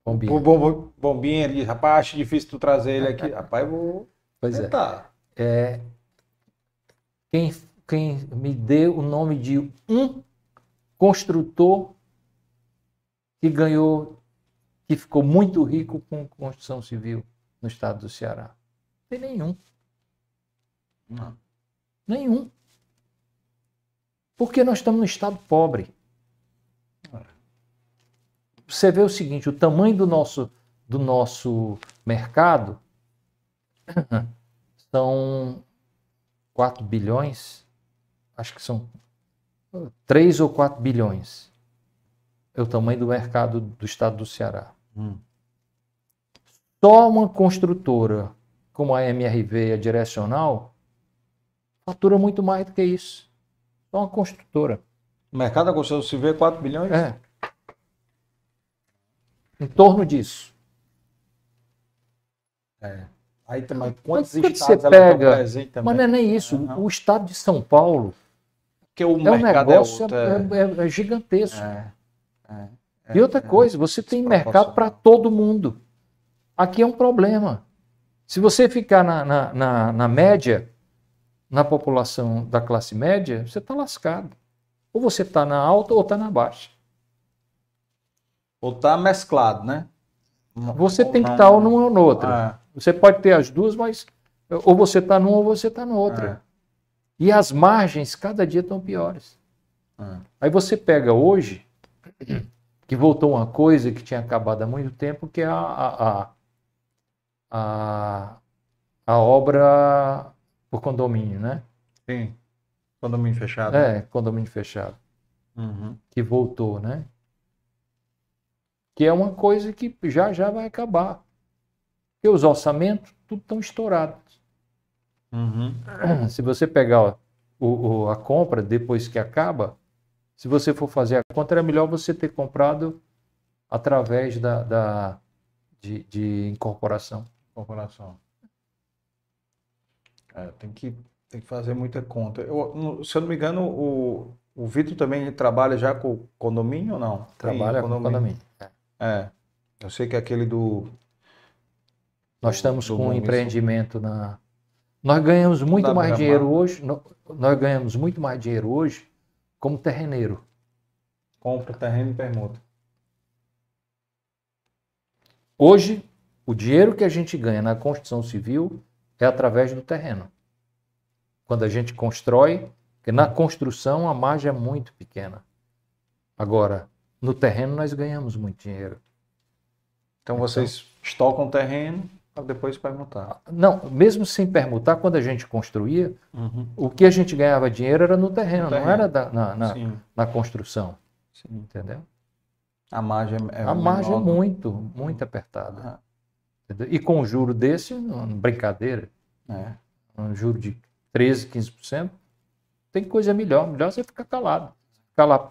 Bombinha. pro bom, Bombinha, ele rapaz, acho difícil tu trazer ele aqui. rapaz, vou pois é. tentar. É. é. Quem, quem me deu o nome de um construtor que ganhou que ficou muito rico com construção civil no estado do Ceará? Não tem nenhum. Não. Nenhum. Porque nós estamos no estado pobre. Você vê o seguinte, o tamanho do nosso, do nosso mercado são 4 bilhões, acho que são 3 ou 4 bilhões. É o tamanho do mercado do estado do Ceará. Hum. Só uma construtora como a MRV a Direcional fatura muito mais do que isso. Só uma construtora. O mercado da construção civil é 4 bilhões? É. Em torno disso. É. Aí também, quantos mas estados você pega, Mas não é nem isso. Uhum. O estado de São Paulo que o é um negócio é, é, é, gigantesco. É, é. E outra coisa, você tem mercado para todo mundo. Aqui é um problema. Se você ficar na, na, na, na média, na população da classe média, você está lascado. Ou você está na alta ou está na baixa. Ou está mesclado, né? Você ou tem que estar tá ou numa ou noutra. É. Você pode ter as duas, mas ou você está numa ou você está na outra. É. E as margens cada dia estão piores. Ah. Aí você pega hoje, que voltou uma coisa que tinha acabado há muito tempo, que é a, a, a, a obra por condomínio, né? Sim. Condomínio fechado. É, condomínio fechado. Uhum. Que voltou, né? Que é uma coisa que já já vai acabar. Porque os orçamentos, tudo estão estourados. Uhum. Se você pegar o, o, a compra depois que acaba, se você for fazer a conta, era melhor você ter comprado através da, da de, de incorporação. Incorporação. É, tem, que, tem que fazer muita conta. Eu, se eu não me engano, o, o Vitor também trabalha já com condomínio ou não? Trabalha com condomínio. É. Eu sei que é aquele do. Nós estamos do com um empreendimento na. Nós ganhamos muito mais dinheiro hoje. Nós ganhamos muito mais dinheiro hoje como terreneiro. Compra terreno e permuta. Hoje, o dinheiro que a gente ganha na construção civil é através do terreno. Quando a gente constrói, porque na construção a margem é muito pequena. Agora, no terreno nós ganhamos muito dinheiro. Então, então vocês estocam terreno para depois permutar? Não, mesmo sem permutar, quando a gente construía, uhum. o que a gente ganhava dinheiro era no terreno, no terreno. não era da, na, na, na, construção. Sim. Entendeu? A margem é A margem é muito, muito apertada. Uhum. E com um juro desse, brincadeira. É. Um juro de 13, 15%, tem coisa melhor. Melhor você ficar calado. Ficar lá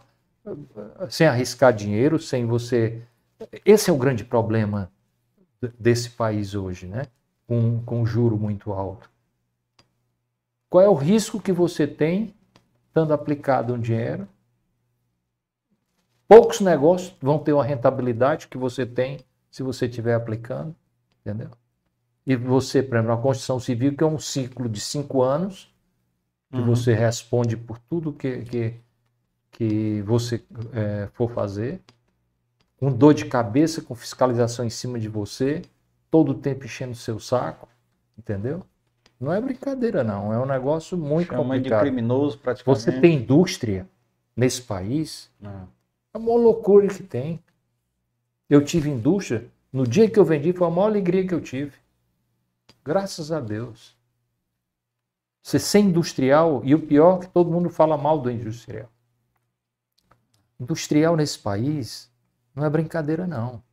sem arriscar dinheiro, sem você. Esse é o grande problema desse país hoje, né? Com, com juro muito alto. Qual é o risco que você tem estando aplicado um dinheiro? Poucos negócios vão ter uma rentabilidade que você tem se você estiver aplicando, entendeu? E você, por exemplo, na construção civil, que é um ciclo de cinco anos, que uhum. você responde por tudo que, que, que você é, for fazer, com dor de cabeça, com fiscalização em cima de você, todo o tempo enchendo o seu saco, entendeu? Não é brincadeira, não. É um negócio muito Chama complicado. de criminoso, praticamente. Você tem indústria nesse país, uhum. é uma loucura que tem. Eu tive indústria, no dia que eu vendi, foi a maior alegria que eu tive. Graças a Deus. Você ser industrial, e o pior é que todo mundo fala mal do industrial. Industrial nesse país não é brincadeira, não.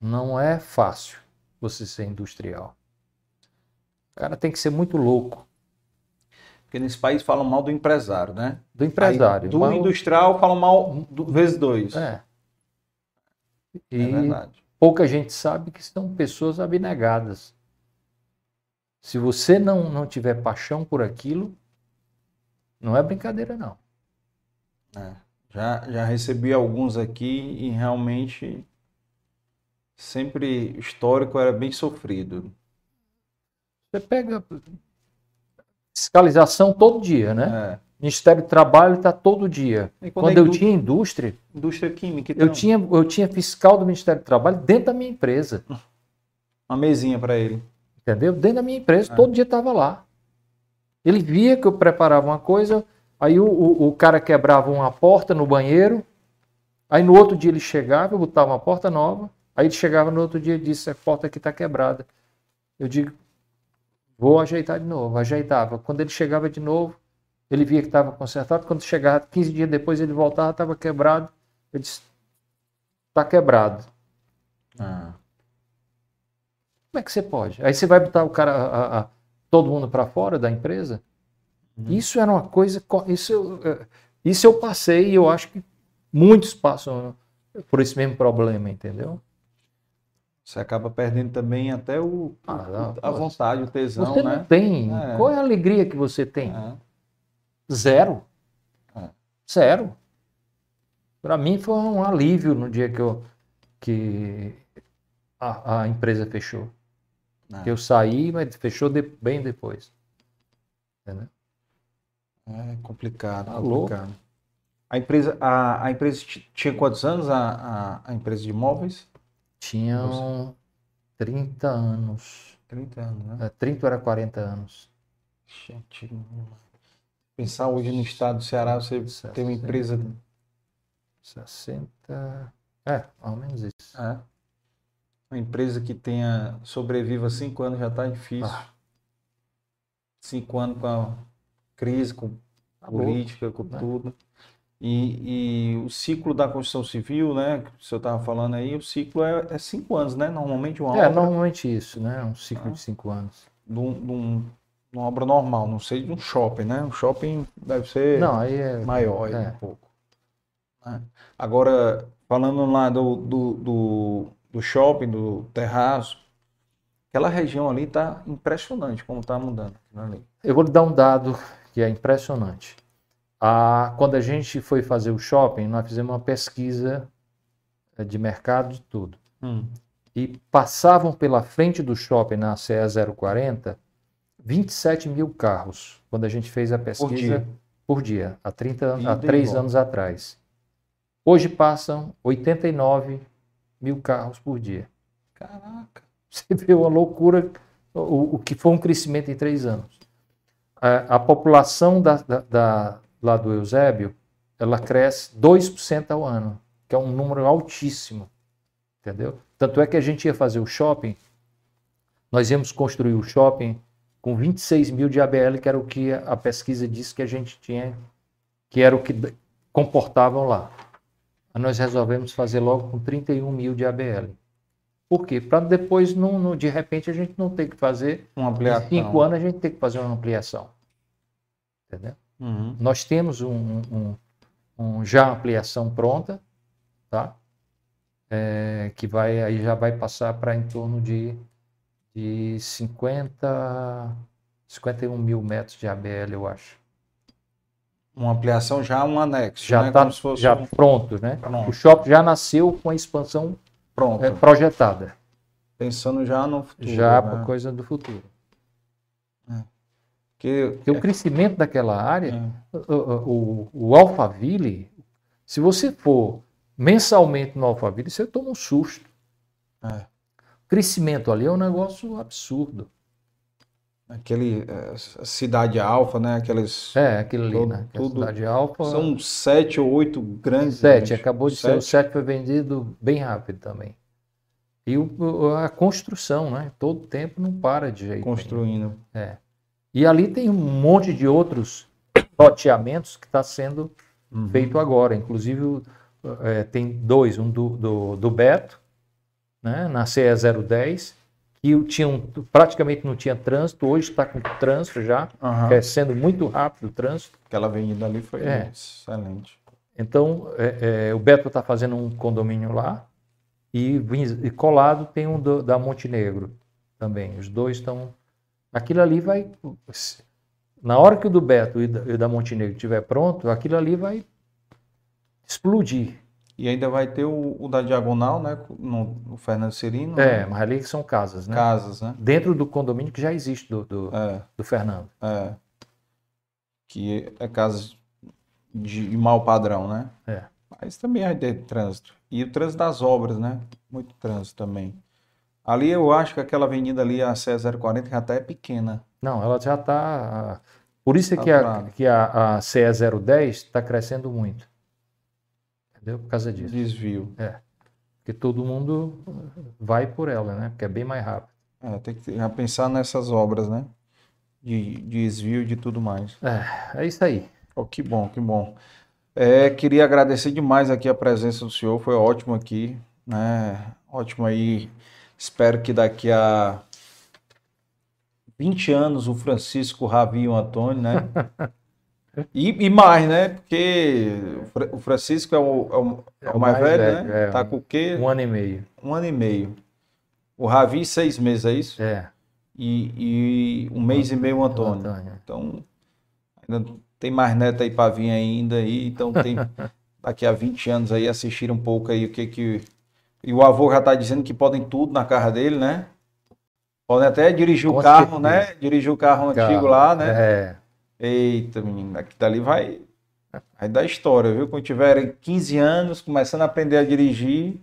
Não é fácil você ser industrial. O cara tem que ser muito louco. Porque nesse país falam mal do empresário, né? Do empresário. Aí, do mal... industrial falam mal do vezes dois. É. E é verdade. pouca gente sabe que são pessoas abnegadas. Se você não, não tiver paixão por aquilo, não é brincadeira, não. É, já, já recebi alguns aqui e realmente sempre histórico era bem sofrido. Você pega fiscalização todo dia, né? É. Ministério do Trabalho está todo dia. quando, quando eu tinha indústria, indústria química, então... eu tinha eu tinha fiscal do Ministério do Trabalho dentro da minha empresa. Uma mesinha para ele. Entendeu? Dentro da minha empresa, é. todo dia estava lá. Ele via que eu preparava uma coisa, aí o, o, o, cara quebrava uma porta no banheiro, aí no outro dia ele chegava, eu botava uma porta nova, aí ele chegava no outro dia e disse, a porta aqui está quebrada. Eu digo, vou ajeitar de novo. Ajeitava. Quando ele chegava de novo, ele via que estava consertado. Quando chegava 15 dias depois, ele voltava, estava quebrado. Eu disse, está quebrado. Ah. Como é que você pode? Aí você vai botar o cara, a, a, todo mundo para fora da empresa? Uhum. Isso era uma coisa. Isso, é, isso eu passei e eu acho que muitos passam por esse mesmo problema, entendeu? Você acaba perdendo também até o, ah, não, a vontade, o tesão, você né? Não tem. É. Qual é a alegria que você tem? É. Zero. É. Zero. Para mim foi um alívio no dia que, eu, que a, a empresa fechou. Ah. Eu saí, mas fechou de, bem depois. Entendeu? É complicado, tá complicado. A empresa, a, a empresa tinha quantos anos, a, a, a empresa de imóveis? Tinham 30 anos. 30 anos, né? É, 30 era 40 anos. Gente, Pensar hoje no estado do Ceará, você 60, tem uma empresa. 60. É, ao menos isso. É. Uma empresa que tenha sobreviva cinco anos já está difícil. Ah. Cinco anos com a crise, com a política, com é. tudo. E, e, o ciclo da construção civil, né, que o senhor estava falando aí, o ciclo é, é, cinco anos, né? Normalmente uma é, obra. É, normalmente isso, né? Um ciclo de cinco anos. De, um, de, um, uma obra normal, não sei de um shopping, né? Um shopping deve ser não, aí é, maior é. um pouco. Né? Agora, falando lá do, do, do, do shopping, do terraço, aquela região ali está impressionante como está mudando. Ali. Eu vou lhe dar um dado que é impressionante. Ah, quando a gente foi fazer o shopping, nós fizemos uma pesquisa eh, de mercado de tudo. Hum. E passavam pela frente do shopping na CE 040 27 mil carros, quando a gente fez a pesquisa por dia, por dia há, 30, há 3 anos atrás. Hoje passam 89 mil carros por dia. Caraca! Você vê uma loucura, o, o que foi um crescimento em três anos. A, a população da, da, da, lá do Eusébio, ela cresce 2% ao ano, que é um número altíssimo. Entendeu? Tanto é que a gente ia fazer o shopping, nós íamos construir o shopping com 26 mil de ABL, que era o que a pesquisa disse que a gente tinha, que era o que comportavam lá. Nós resolvemos fazer logo com 31 mil de ABL. Por quê? Para depois, não, não, de repente, a gente não ter que fazer. Uma ampliação. Em cinco anos, a gente tem que fazer uma ampliação. Entendeu? Uhum. Nós temos um, um, um, já ampliação pronta, tá? É, que vai aí já vai passar para em torno de, de 50, 51 mil metros de ABL, eu acho. Uma ampliação já um anexo, já está né? já um... pronto, né? Pronto. O shopping já nasceu com a expansão pronto. É, projetada. Pensando já no futuro. Já né? coisa do futuro. É. Que, Porque o crescimento daquela área, é. o, o, o Alphaville, se você for mensalmente no Alphaville, você toma um susto. É. O crescimento ali é um negócio absurdo. Aquele é, Cidade Alfa, né? Aqueles. É, aquele ali, né? É tudo, Cidade Alfa. São sete ou oito grandes. Sete, acabou de sete. ser. O sete foi vendido bem rápido também. E o, a construção, né? Todo tempo não para de jeito. Construindo. Nenhum. É. E ali tem um monte de outros loteamentos que está sendo uhum. feito agora. Inclusive, é, tem dois, um do, do, do Beto, né, na CE 010, que tinha um, praticamente não tinha trânsito, hoje está com trânsito já, uhum. crescendo muito rápido o trânsito. Aquela avenida ali foi é. excelente. Então, é, é, o Beto está fazendo um condomínio lá e, e colado tem um do, da Montenegro também. Os dois estão Aquilo ali vai. Na hora que o do Beto e e da Montenegro estiver pronto, aquilo ali vai explodir. E ainda vai ter o, o da Diagonal, né? No, no Fernando Serino. É, né? mas ali são casas, né? Casas, né? Dentro do condomínio que já existe do, do, é. do Fernando. É. Que é casas de, de mau padrão, né? É. Mas também vai ter trânsito. E o trânsito das obras, né? Muito trânsito também. Ali eu acho que aquela avenida ali, a CE 040, já até é pequena. Não, ela já está. Por isso é que, a, que a, a CE 010 está crescendo muito. Entendeu? Por causa disso. Desvio. É. Porque todo mundo vai por ela, né? Porque é bem mais rápido. É, tem que já pensar nessas obras, né? De, de desvio e de tudo mais. É, é isso aí. Oh, que bom, que bom. É, queria agradecer demais aqui a presença do senhor, foi ótimo aqui, né? Ótimo aí Espero que daqui a 20 anos o Francisco, o Ravi e o Antônio, né? E, e, mais, né? Porque o Francisco é o, é o, é o mais, mais, velho, velho né? É, tá com o quê? Um ano e meio. Um ano e meio. O Ravi, seis meses, é isso? É. E, e um mês e meio o Antônio. Antônio. Então, ainda tem mais neto aí para vir ainda aí. Então, tem daqui a 20 anos aí assistir um pouco aí o que que e o avô já está dizendo que podem tudo na casa dele, né? Podem até dirigir Com o carro, certeza. né? Dirigir o carro, carro antigo lá, né? É. Eita, menino, aqui dali vai, vai dar história, viu? Quando tiverem 15 anos, começando a aprender a dirigir,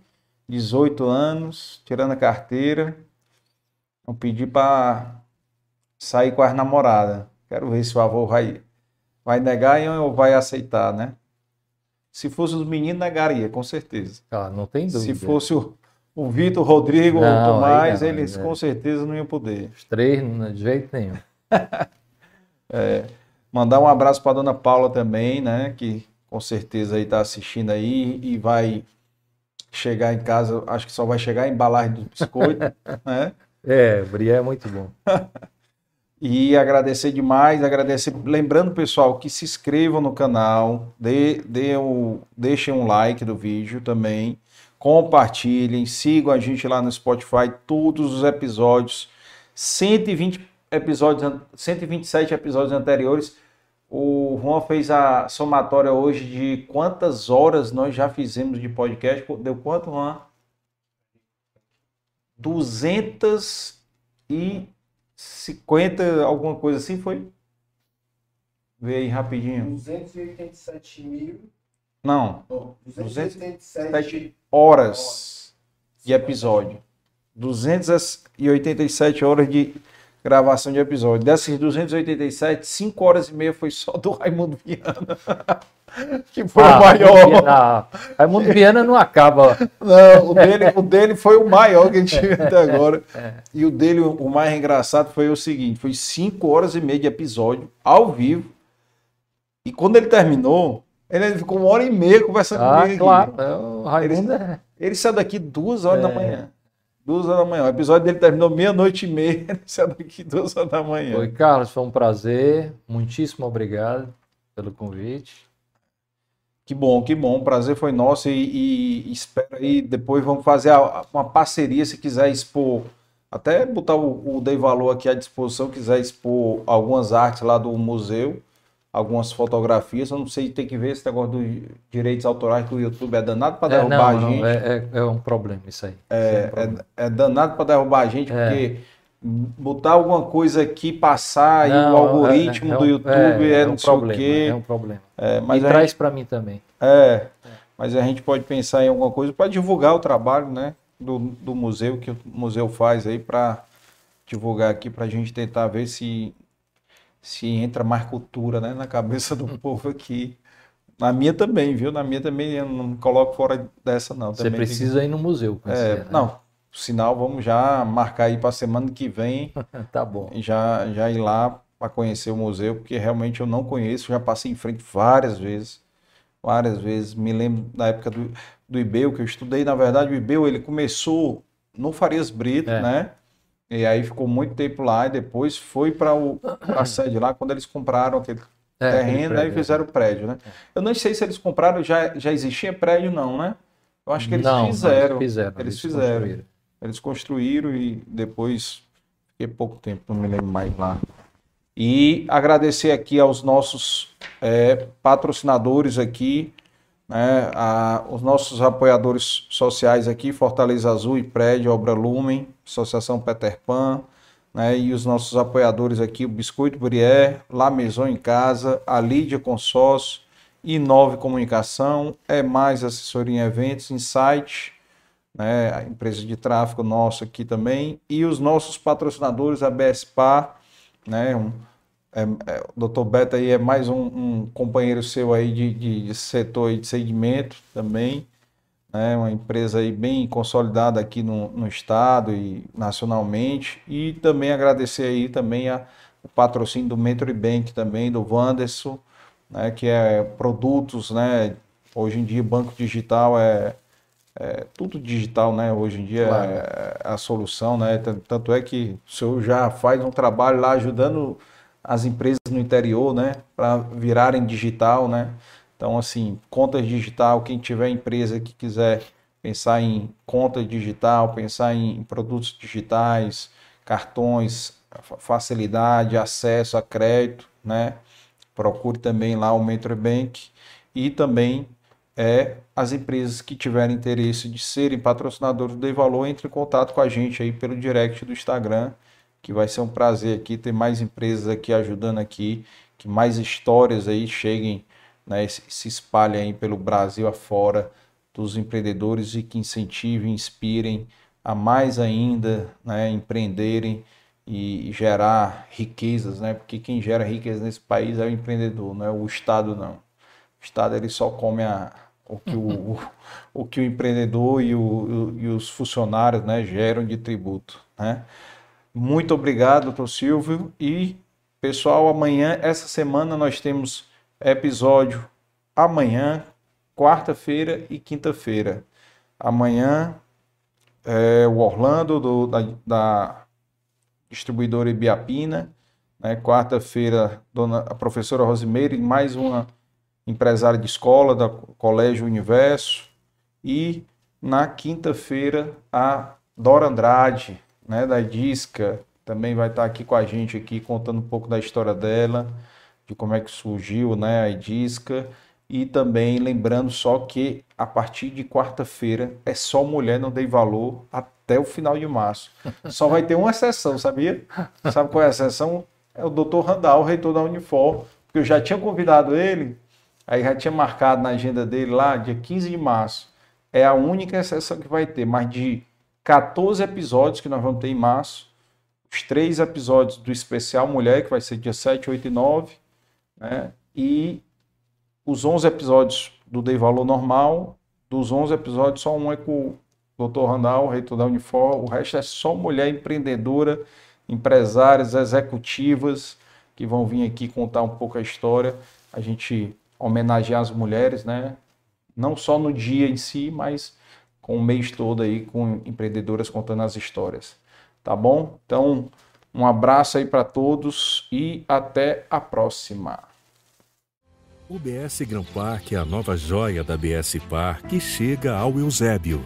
18 anos, tirando a carteira, vão pedir para sair com as namoradas. Quero ver se o avô vai Vai negar ou vai aceitar, né? Se fosse os meninos, negaria, com certeza. Ah, não tem dúvida. Se fosse o, o Vitor, Rodrigo ou o Tomás, não, eles é. com certeza não iam poder. Os três, de jeito nenhum. é, mandar um abraço para dona Paula também, né? Que com certeza aí está assistindo aí e vai chegar em casa, acho que só vai chegar a embalagem do biscoito, né? É, Bria é muito bom. e agradecer demais, agradecer, lembrando pessoal que se inscrevam no canal, dê, dê o, deixem um like do vídeo também, compartilhem, sigam a gente lá no Spotify, todos os episódios, 120 episódios, 127 episódios anteriores o Juan fez a somatória hoje de quantas horas nós já fizemos de podcast. Deu quanto, Juan? 250, alguma coisa assim foi? Vê aí rapidinho. 287 mil. Não. Oh, 287 horas de episódio. 287 horas de gravação de episódio. Dessas 287, 5 horas e meia foi só do Raimundo Viana. que foi ah, o maior. Não, Raimundo Viana não acaba. Não, o dele, o dele foi o maior que a gente viu até agora. É. E o dele, o mais engraçado foi o seguinte: foi 5 horas e meia de episódio, ao vivo. E quando ele terminou, ele ficou uma hora e meia conversando ah, comigo. Claro, é, o Raimundo ele, é. ele saiu daqui duas horas é. da manhã. Duas horas da manhã. O episódio dele terminou meia-noite e meia, saiu daqui duas horas da manhã. Oi, Carlos, foi um prazer. Muitíssimo obrigado pelo convite. Que bom, que bom. O prazer foi nosso e, e espero aí, depois vamos fazer uma parceria se quiser expor, até botar o, o Dei Valor aqui à disposição, quiser expor algumas artes lá do museu algumas fotografias. Eu não sei, tem que ver esse negócio dos direitos autorais do YouTube. É danado para derrubar é, não, a gente. Não, é, é, é, um problema isso aí. É, é, um é, danado para derrubar a gente, é. porque botar alguma coisa aqui, passar não, e o algoritmo do YouTube é, não um sei problema, o quê. É um problema. mas e traz para mim também. É, mas a gente pode pensar em alguma coisa para divulgar o trabalho, né? Do, do museu, que o museu faz aí para divulgar aqui, para a gente tentar ver se se entra mais cultura né, na cabeça do povo aqui. Na minha também, viu? Na minha também eu não coloco fora dessa, não. Você precisa tem... ir no museu. Conhecer, é, né? Não, sinal, vamos já marcar aí para semana que vem. tá bom. Já, já ir lá para conhecer o museu, porque realmente eu não conheço, já passei em frente várias vezes. Várias vezes. Me lembro da época do, do IBEU, que eu estudei. Na verdade, o IBEU ele começou no Farias Brito, é. né? E aí ficou muito tempo lá e depois foi para a sede lá quando eles compraram aquele é, terreno e fizeram o prédio, né? Eu não sei se eles compraram, já, já existia prédio não, né? Eu acho que eles não, fizeram. Não, eles fizeram. Eles, eles fizeram. Construíram. Eles construíram e depois fiquei pouco tempo, não me lembro mais lá. E agradecer aqui aos nossos é, patrocinadores aqui, né, a, os nossos apoiadores sociais aqui, Fortaleza Azul e Prédio, Obra Lumen, Associação Peter Pan, né, e os nossos apoiadores aqui, o Biscoito Brier, La Maison em Casa, a Lídia Consórcio, Inove Comunicação, É Mais Assessoria em Eventos, Insight, né, a empresa de tráfego nossa aqui também, e os nossos patrocinadores, a BSPA, né, um, é, é, o Dr. Beto aí é mais um, um companheiro seu aí de, de, de setor de segmento também, né? uma empresa aí bem consolidada aqui no, no estado e nacionalmente, e também agradecer aí também a, o patrocínio do Mentory Bank também, do Wanderson, né? que é produtos, né? hoje em dia banco digital é, é, tudo digital, né? Hoje em dia claro. é a solução, né? Tanto é que o senhor já faz um trabalho lá ajudando as empresas no interior, né, para virarem digital, né? Então, assim, contas digital, quem tiver empresa que quiser pensar em conta digital, pensar em produtos digitais, cartões, facilidade, acesso a crédito, né? Procure também lá o Metrobank e também é as empresas que tiverem interesse de serem patrocinadores do Valor, entre em contato com a gente aí pelo direct do Instagram que vai ser um prazer aqui ter mais empresas aqui ajudando aqui, que mais histórias aí cheguem, né, se espalhem aí pelo Brasil afora dos empreendedores e que incentivem, inspirem a mais ainda, né, empreenderem e gerar riquezas, né? Porque quem gera riqueza nesse país é o empreendedor, não é o Estado não. O Estado ele só come a, o que o, o, o que o empreendedor e, o, e os funcionários né, geram de tributo. Né? Muito obrigado, doutor Silvio. E, pessoal, amanhã, essa semana, nós temos episódio amanhã, quarta-feira e quinta-feira. Amanhã, é, o Orlando, do, da, da distribuidora Ibiapina. Né? Quarta-feira, a professora Rosimeire, mais uma empresária de escola da Colégio Universo. E na quinta-feira, a Dora Andrade, né, da Disca, também vai estar aqui com a gente aqui contando um pouco da história dela, de como é que surgiu, né, a Disca. E também lembrando só que a partir de quarta-feira é só mulher não dei valor até o final de março. Só vai ter uma exceção, sabia? Sabe qual é a exceção? É o Dr. Randall, reitor da Unifor, porque eu já tinha convidado ele Aí já tinha marcado na agenda dele lá, dia 15 de março. É a única exceção que vai ter, mas de 14 episódios que nós vamos ter em março, os três episódios do especial Mulher, que vai ser dia 7, 8 e 9, né? e os 11 episódios do Dei Valor Normal. Dos 11 episódios, só um é com o Dr. Randall, reitor da Unifor, o resto é só mulher empreendedora, empresárias, executivas, que vão vir aqui contar um pouco a história. A gente homenagear as mulheres, né? Não só no dia em si, mas com o mês todo aí com empreendedoras contando as histórias. Tá bom? Então, um abraço aí para todos e até a próxima. O BS Gran Park é a nova joia da BS Par que chega ao Eusébio.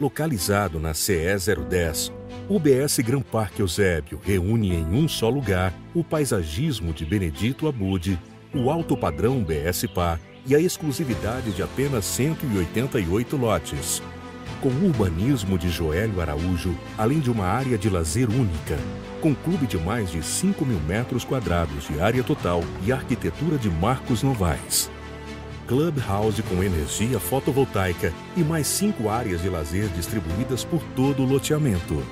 Localizado na CE 010, o BS Gran Park Eusébio reúne em um só lugar o paisagismo de Benedito Abude o alto padrão BSPA e a exclusividade de apenas 188 lotes. Com o urbanismo de Joélio Araújo, além de uma área de lazer única, com clube de mais de 5 mil metros quadrados de área total e arquitetura de Marcos Novaes. Clubhouse com energia fotovoltaica e mais cinco áreas de lazer distribuídas por todo o loteamento.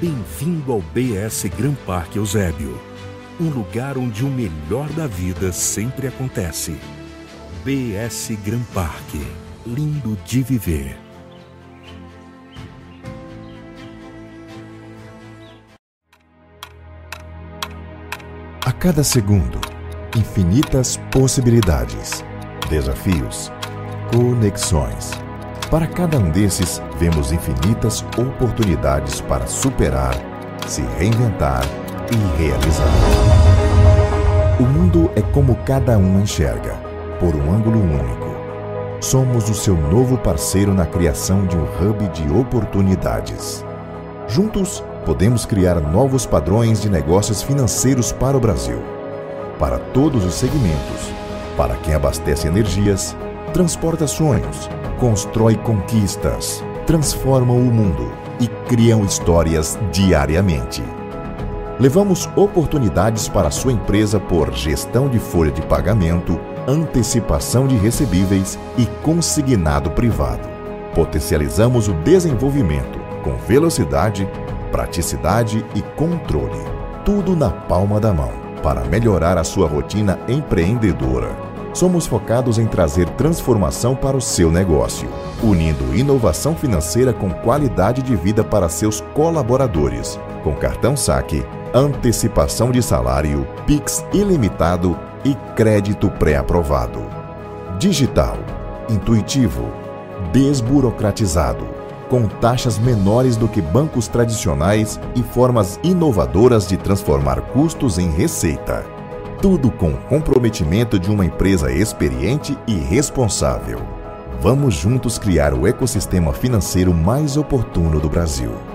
Bem-vindo ao BS Gran Parque Eusébio um lugar onde o melhor da vida sempre acontece. BS Gran Parque. Lindo de viver. A cada segundo, infinitas possibilidades, desafios, conexões. Para cada um desses, vemos infinitas oportunidades para superar, se reinventar e realizar. O mundo é como cada um enxerga, por um ângulo único. Somos o seu novo parceiro na criação de um hub de oportunidades. Juntos, podemos criar novos padrões de negócios financeiros para o Brasil. Para todos os segmentos. Para quem abastece energias, transporta sonhos, constrói conquistas, transformam o mundo e criam histórias diariamente. Levamos oportunidades para sua empresa por gestão de folha de pagamento, antecipação de recebíveis e consignado privado. Potencializamos o desenvolvimento com velocidade, praticidade e controle. Tudo na palma da mão para melhorar a sua rotina empreendedora. Somos focados em trazer transformação para o seu negócio, unindo inovação financeira com qualidade de vida para seus colaboradores, com cartão saque antecipação de salário, PIX ilimitado e crédito pré-aprovado. Digital, intuitivo, desburocratizado, com taxas menores do que bancos tradicionais e formas inovadoras de transformar custos em receita. Tudo com o comprometimento de uma empresa experiente e responsável. Vamos juntos criar o ecossistema financeiro mais oportuno do Brasil.